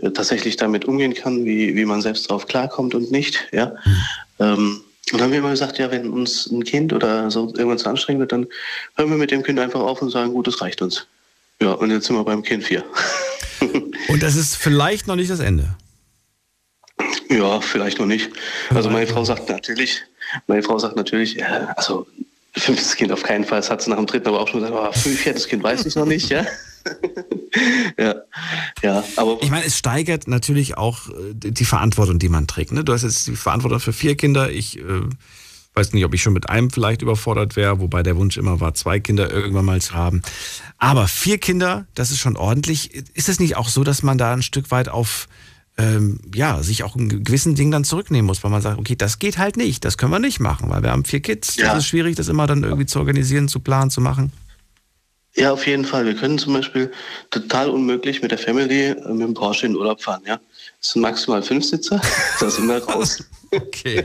äh, tatsächlich damit umgehen kann, wie, wie man selbst darauf klarkommt und nicht. Ja. Ähm, und dann haben wir immer gesagt, ja, wenn uns ein Kind oder so irgendwann zu anstrengend wird, dann hören wir mit dem Kind einfach auf und sagen, gut, das reicht uns. Ja, und jetzt sind wir beim Kind 4. [LAUGHS] Und das ist vielleicht noch nicht das Ende. Ja, vielleicht noch nicht. Also meine Frau sagt natürlich, meine Frau sagt natürlich, also fünftes Kind auf keinen Fall, das hat sie nach dem dritten aber auch schon gesagt, aber fünf, viertes Kind weiß ich noch nicht, ja. [LAUGHS] ja, ja, aber Ich meine, es steigert natürlich auch äh, die Verantwortung, die man trägt. Ne? Du hast jetzt die Verantwortung für vier Kinder. Ich äh, weiß nicht, ob ich schon mit einem vielleicht überfordert wäre, wobei der Wunsch immer war, zwei Kinder irgendwann mal zu haben. Aber vier Kinder, das ist schon ordentlich. Ist es nicht auch so, dass man da ein Stück weit auf ähm, ja, sich auch in gewissen Dingen dann zurücknehmen muss, weil man sagt, okay, das geht halt nicht, das können wir nicht machen, weil wir haben vier Kids. Ja. Das ist schwierig, das immer dann irgendwie zu organisieren, zu planen, zu machen. Ja, auf jeden Fall. Wir können zum Beispiel total unmöglich mit der Family äh, mit dem Porsche in den Urlaub fahren. Ja, sind maximal fünf Sitzer. Da sind wir raus. [LAUGHS] Okay.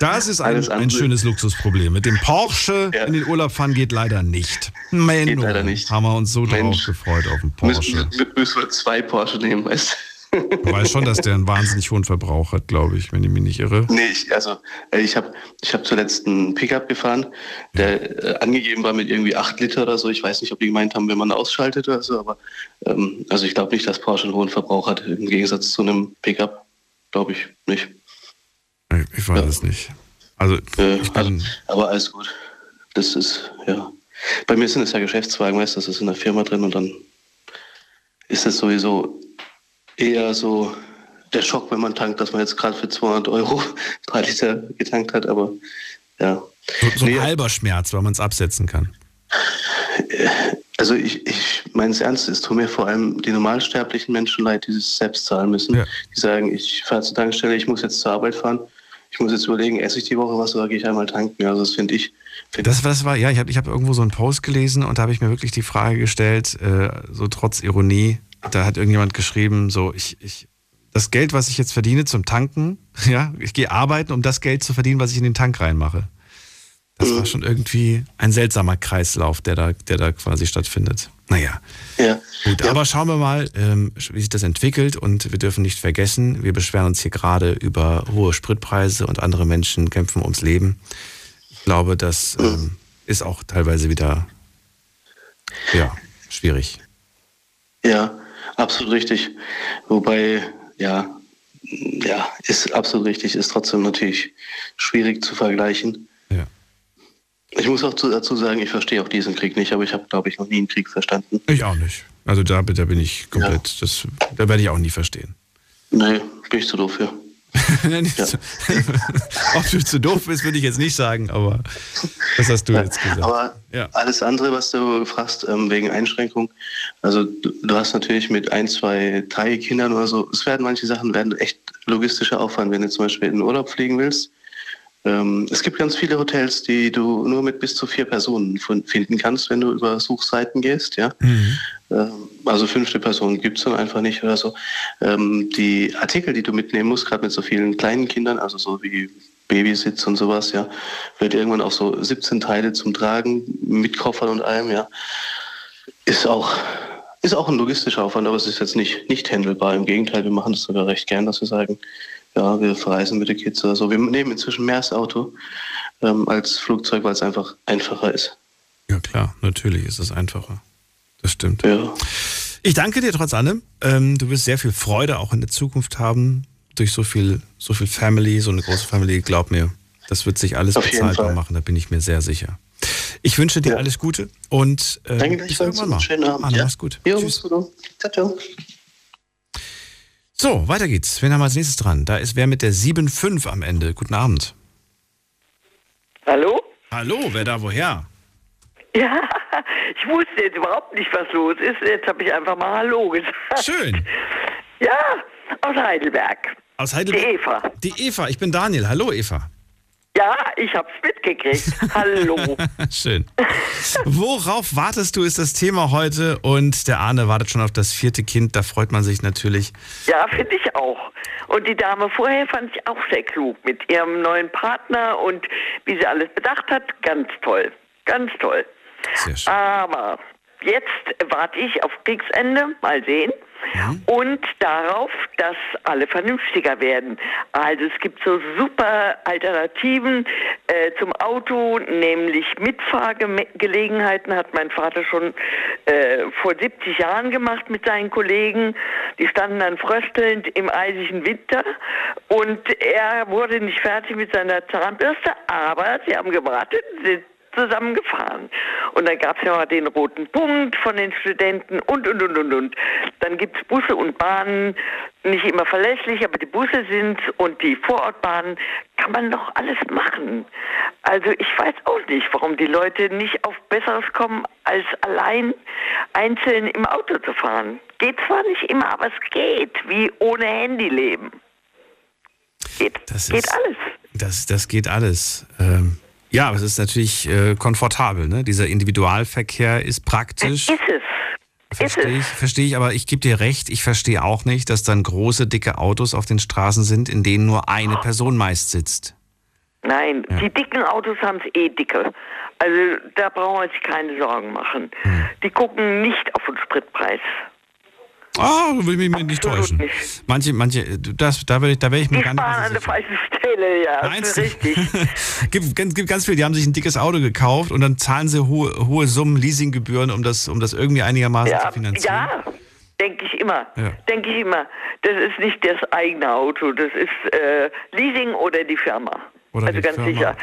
Das ist ein, ein schönes Luxusproblem. Mit dem Porsche in den Urlaub fahren geht leider nicht. Menno, Geht leider nicht. haben wir uns so Mensch. drauf gefreut auf den Porsche. Müssen, müssen wir zwei Porsche nehmen, weißt Du weißt schon, dass der einen wahnsinnig hohen Verbrauch hat, glaube ich, wenn ich mich nicht irre. Nee, ich, also äh, ich habe ich hab zuletzt einen Pickup gefahren, der äh, angegeben war mit irgendwie 8 Liter oder so. Ich weiß nicht, ob die gemeint haben, wenn man ausschaltet oder so, aber ähm, also ich glaube nicht, dass Porsche einen hohen Verbrauch hat, im Gegensatz zu einem Pickup. Glaube ich nicht. Ich weiß es nicht. Also, Äh, also, aber alles gut. Das ist, ja. Bei mir sind es ja Geschäftswagen, weißt du, das ist in der Firma drin und dann ist es sowieso eher so der Schock, wenn man tankt, dass man jetzt gerade für 200 Euro [LAUGHS] drei Liter getankt hat, aber ja. So, so ein halber Schmerz, weil man es absetzen kann. Also ich, ich meine es ernst, es tut mir vor allem die normalsterblichen Menschen leid, die es selbst zahlen müssen. Die sagen, ich fahre zur Tankstelle, ich muss jetzt zur Arbeit fahren, ich muss jetzt überlegen, esse ich die Woche was oder gehe ich einmal tanken? Also das finde ich. Das, das war, ja, ich habe ich hab irgendwo so einen Post gelesen und da habe ich mir wirklich die Frage gestellt, äh, so trotz Ironie, da hat irgendjemand geschrieben, so, ich, ich, das Geld, was ich jetzt verdiene zum Tanken, [LAUGHS] ja, ich gehe arbeiten, um das Geld zu verdienen, was ich in den Tank reinmache. Das war schon irgendwie ein seltsamer Kreislauf, der da, der da quasi stattfindet. Naja. Ja. Gut, aber schauen wir mal, ähm, wie sich das entwickelt und wir dürfen nicht vergessen, wir beschweren uns hier gerade über hohe Spritpreise und andere Menschen kämpfen ums Leben. Ich glaube, das ähm, ist auch teilweise wieder ja, schwierig. Ja, absolut richtig. Wobei, ja, ja, ist absolut richtig, ist trotzdem natürlich schwierig zu vergleichen. Ja. Ich muss auch zu, dazu sagen, ich verstehe auch diesen Krieg nicht, aber ich habe, glaube ich, noch nie einen Krieg verstanden. Ich auch nicht. Also da, da bin ich komplett, das, da werde ich auch nie verstehen. Nee, bin ich zu doof für. [LAUGHS] [LAUGHS] Ob du zu doof bist, würde ich jetzt nicht sagen, aber das hast du jetzt gesagt. Aber Ja. alles andere, was du fragst, ähm, wegen Einschränkung, also du, du hast natürlich mit ein, zwei, drei Kindern oder so, es werden manche Sachen werden echt logistischer Aufwand, wenn du zum Beispiel in den Urlaub fliegen willst. Ähm, es gibt ganz viele Hotels, die du nur mit bis zu vier Personen finden kannst, wenn du über Suchseiten gehst, ja. Ähm, Also fünfte Person gibt es dann einfach nicht oder so. Ähm, die Artikel, die du mitnehmen musst, gerade mit so vielen kleinen Kindern, also so wie Babysitz und sowas, ja, wird irgendwann auch so 17 Teile zum Tragen mit Koffern und allem, ja. Ist auch, ist auch ein logistischer Aufwand, aber es ist jetzt nicht, nicht handelbar. Im Gegenteil, wir machen das sogar recht gern, dass wir sagen, ja, wir verreisen mit den Kids oder so. Wir nehmen inzwischen mehr das Auto ähm, als Flugzeug, weil es einfach einfacher ist. Ja, klar, natürlich ist es einfacher. Das stimmt. Ja. Ich danke dir trotz allem. Ähm, du wirst sehr viel Freude auch in der Zukunft haben durch so viel, so viel Family, so eine große Family. Glaub mir, das wird sich alles Auf jeden bezahlbar Fall. machen, da bin ich mir sehr sicher. Ich wünsche dir alles Gute und äh, Danke bis irgendwann mal. Schönen Abend. Anna, ja. mach's gut. Jo, gut. Ciao, ciao. So, weiter geht's. Wen haben wir als nächstes dran? Da ist wer mit der 7.5 am Ende. Guten Abend. Hallo? Hallo, wer da woher? Ja, [LAUGHS] ich wusste jetzt überhaupt nicht, was los ist. Jetzt habe ich einfach mal Hallo gesagt. Schön. Ja, aus Heidelberg. Aus Heidelberg. Die Eva. Die Eva, ich bin Daniel. Hallo, Eva. Ja, ich hab's mitgekriegt. Hallo. [LAUGHS] Schön. Worauf wartest du, ist das Thema heute. Und der Arne wartet schon auf das vierte Kind. Da freut man sich natürlich. Ja, finde ich auch. Und die Dame vorher fand ich auch sehr klug mit ihrem neuen Partner und wie sie alles bedacht hat. Ganz toll. Ganz toll. Aber jetzt warte ich auf Kriegsende. Mal sehen. Und darauf, dass alle vernünftiger werden. Also es gibt so super Alternativen äh, zum Auto, nämlich Mitfahrgelegenheiten hat mein Vater schon äh, vor 70 Jahren gemacht mit seinen Kollegen. Die standen dann fröstelnd im eisigen Winter und er wurde nicht fertig mit seiner Zahnbürste, aber sie haben gewartet, sind zusammengefahren. Und dann gab es ja mal den roten Punkt von den Studenten und, und, und, und, und. Dann gibt es Busse und Bahnen, nicht immer verlässlich, aber die Busse sind und die Vorortbahnen kann man doch alles machen. Also ich weiß auch nicht, warum die Leute nicht auf Besseres kommen, als allein einzeln im Auto zu fahren. Geht zwar nicht immer, aber es geht, wie ohne Handy leben. Geht, Das geht ist- alles. Das, das geht alles. Ähm, Ja, aber es ist natürlich äh, komfortabel. Ne? Dieser Individualverkehr ist praktisch. Ist es. Verstehe ich, verstehe ich, aber ich gebe dir recht, ich verstehe auch nicht, dass dann große, dicke Autos auf den Straßen sind, in denen nur eine Person meist sitzt. Nein, die dicken Autos haben es eh dicke. Also da brauchen wir sich keine Sorgen machen. Hm. Die gucken nicht auf den Spritpreis. Ah, will ich mich nicht täuschen. Manche, manche, das, da werde ich, da ich mir Die gar nicht. sparen an der falschen Stelle, ja. Das ist du? richtig. [LAUGHS] gibt, ganz- gibt ganz viele, die haben sich ein dickes Auto gekauft und dann zahlen sie hohe, hohe Summen Leasinggebühren, um das, um das irgendwie einigermaßen zu Ja, finanzieren. ja denke ich immer. Ja. Denke ich immer. Das ist nicht das eigene Auto, das ist äh, Leasing oder die Firma. Oder also die ganz Firma, sicher.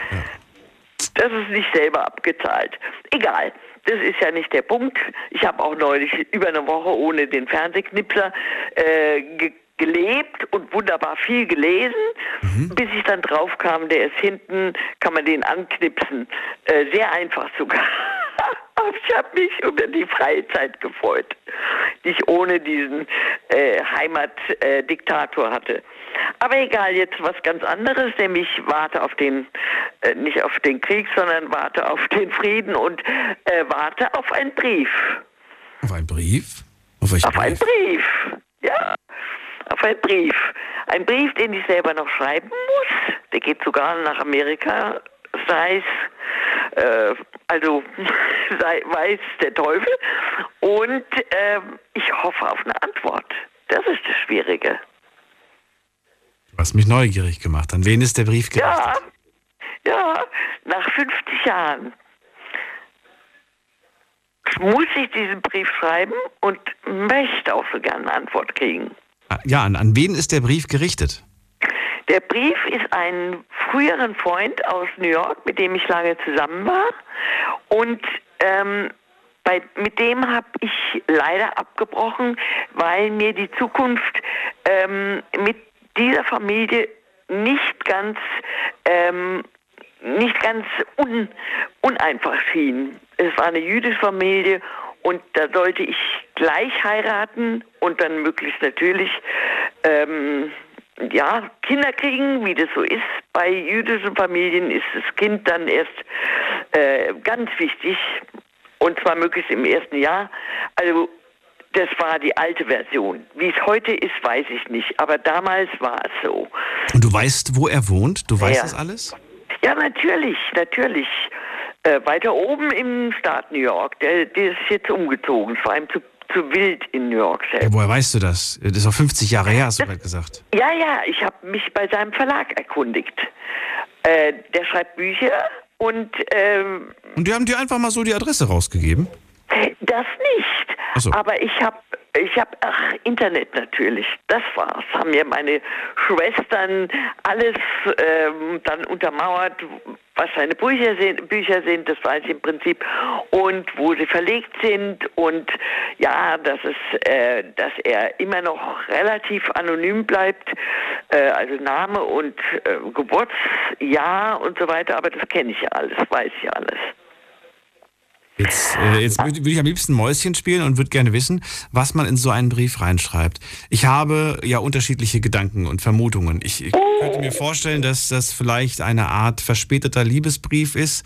Das ist nicht selber abgezahlt. Egal. Das ist ja nicht der Punkt. Ich habe auch neulich über eine Woche ohne den Fernsehknipser äh, gelebt und wunderbar viel gelesen, bis ich dann drauf kam, der ist hinten, kann man den anknipsen. Äh, sehr einfach sogar. [LAUGHS] Ich habe mich über die freie Zeit gefreut, die ich ohne diesen äh, Heimatdiktator hatte. Aber egal, jetzt was ganz anderes, nämlich warte auf den, äh, nicht auf den Krieg, sondern warte auf [LAUGHS] den Frieden und äh, warte auf einen Brief. Auf einen Brief? Auf Auf einen Brief. Ja, auf einen Brief. Ein Brief, den ich selber noch schreiben muss. Der geht sogar nach Amerika, sei es, äh, also [LAUGHS] sei, weiß der Teufel. Und ähm, ich hoffe auf eine Antwort. Das ist das Schwierige. Du hast mich neugierig gemacht. An wen ist der Brief gerichtet? Ja, ja, nach 50 Jahren muss ich diesen Brief schreiben und möchte auch so gerne eine Antwort kriegen. Ja, an, an wen ist der Brief gerichtet? Der Brief ist ein früheren Freund aus New York, mit dem ich lange zusammen war. Und ähm, bei, mit dem habe ich leider abgebrochen, weil mir die Zukunft ähm, mit dieser Familie nicht ganz ähm, nicht ganz un, uneinfach schien. Es war eine jüdische Familie und da sollte ich gleich heiraten und dann möglichst natürlich ähm, ja, Kinder kriegen, wie das so ist. Bei jüdischen Familien ist das Kind dann erst äh, ganz wichtig und zwar möglichst im ersten Jahr. Also das war die alte Version. Wie es heute ist, weiß ich nicht, aber damals war es so. Und du weißt, wo er wohnt? Du weißt Ja. das alles? Ja, natürlich, natürlich. Äh, weiter oben im Staat New York. Der, der ist jetzt umgezogen. Es war ihm zu, zu wild in New York selbst. Ja, woher weißt du das? Das ist doch 50 Jahre her, hast du gerade gesagt. Ja, ja, ich habe mich bei seinem Verlag erkundigt. Äh, der schreibt Bücher und ähm, Und die haben dir einfach mal so die Adresse rausgegeben? Das nicht. So. Aber ich habe, ich habe, ach, Internet natürlich. Das war's. Haben mir meine Schwestern alles ähm, dann untermauert, was seine Bücher sind, Bücher sind, das weiß ich im Prinzip, und wo sie verlegt sind und ja, dass es, äh, dass er immer noch relativ anonym bleibt, äh, also Name und äh, Geburtsjahr und so weiter. Aber das kenne ich ja alles, weiß ich ja alles. Jetzt, äh, jetzt würde ich am liebsten Mäuschen spielen und würde gerne wissen, was man in so einen Brief reinschreibt. Ich habe ja unterschiedliche Gedanken und Vermutungen. Ich, ich könnte mir vorstellen, dass das vielleicht eine Art verspäteter Liebesbrief ist.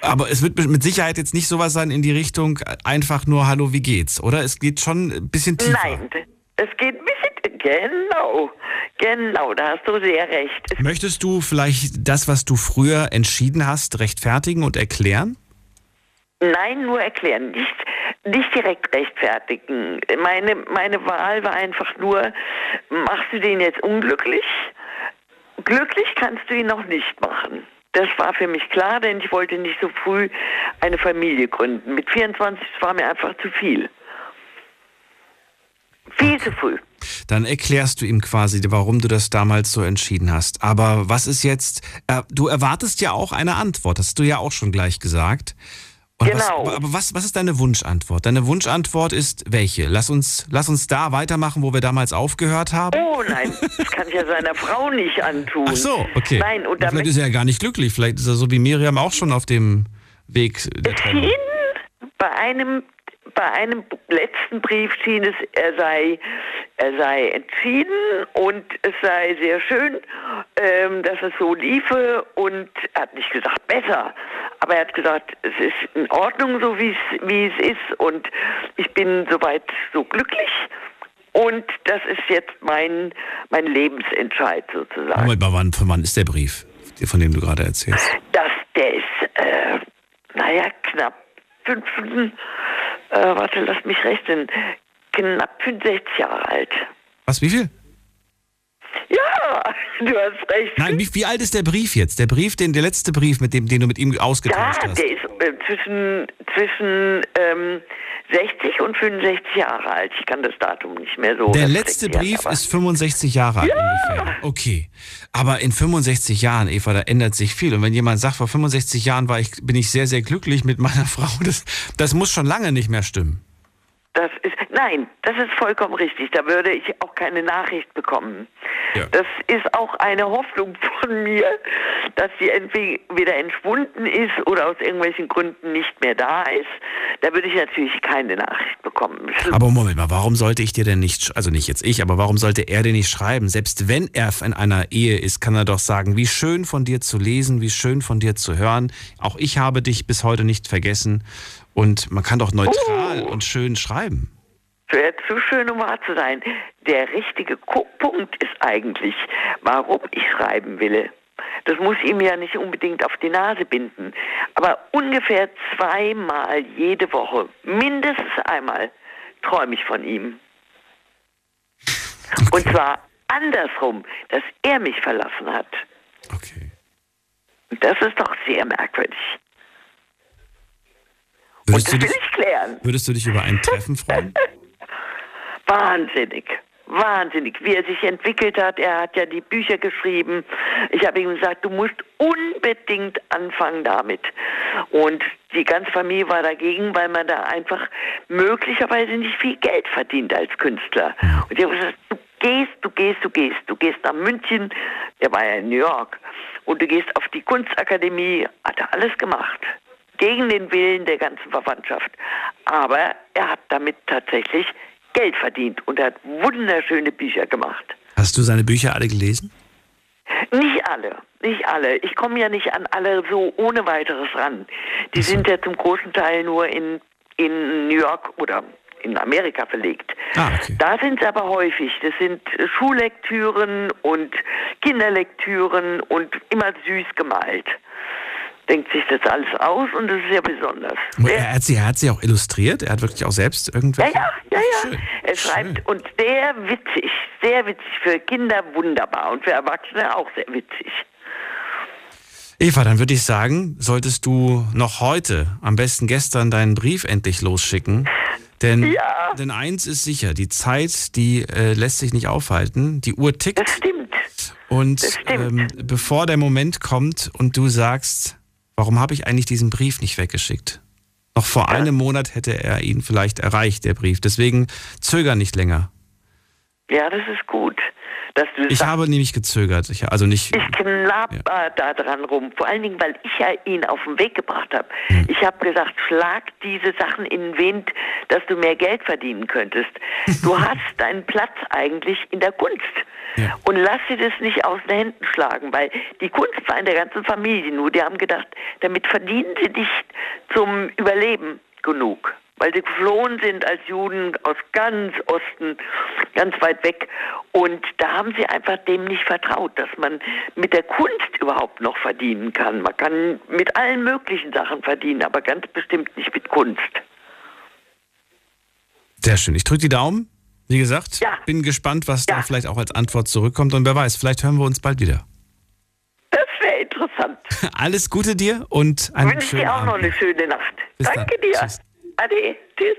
Aber es wird mit Sicherheit jetzt nicht sowas sein in die Richtung einfach nur Hallo, wie geht's? Oder es geht schon ein bisschen tiefer. Nein, es geht ein bisschen, genau, genau, da hast du sehr recht. Es Möchtest du vielleicht das, was du früher entschieden hast, rechtfertigen und erklären? Nein, nur erklären, nicht, nicht direkt rechtfertigen. Meine, meine Wahl war einfach nur, machst du den jetzt unglücklich? Glücklich kannst du ihn noch nicht machen. Das war für mich klar, denn ich wollte nicht so früh eine Familie gründen. Mit 24 war mir einfach zu viel. Viel zu früh. Dann erklärst du ihm quasi, warum du das damals so entschieden hast. Aber was ist jetzt, äh, du erwartest ja auch eine Antwort, hast du ja auch schon gleich gesagt. Genau. Was, aber was, was ist deine Wunschantwort? Deine Wunschantwort ist welche? Lass uns, lass uns da weitermachen, wo wir damals aufgehört haben. Oh nein, das kann ich ja seiner Frau nicht antun. Ach so, okay. Nein, und vielleicht ist er ja gar nicht glücklich. Vielleicht ist er so wie Miriam auch schon auf dem Weg der Trennung. bei einem bei einem letzten Brief schien es, er sei, er sei entschieden und es sei sehr schön, ähm, dass es so liefe und er hat nicht gesagt besser, aber er hat gesagt, es ist in Ordnung so wie es, wie es ist und ich bin soweit so glücklich und das ist jetzt mein, mein Lebensentscheid sozusagen. Moment mal, wann, von wann ist der Brief, von dem du gerade erzählst? Das, der ist, äh, naja, knapp fünf, äh, warte, lass mich rechnen, knapp 65 Jahre alt. Was, wie viel? Ja, du hast recht. Nein, wie, wie alt ist der Brief jetzt? Der Brief, den, der letzte Brief, mit dem, den du mit ihm Ja, ausgetauscht hast. der ist äh, zwischen, zwischen ähm, 60 und 65 Jahre alt. Ich kann das Datum nicht mehr so. Der letzte Brief ist 65 Jahre alt Ja. ungefähr. Okay. Aber in 65 Jahren, Eva, da ändert sich viel. Und wenn jemand sagt, vor 65 Jahren war ich, bin ich sehr, sehr glücklich mit meiner [LAUGHS] Frau, das, das muss schon lange nicht mehr stimmen. Das ist, nein, das ist vollkommen richtig. Da würde ich auch keine Nachricht bekommen. Das ist auch eine Hoffnung von mir, dass sie entweder entschwunden ist oder aus irgendwelchen Gründen nicht mehr da ist. Da würde ich natürlich keine Nachricht bekommen. Aber Moment mal, warum sollte ich dir denn nicht, also nicht jetzt ich, aber warum sollte er dir nicht schreiben? Selbst wenn er in einer Ehe ist, kann er doch sagen, wie schön von dir zu lesen, wie schön von dir zu hören. Auch ich habe dich bis heute nicht vergessen. Und man kann doch neutral und schön schreiben. Wäre zu schön, um wahr zu sein. Der richtige Punkt ist eigentlich, warum ich schreiben will. Das muss ihm ja nicht unbedingt auf die Nase binden. Aber ungefähr zweimal jede Woche, mindestens einmal, träume ich von ihm. Und zwar andersrum, dass er mich verlassen hat. Okay. Und das ist doch sehr merkwürdig. Würdest, Und du das dich, will ich klären. würdest du dich über ein Treffen freuen? [LAUGHS] Wahnsinnig. Wahnsinnig, wie er sich entwickelt hat. Er hat ja die Bücher geschrieben. Ich habe ihm gesagt, du musst unbedingt anfangen damit. Und die ganze Familie war dagegen, weil man da einfach möglicherweise nicht viel Geld verdient als Künstler. Und ich habe gesagt, du gehst, du gehst, du gehst. Du gehst nach München, der war ja in New York. Und du gehst auf die Kunstakademie, hat er alles gemacht. Gegen den Willen der ganzen Verwandtschaft. Aber er hat damit tatsächlich Geld verdient und er hat wunderschöne Bücher gemacht. Hast du seine Bücher alle gelesen? Nicht alle, nicht alle. Ich komme ja nicht an alle so ohne weiteres ran. Die sind ja zum großen Teil nur in, in New York oder in Amerika verlegt. Da sind es aber häufig. Das sind Schullektüren und Kinderlektüren und immer süß gemalt. Denkt sich das alles aus und das ist sehr besonders. Er hat, sie, er hat sie auch illustriert. Er hat wirklich auch selbst Ja, irgendwelche. ja, ja, ja. Er schreibt und sehr witzig, sehr witzig. Für Kinder wunderbar und für Erwachsene auch sehr witzig. Eva, dann würde ich sagen, solltest du noch heute, am besten gestern, deinen Brief endlich losschicken. Denn, denn eins ist sicher, die Zeit, die äh, lässt sich nicht aufhalten. Die Uhr tickt. Das stimmt. Und Ähm, bevor der Moment kommt und du sagst, warum habe ich eigentlich diesen Brief nicht weggeschickt? Noch vor einem Monat hätte er ihn vielleicht erreicht, der Brief. Deswegen zöger nicht länger. Ja, das ist gut, dass du Ich habe nämlich gezögert. Ich, also nicht. Ich knabber da dran rum. Vor allen Dingen, weil ich ja ihn auf den Weg gebracht habe. Hm. Ich habe gesagt, schlag diese Sachen in den Wind, dass du mehr Geld verdienen könntest. Du [LAUGHS] hast deinen Platz eigentlich in der Kunst. Und lass dir das nicht aus den Händen schlagen, weil die Kunst war in der ganzen Familie nur. Die haben gedacht, damit verdienen sie nicht zum Überleben genug. Weil sie geflohen sind als Juden aus ganz Osten, ganz weit weg. Und da haben sie einfach dem nicht vertraut, dass man mit der Kunst überhaupt noch verdienen kann. Man kann mit allen möglichen Sachen verdienen, aber ganz bestimmt nicht mit Kunst. Sehr schön. Ich drücke die Daumen. Wie gesagt, bin gespannt, was da vielleicht auch als Antwort zurückkommt. Und wer weiß, vielleicht hören wir uns bald wieder. Das wäre interessant. [LAUGHS] Alles Gute dir und einen Wünsche schönen dir auch Abend. noch eine schöne Nacht. Bis Danke dann. dir. Tschüss. Ade. Tschüss.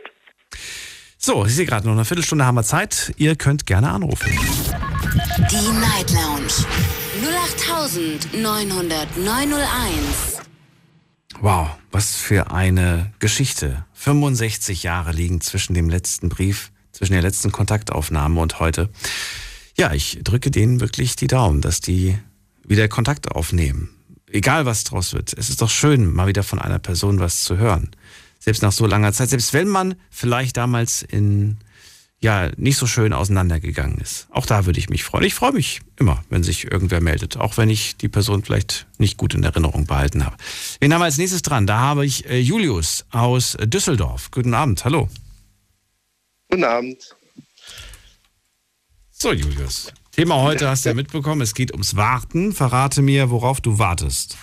So, ich sehe gerade noch eine Viertelstunde haben wir Zeit. Ihr könnt gerne anrufen. Die Night Lounge 0890901. Wow, was für eine Geschichte. 65 Jahre liegen zwischen dem letzten Brief, zwischen der letzten Kontaktaufnahme und heute. Ja, ich drücke denen wirklich die Daumen, dass die wieder Kontakt aufnehmen. Egal was draus wird. Es ist doch schön, mal wieder von einer Person was zu hören. Selbst nach so langer Zeit, selbst wenn man vielleicht damals in ja nicht so schön auseinandergegangen ist. Auch da würde ich mich freuen. Ich freue mich immer, wenn sich irgendwer meldet, auch wenn ich die Person vielleicht nicht gut in Erinnerung behalten habe. Wen haben wir als nächstes dran? Da habe ich äh, Julius aus Düsseldorf. Guten Abend, hallo. Guten Abend. So, Julius. Thema heute hast du ja mitbekommen, es geht ums Warten. Verrate mir, worauf du wartest.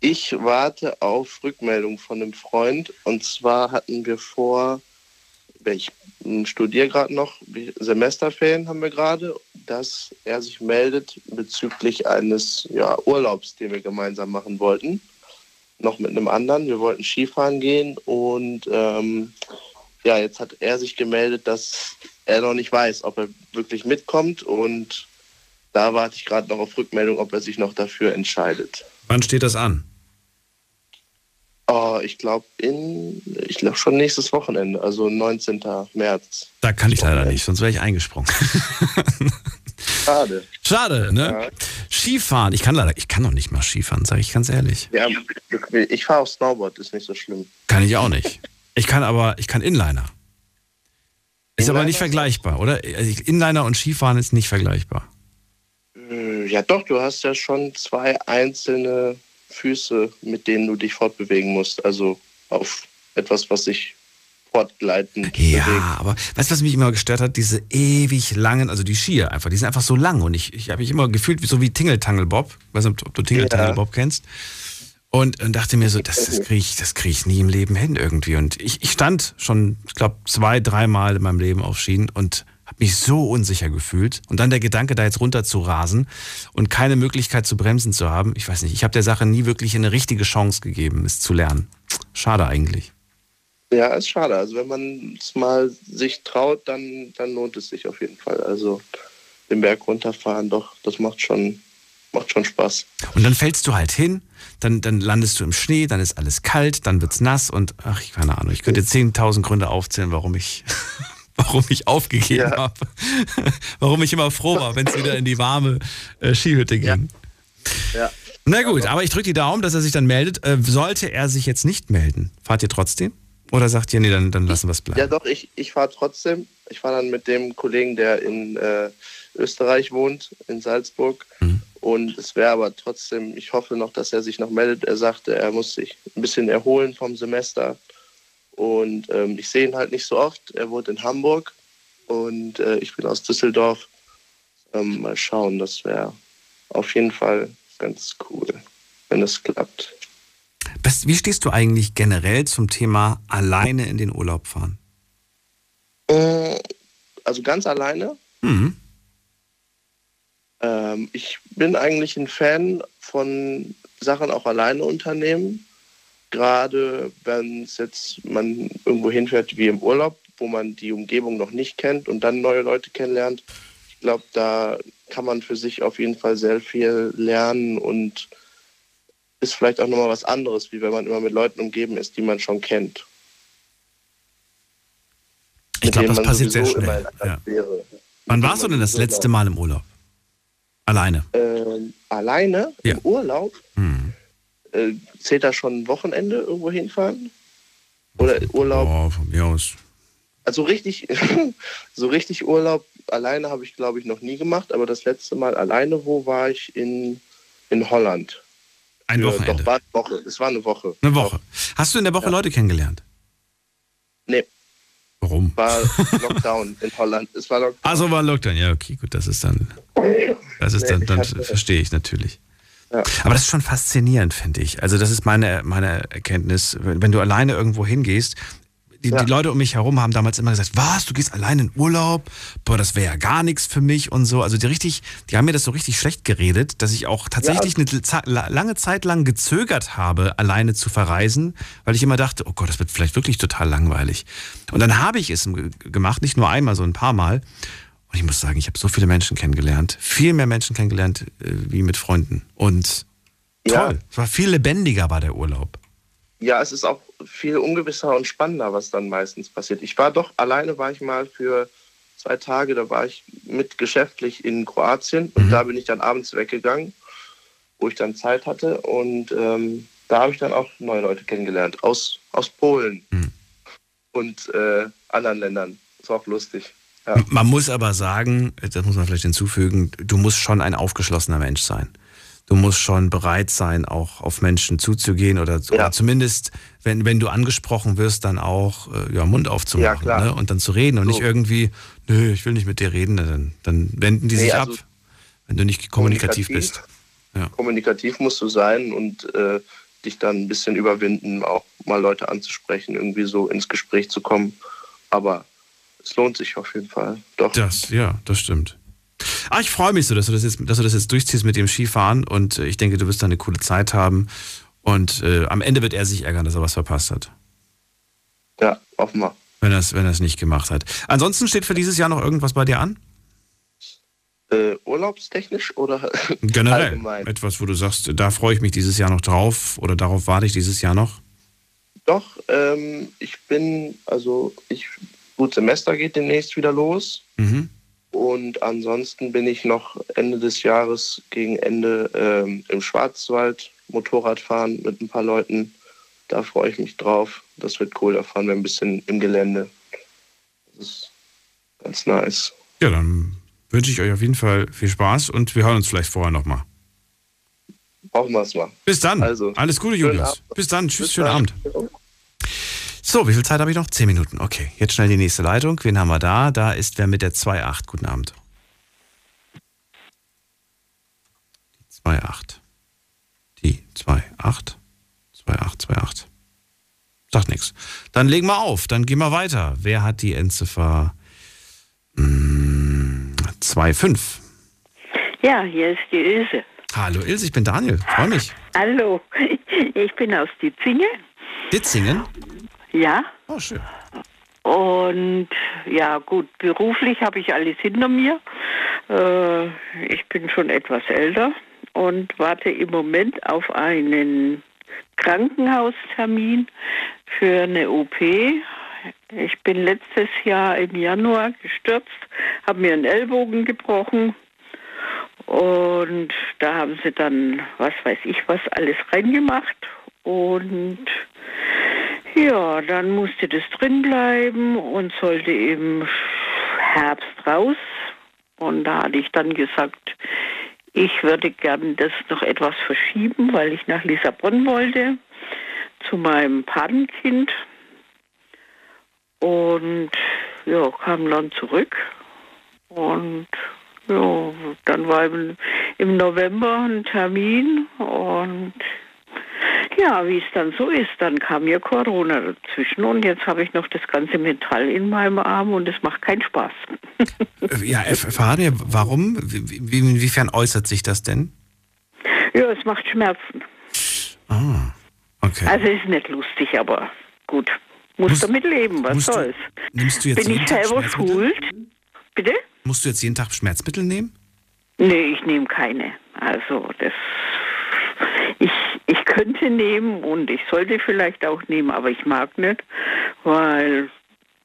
Ich warte auf Rückmeldung von einem Freund. Und zwar hatten wir vor, ich studiere gerade noch, Semesterferien haben wir gerade, dass er sich meldet bezüglich eines ja, Urlaubs, den wir gemeinsam machen wollten. Noch mit einem anderen. Wir wollten Skifahren gehen und ähm, ja, jetzt hat er sich gemeldet, dass er noch nicht weiß, ob er wirklich mitkommt und da warte ich gerade noch auf Rückmeldung, ob er sich noch dafür entscheidet. Wann steht das an? Oh, ich glaube in, ich glaube schon nächstes Wochenende, also 19. März. Da kann ich leider nicht, sonst wäre ich eingesprungen. [LAUGHS] Schade. Schade, ne? Ja. Skifahren, ich kann leider, ich kann noch nicht mal Skifahren, sage ich ganz ehrlich. Ja, ich fahre auf Snowboard, ist nicht so schlimm. Kann ich auch nicht. Ich kann aber, ich kann Inliner. Ist Inliner? aber nicht vergleichbar, oder? Also Inliner und Skifahren ist nicht vergleichbar. Äh, ja, doch, du hast ja schon zwei einzelne Füße, mit denen du dich fortbewegen musst. Also auf etwas, was sich fortgleitend Ja, bewegt. aber weißt du, was mich immer gestört hat? Diese ewig langen, also die Skier einfach, die sind einfach so lang und ich, ich habe mich immer gefühlt so wie Tingle Bob. Ich weiß nicht, ob du Tingle ja. Bob kennst. Und, und dachte mir so, das, das kriege ich, krieg ich nie im Leben hin irgendwie. Und ich, ich stand schon, ich glaube, zwei, dreimal in meinem Leben auf Schienen und habe mich so unsicher gefühlt. Und dann der Gedanke, da jetzt runter zu rasen und keine Möglichkeit zu bremsen zu haben. Ich weiß nicht, ich habe der Sache nie wirklich eine richtige Chance gegeben, es zu lernen. Schade eigentlich. Ja, ist schade. Also wenn man es mal sich traut, dann, dann lohnt es sich auf jeden Fall. Also den Berg runterfahren, doch, das macht schon, macht schon Spaß. Und dann fällst du halt hin dann, dann landest du im Schnee, dann ist alles kalt, dann wird es nass und ach, keine Ahnung, ich könnte 10.000 Gründe aufzählen, warum ich, [LAUGHS] warum ich aufgegeben ja. habe. [LAUGHS] warum ich immer froh war, wenn es wieder in die warme äh, Skihütte ging. Ja. ja. Na gut, aber ich drücke die Daumen, dass er sich dann meldet. Äh, sollte er sich jetzt nicht melden, fahrt ihr trotzdem? Oder sagt ihr, nee, dann, dann lassen wir es bleiben? Ja, doch, ich, ich fahre trotzdem. Ich fahre dann mit dem Kollegen, der in äh, Österreich wohnt, in Salzburg. Mhm. Und es wäre aber trotzdem, ich hoffe noch, dass er sich noch meldet. Er sagte, er muss sich ein bisschen erholen vom Semester. Und ähm, ich sehe ihn halt nicht so oft. Er wohnt in Hamburg und äh, ich bin aus Düsseldorf. Ähm, mal schauen, das wäre auf jeden Fall ganz cool, wenn es klappt. Wie stehst du eigentlich generell zum Thema alleine in den Urlaub fahren? Äh, also ganz alleine? Mhm. Ähm, ich bin eigentlich ein Fan von Sachen auch alleine unternehmen. Gerade wenn es jetzt man irgendwo hinfährt wie im Urlaub, wo man die Umgebung noch nicht kennt und dann neue Leute kennenlernt. Ich glaube, da kann man für sich auf jeden Fall sehr viel lernen und ist vielleicht auch nochmal was anderes, wie wenn man immer mit Leuten umgeben ist, die man schon kennt. Ich glaube, das passiert sehr schnell. Ja. Wann warst du denn das letzte Mal im Urlaub? Alleine? Äh, alleine ja. im Urlaub? Hm. Äh, zählt da schon ein Wochenende irgendwo hinfahren? Oder Urlaub? Oh, von mir aus. Also richtig, [LAUGHS] so richtig Urlaub alleine habe ich, glaube ich, noch nie gemacht. Aber das letzte Mal alleine, wo war ich in, in Holland? Ein Wochenende? Doch, war eine Woche. Es war eine Woche. Eine Woche. Hast du in der Woche ja. Leute kennengelernt? Nee. Warum? War [LAUGHS] Lockdown in Holland. Es war Lockdown. Also war Lockdown, ja, okay, gut, das ist dann. Das ist dann, dann verstehe ich natürlich. Ja. Aber das ist schon faszinierend, finde ich. Also, das ist meine, meine Erkenntnis. Wenn du alleine irgendwo hingehst, die, ja. die, Leute um mich herum haben damals immer gesagt, was, du gehst allein in Urlaub? Boah, das wäre ja gar nichts für mich und so. Also die richtig, die haben mir das so richtig schlecht geredet, dass ich auch tatsächlich ja. eine lange Zeit lang gezögert habe, alleine zu verreisen, weil ich immer dachte, oh Gott, das wird vielleicht wirklich total langweilig. Und dann habe ich es gemacht, nicht nur einmal, so ein paar Mal. Und ich muss sagen, ich habe so viele Menschen kennengelernt, viel mehr Menschen kennengelernt äh, wie mit Freunden. Und toll, ja. es war viel lebendiger war der Urlaub ja, es ist auch viel ungewisser und spannender, was dann meistens passiert. Ich war doch, alleine war ich mal für zwei Tage, da war ich mit geschäftlich in Kroatien und mhm. da bin ich dann abends weggegangen, wo ich dann Zeit hatte und ähm, da habe ich dann auch neue Leute kennengelernt. Aus, aus Polen Hm. und äh, anderen Ländern. Ist auch lustig. Ja. Man muss aber sagen, das muss man vielleicht hinzufügen, du musst schon ein aufgeschlossener Mensch sein. Du musst schon bereit sein, auch auf Menschen zuzugehen oder, oder zumindest, wenn, wenn du angesprochen wirst, dann auch äh, ja, Mund aufzumachen klar. ne? und dann zu reden und So. nicht irgendwie, nö, ich will nicht mit dir reden, dann, dann wenden die Nee, sich also ab, wenn du nicht kommunikativ, kommunikativ. bist. Ja. Kommunikativ musst du sein und äh, dich dann ein bisschen überwinden, auch mal Leute anzusprechen, irgendwie so ins Gespräch zu kommen. Aber es lohnt sich auf jeden Fall. Doch. Das, ja, das stimmt. Ah, ich freue mich so, dass du das jetzt, dass du das jetzt durchziehst mit dem Skifahren und äh, ich denke, du wirst da eine coole Zeit haben. Und äh, am Ende wird er sich ärgern, dass er was verpasst hat. Ja, offenbar. Wenn er es wenn nicht gemacht hat. Ansonsten steht für dieses Jahr noch irgendwas bei dir an? Äh, urlaubstechnisch oder [LAUGHS] Generell. allgemein? Etwas, wo du sagst, da freue ich mich dieses Jahr noch drauf oder darauf warte ich dieses Jahr noch? Doch, ähm, ich bin, also ich, gut, Semester geht demnächst wieder los. Mhm. Und ansonsten bin ich noch Ende des Jahres gegen Ende ähm, im Schwarzwald Motorrad fahren mit ein paar Leuten. Da freue ich mich drauf. Das wird cool. Da fahren wir ein bisschen im Gelände. Das ist ganz nice. Ja, dann wünsche ich euch auf jeden Fall viel Spaß und wir hören uns vielleicht vorher nochmal. Brauchen wir es mal. Bis dann. Also, Alles Gute, Julius. Bis dann. Tschüss, Bis schönen dann. Abend. So, wie viel Zeit habe ich noch? Zehn Minuten. Okay, jetzt schnell die nächste Leitung. Wen haben wir da? Da ist wer mit der 2.8. Guten Abend. Die 2.8. Die 2.8. 2.8, 2.8. Sagt nichts. Dann legen wir auf. Dann gehen wir weiter. Wer hat die Endziffer mm, 2.5? Ja, hier ist die Ilse. Hallo Ilse, ich bin Daniel. Freue mich. Hallo, ich bin aus Ditzinge. Ditzingen? Ja. Oh, schön. Und ja, gut, beruflich habe ich alles hinter mir. Äh, ich bin schon etwas älter und warte im Moment auf einen Krankenhaustermin für eine OP. Ich bin letztes Jahr im Januar gestürzt, habe mir einen Ellbogen gebrochen und da haben sie dann, was weiß ich, was alles reingemacht und ja, dann musste das drin bleiben und sollte im Herbst raus. Und da hatte ich dann gesagt, ich würde gern das noch etwas verschieben, weil ich nach Lissabon wollte, zu meinem Patenkind. Und ja, kam dann zurück. Und ja, dann war im, im November ein Termin und ja, wie es dann so ist, dann kam mir Corona dazwischen und jetzt habe ich noch das ganze Metall in meinem Arm und es macht keinen Spaß. [LAUGHS] Ja, erf- erfahren wir, warum? Wie, wie, inwiefern äußert sich das denn? Ja, es macht Schmerzen. Ah, okay. Also ist nicht lustig, aber gut. Muss damit leben, was musst du- soll's. Nimmst du jetzt Bin ich selber schuld? Bitte? Musst du jetzt jeden Tag Schmerzmittel nehmen? Nee, ich nehme keine. Also das ich könnte nehmen und ich sollte vielleicht auch nehmen, aber ich mag nicht, weil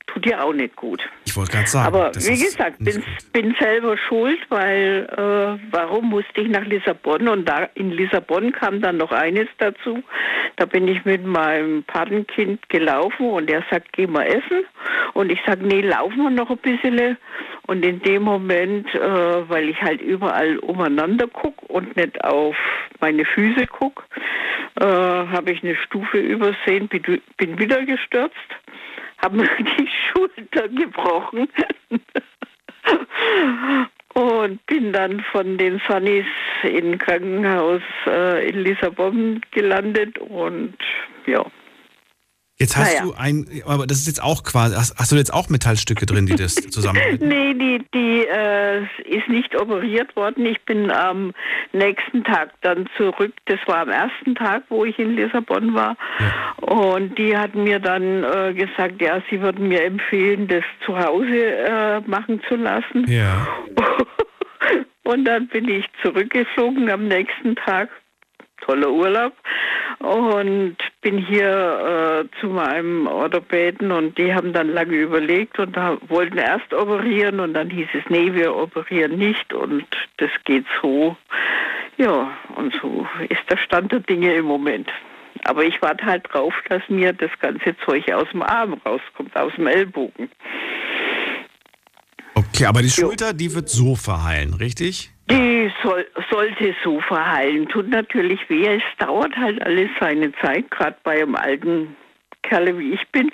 tut ja auch nicht gut. Ich wollte gerade sagen. Aber wie gesagt, bin, bin selber schuld, weil äh, warum musste ich nach Lissabon? Und da in Lissabon kam dann noch eines dazu. Da bin ich mit meinem Patenkind gelaufen und er sagt, geh mal essen. Und ich sage, nee, laufen wir noch ein bisschen. Und in dem Moment, äh, weil ich halt überall umeinander gucke und nicht auf meine Füße gucke, äh, habe ich eine Stufe übersehen, bin, wieder gestürzt habe mir [LAUGHS] die Schulter gebrochen [LAUGHS] und bin dann von den Sunnis im Krankenhaus äh, in Lissabon gelandet und ja. Jetzt hast Naja. du ein, aber das ist jetzt auch quasi, hast, hast du jetzt auch Metallstücke drin, die das zusammenhalten? [LAUGHS] Nee, die, die äh, ist nicht operiert worden. Ich bin am nächsten Tag dann zurück. Das war am ersten Tag, wo ich in Lissabon war. Und die hat mir dann äh, gesagt, ja, sie würden mir empfehlen, das zu Hause äh, machen zu lassen. Ja. [LAUGHS] Und dann bin ich zurückgeflogen am nächsten Tag. Toller Urlaub. Und bin hier äh, zu meinem Orthopäden und die haben dann lange überlegt und wollten erst operieren und dann hieß es, nee, wir operieren nicht und das geht so. Ja, und so ist der Stand der Dinge im Moment. Aber ich warte halt drauf, dass mir das ganze Zeug aus dem Arm rauskommt, aus dem Ellbogen. Okay, aber die Schulter, die wird so verheilen, richtig? Die soll, sollte so verheilen. Tut natürlich weh. Es dauert halt alles seine Zeit, gerade bei einem alten Kerle wie ich bin.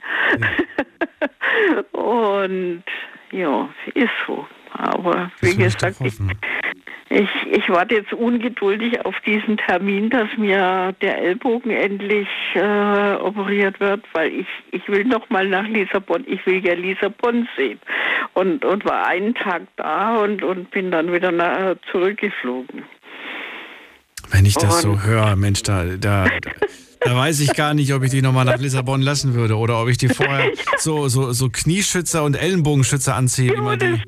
[LAUGHS] Und ja, ist so. Aber wie gesagt, ich, ich, ich warte jetzt ungeduldig auf diesen Termin, dass mir der Ellbogen endlich äh, operiert wird, weil ich, ich will noch mal nach Lissabon. Ich will ja Lissabon sehen. Und, und war einen Tag da und, und bin dann wieder nach, zurückgeflogen. Wenn ich das und, so höre, Mensch, da, da, da weiß ich gar nicht, ob ich die nochmal nach Lissabon lassen würde oder ob ich die vorher [LAUGHS] so, so, so Knieschützer und Ellenbogenschützer anziehe, wie man die,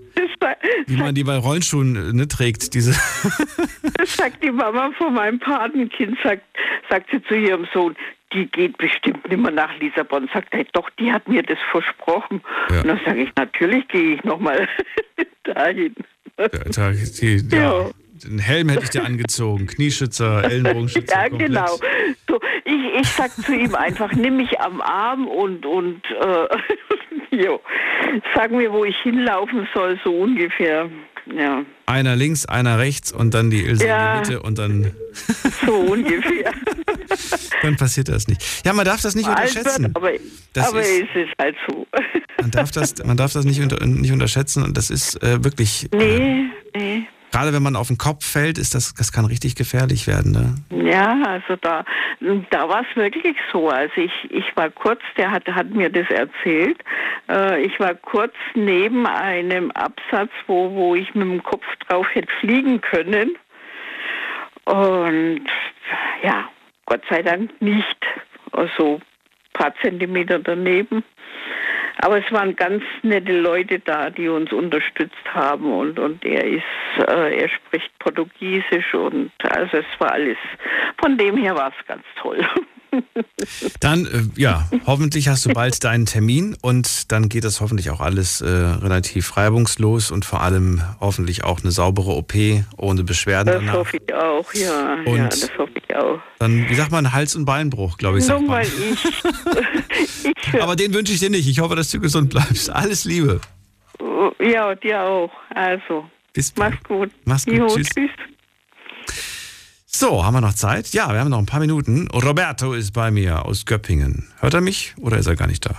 wie man die bei Rollenschuhen ne, trägt. Diese [LAUGHS] das sagt die Mama von meinem Patenkind, sagt, sagt sie zu ihrem Sohn, die geht bestimmt nicht mehr nach Lissabon. Sagt er, doch, die hat mir das versprochen. Ja. Und dann sage ich, natürlich gehe ich nochmal [LAUGHS] dahin. Ja, da, die, ja. ja. Den Helm hätte ich dir angezogen, Knieschützer, Ellenbogenschützer. ja, komplett. genau. So, ich, ich sag zu ihm einfach, nimm mich am Arm und, und äh, [LAUGHS] jo, sag mir, wo ich hinlaufen soll, so ungefähr. Ja. Einer links, einer rechts und dann die Ilse ja, in die Mitte und dann. [LAUGHS] So ungefähr. [LAUGHS] dann passiert das nicht. Ja, man darf das nicht Alt unterschätzen. Wird, aber das aber ist, es halt so. man, darf das, man darf das nicht, unter, nicht unterschätzen und das ist äh, wirklich. Nee, äh, nee. Gerade wenn man auf den Kopf fällt, ist das, das kann richtig gefährlich werden. Ne? Ja, also da, da war es wirklich so. Also ich, ich war kurz, der hat, hat mir das erzählt, äh, ich war kurz neben einem Absatz, wo, wo ich mit dem Kopf drauf hätte fliegen können. Und ja, Gott sei Dank nicht. Also ein paar Zentimeter daneben. Aber es waren ganz nette Leute da, die uns unterstützt haben und, und er ist, äh, er spricht Portugiesisch und also es war alles, von dem her war es ganz toll. [LAUGHS] Dann, äh, ja, hoffentlich hast du bald deinen Termin und dann geht das hoffentlich auch alles äh, relativ reibungslos und vor allem hoffentlich auch eine saubere OP ohne Beschwerden. Das danach. hoffe ich auch, ja. Und ja, das hoffe ich auch. Dann, wie sagt man, Hals- und Beinbruch, glaube ich. Sagt Nur mal ich. [LAUGHS] ich Aber den wünsche ich dir nicht. Ich hoffe, dass du gesund bleibst. Alles Liebe. Ja, dir auch. Also, Bis mach's gut. Mach's gut. Jo, tschüss. tschüss. So, haben wir noch Zeit? Ja, wir haben noch ein paar Minuten. Roberto ist bei mir aus Göppingen. Hört er mich oder ist er gar nicht da?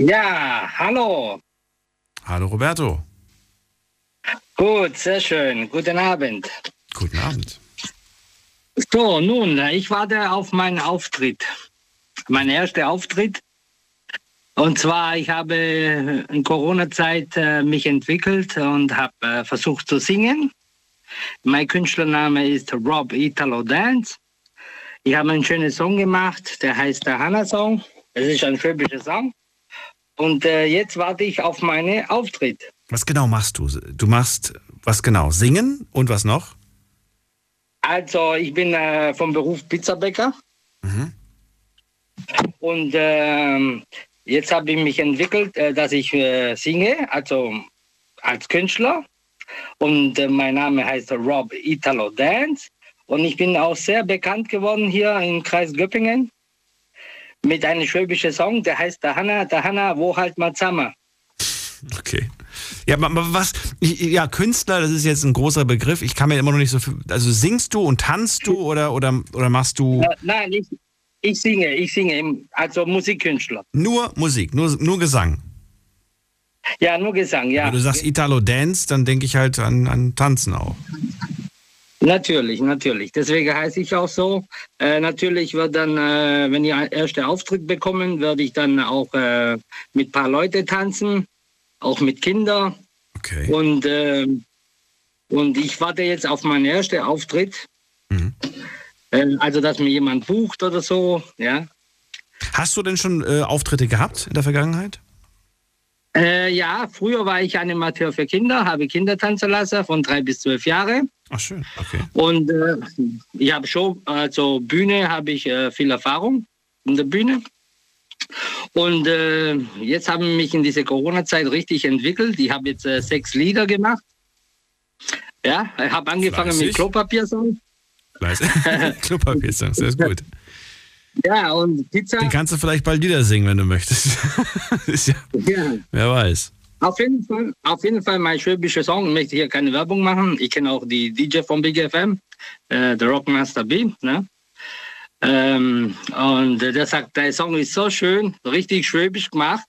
Ja, hallo. Hallo Roberto. Gut, sehr schön. Guten Abend. Guten Abend. So, nun, ich warte auf meinen Auftritt. Mein erster Auftritt. Und zwar, ich habe in Corona-Zeit äh, mich entwickelt und habe äh, versucht zu singen. Mein Künstlername ist Rob Italo Dance. Ich habe einen schönen Song gemacht, der heißt der Hannah Song. Es ist ein schwäbischer Song. Und äh, jetzt warte ich auf meinen Auftritt. Was genau machst du? Du machst was genau? Singen und was noch? Also, ich bin äh, vom Beruf Pizzabäcker. Mhm. Und äh, jetzt habe ich mich entwickelt, äh, dass ich äh, singe, also als Künstler. Und äh, mein Name heißt Rob Italo Dance. Und ich bin auch sehr bekannt geworden hier im Kreis Göppingen mit einem schwäbischen Song, der heißt der Hanna, wo halt mal zusammen. Okay. Ja, was, ja, Künstler, das ist jetzt ein großer Begriff. Ich kann mir immer noch nicht so viel, also singst du und tanzt du oder, oder, oder machst du? Nein, ich, ich singe, ich singe, also Musikkünstler. Nur Musik, nur, nur Gesang. Ja, nur Gesang, ja. Wenn du sagst Italo Dance, dann denke ich halt an, an Tanzen auch. Natürlich, natürlich. Deswegen heiße ich auch so. Äh, natürlich wird dann, äh, wenn ich erste Auftritt bekommen, werde ich dann auch äh, mit ein paar Leuten tanzen, auch mit Kindern. Okay. Und, äh, und ich warte jetzt auf meinen ersten Auftritt. Mhm. Äh, also, dass mir jemand bucht oder so, ja. Hast du denn schon äh, Auftritte gehabt in der Vergangenheit? Äh, ja, früher war ich Animateur für Kinder, habe Kinder tanzen lassen von drei bis zwölf Jahre. Ach schön, okay. Und äh, ich habe schon, also Bühne habe ich äh, viel Erfahrung in der Bühne. Und äh, jetzt habe ich mich in dieser Corona-Zeit richtig entwickelt. Ich habe jetzt äh, sechs Lieder gemacht. Ja, ich habe angefangen Fleißig. mit Klopapiersong. [LAUGHS] Klopapiersong, sehr gut. Ja, und Pizza. Den kannst du vielleicht bald wieder singen, wenn du möchtest. [LAUGHS] ja, ja. Wer weiß. Auf jeden, Fall, auf jeden Fall mein schwäbischer Song. Ich möchte hier keine Werbung machen. Ich kenne auch die DJ von Big FM, äh, der Rockmaster B. Ne? Ähm, und der sagt, der Song ist so schön, richtig schwäbisch gemacht.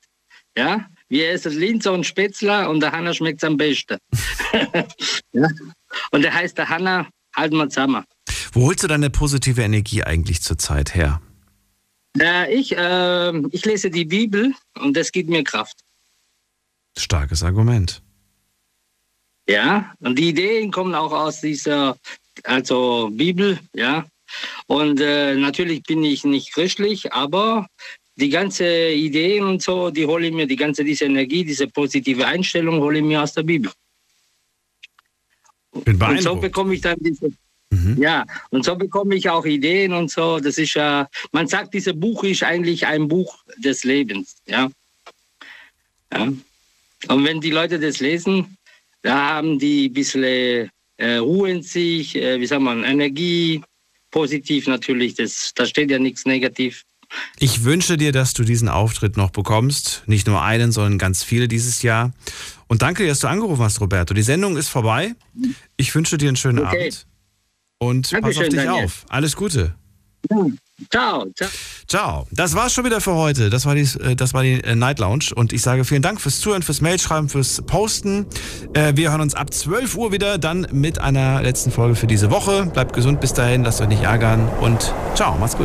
Ja, wir essen Linzer und Spätzler und der Hanna schmeckt am besten. [LAUGHS] ja? Und der heißt der Hanna, halt mal zusammen. Wo holst du deine positive Energie eigentlich zurzeit her? Äh, ich, äh, ich lese die Bibel und das gibt mir Kraft. Starkes Argument. Ja, und die Ideen kommen auch aus dieser also Bibel, ja. Und äh, natürlich bin ich nicht christlich, aber die ganze Ideen und so, die hole ich mir, die ganze diese Energie, diese positive Einstellung hole ich mir aus der Bibel. Bin und so bekomme ich dann diese, mhm. ja, und so bekomme ich auch Ideen und so. Das ist ja, man sagt, dieses Buch ist eigentlich ein Buch des Lebens, ja. ja. Und wenn die Leute das lesen, da haben die ein bisschen äh, Ruhe in sich, äh, wie sagt man, Energie, positiv natürlich, das, da steht ja nichts negativ. Ich wünsche dir, dass du diesen Auftritt noch bekommst. Nicht nur einen, sondern ganz viele dieses Jahr. Und danke, dass du angerufen hast, Roberto. Die Sendung ist vorbei. Ich wünsche dir einen schönen okay. Abend. Und Dankeschön, pass auf dich Daniel. auf. Alles Gute. Ja. Ciao, ciao. Ciao. Das war's schon wieder für heute. Das war die, äh, das war die äh, Night Lounge. Und ich sage vielen Dank fürs Zuhören, fürs Mailschreiben, fürs Posten. Äh, wir hören uns ab 12 Uhr wieder, dann mit einer letzten Folge für diese Woche. Bleibt gesund bis dahin, lasst euch nicht ärgern und ciao, macht's gut.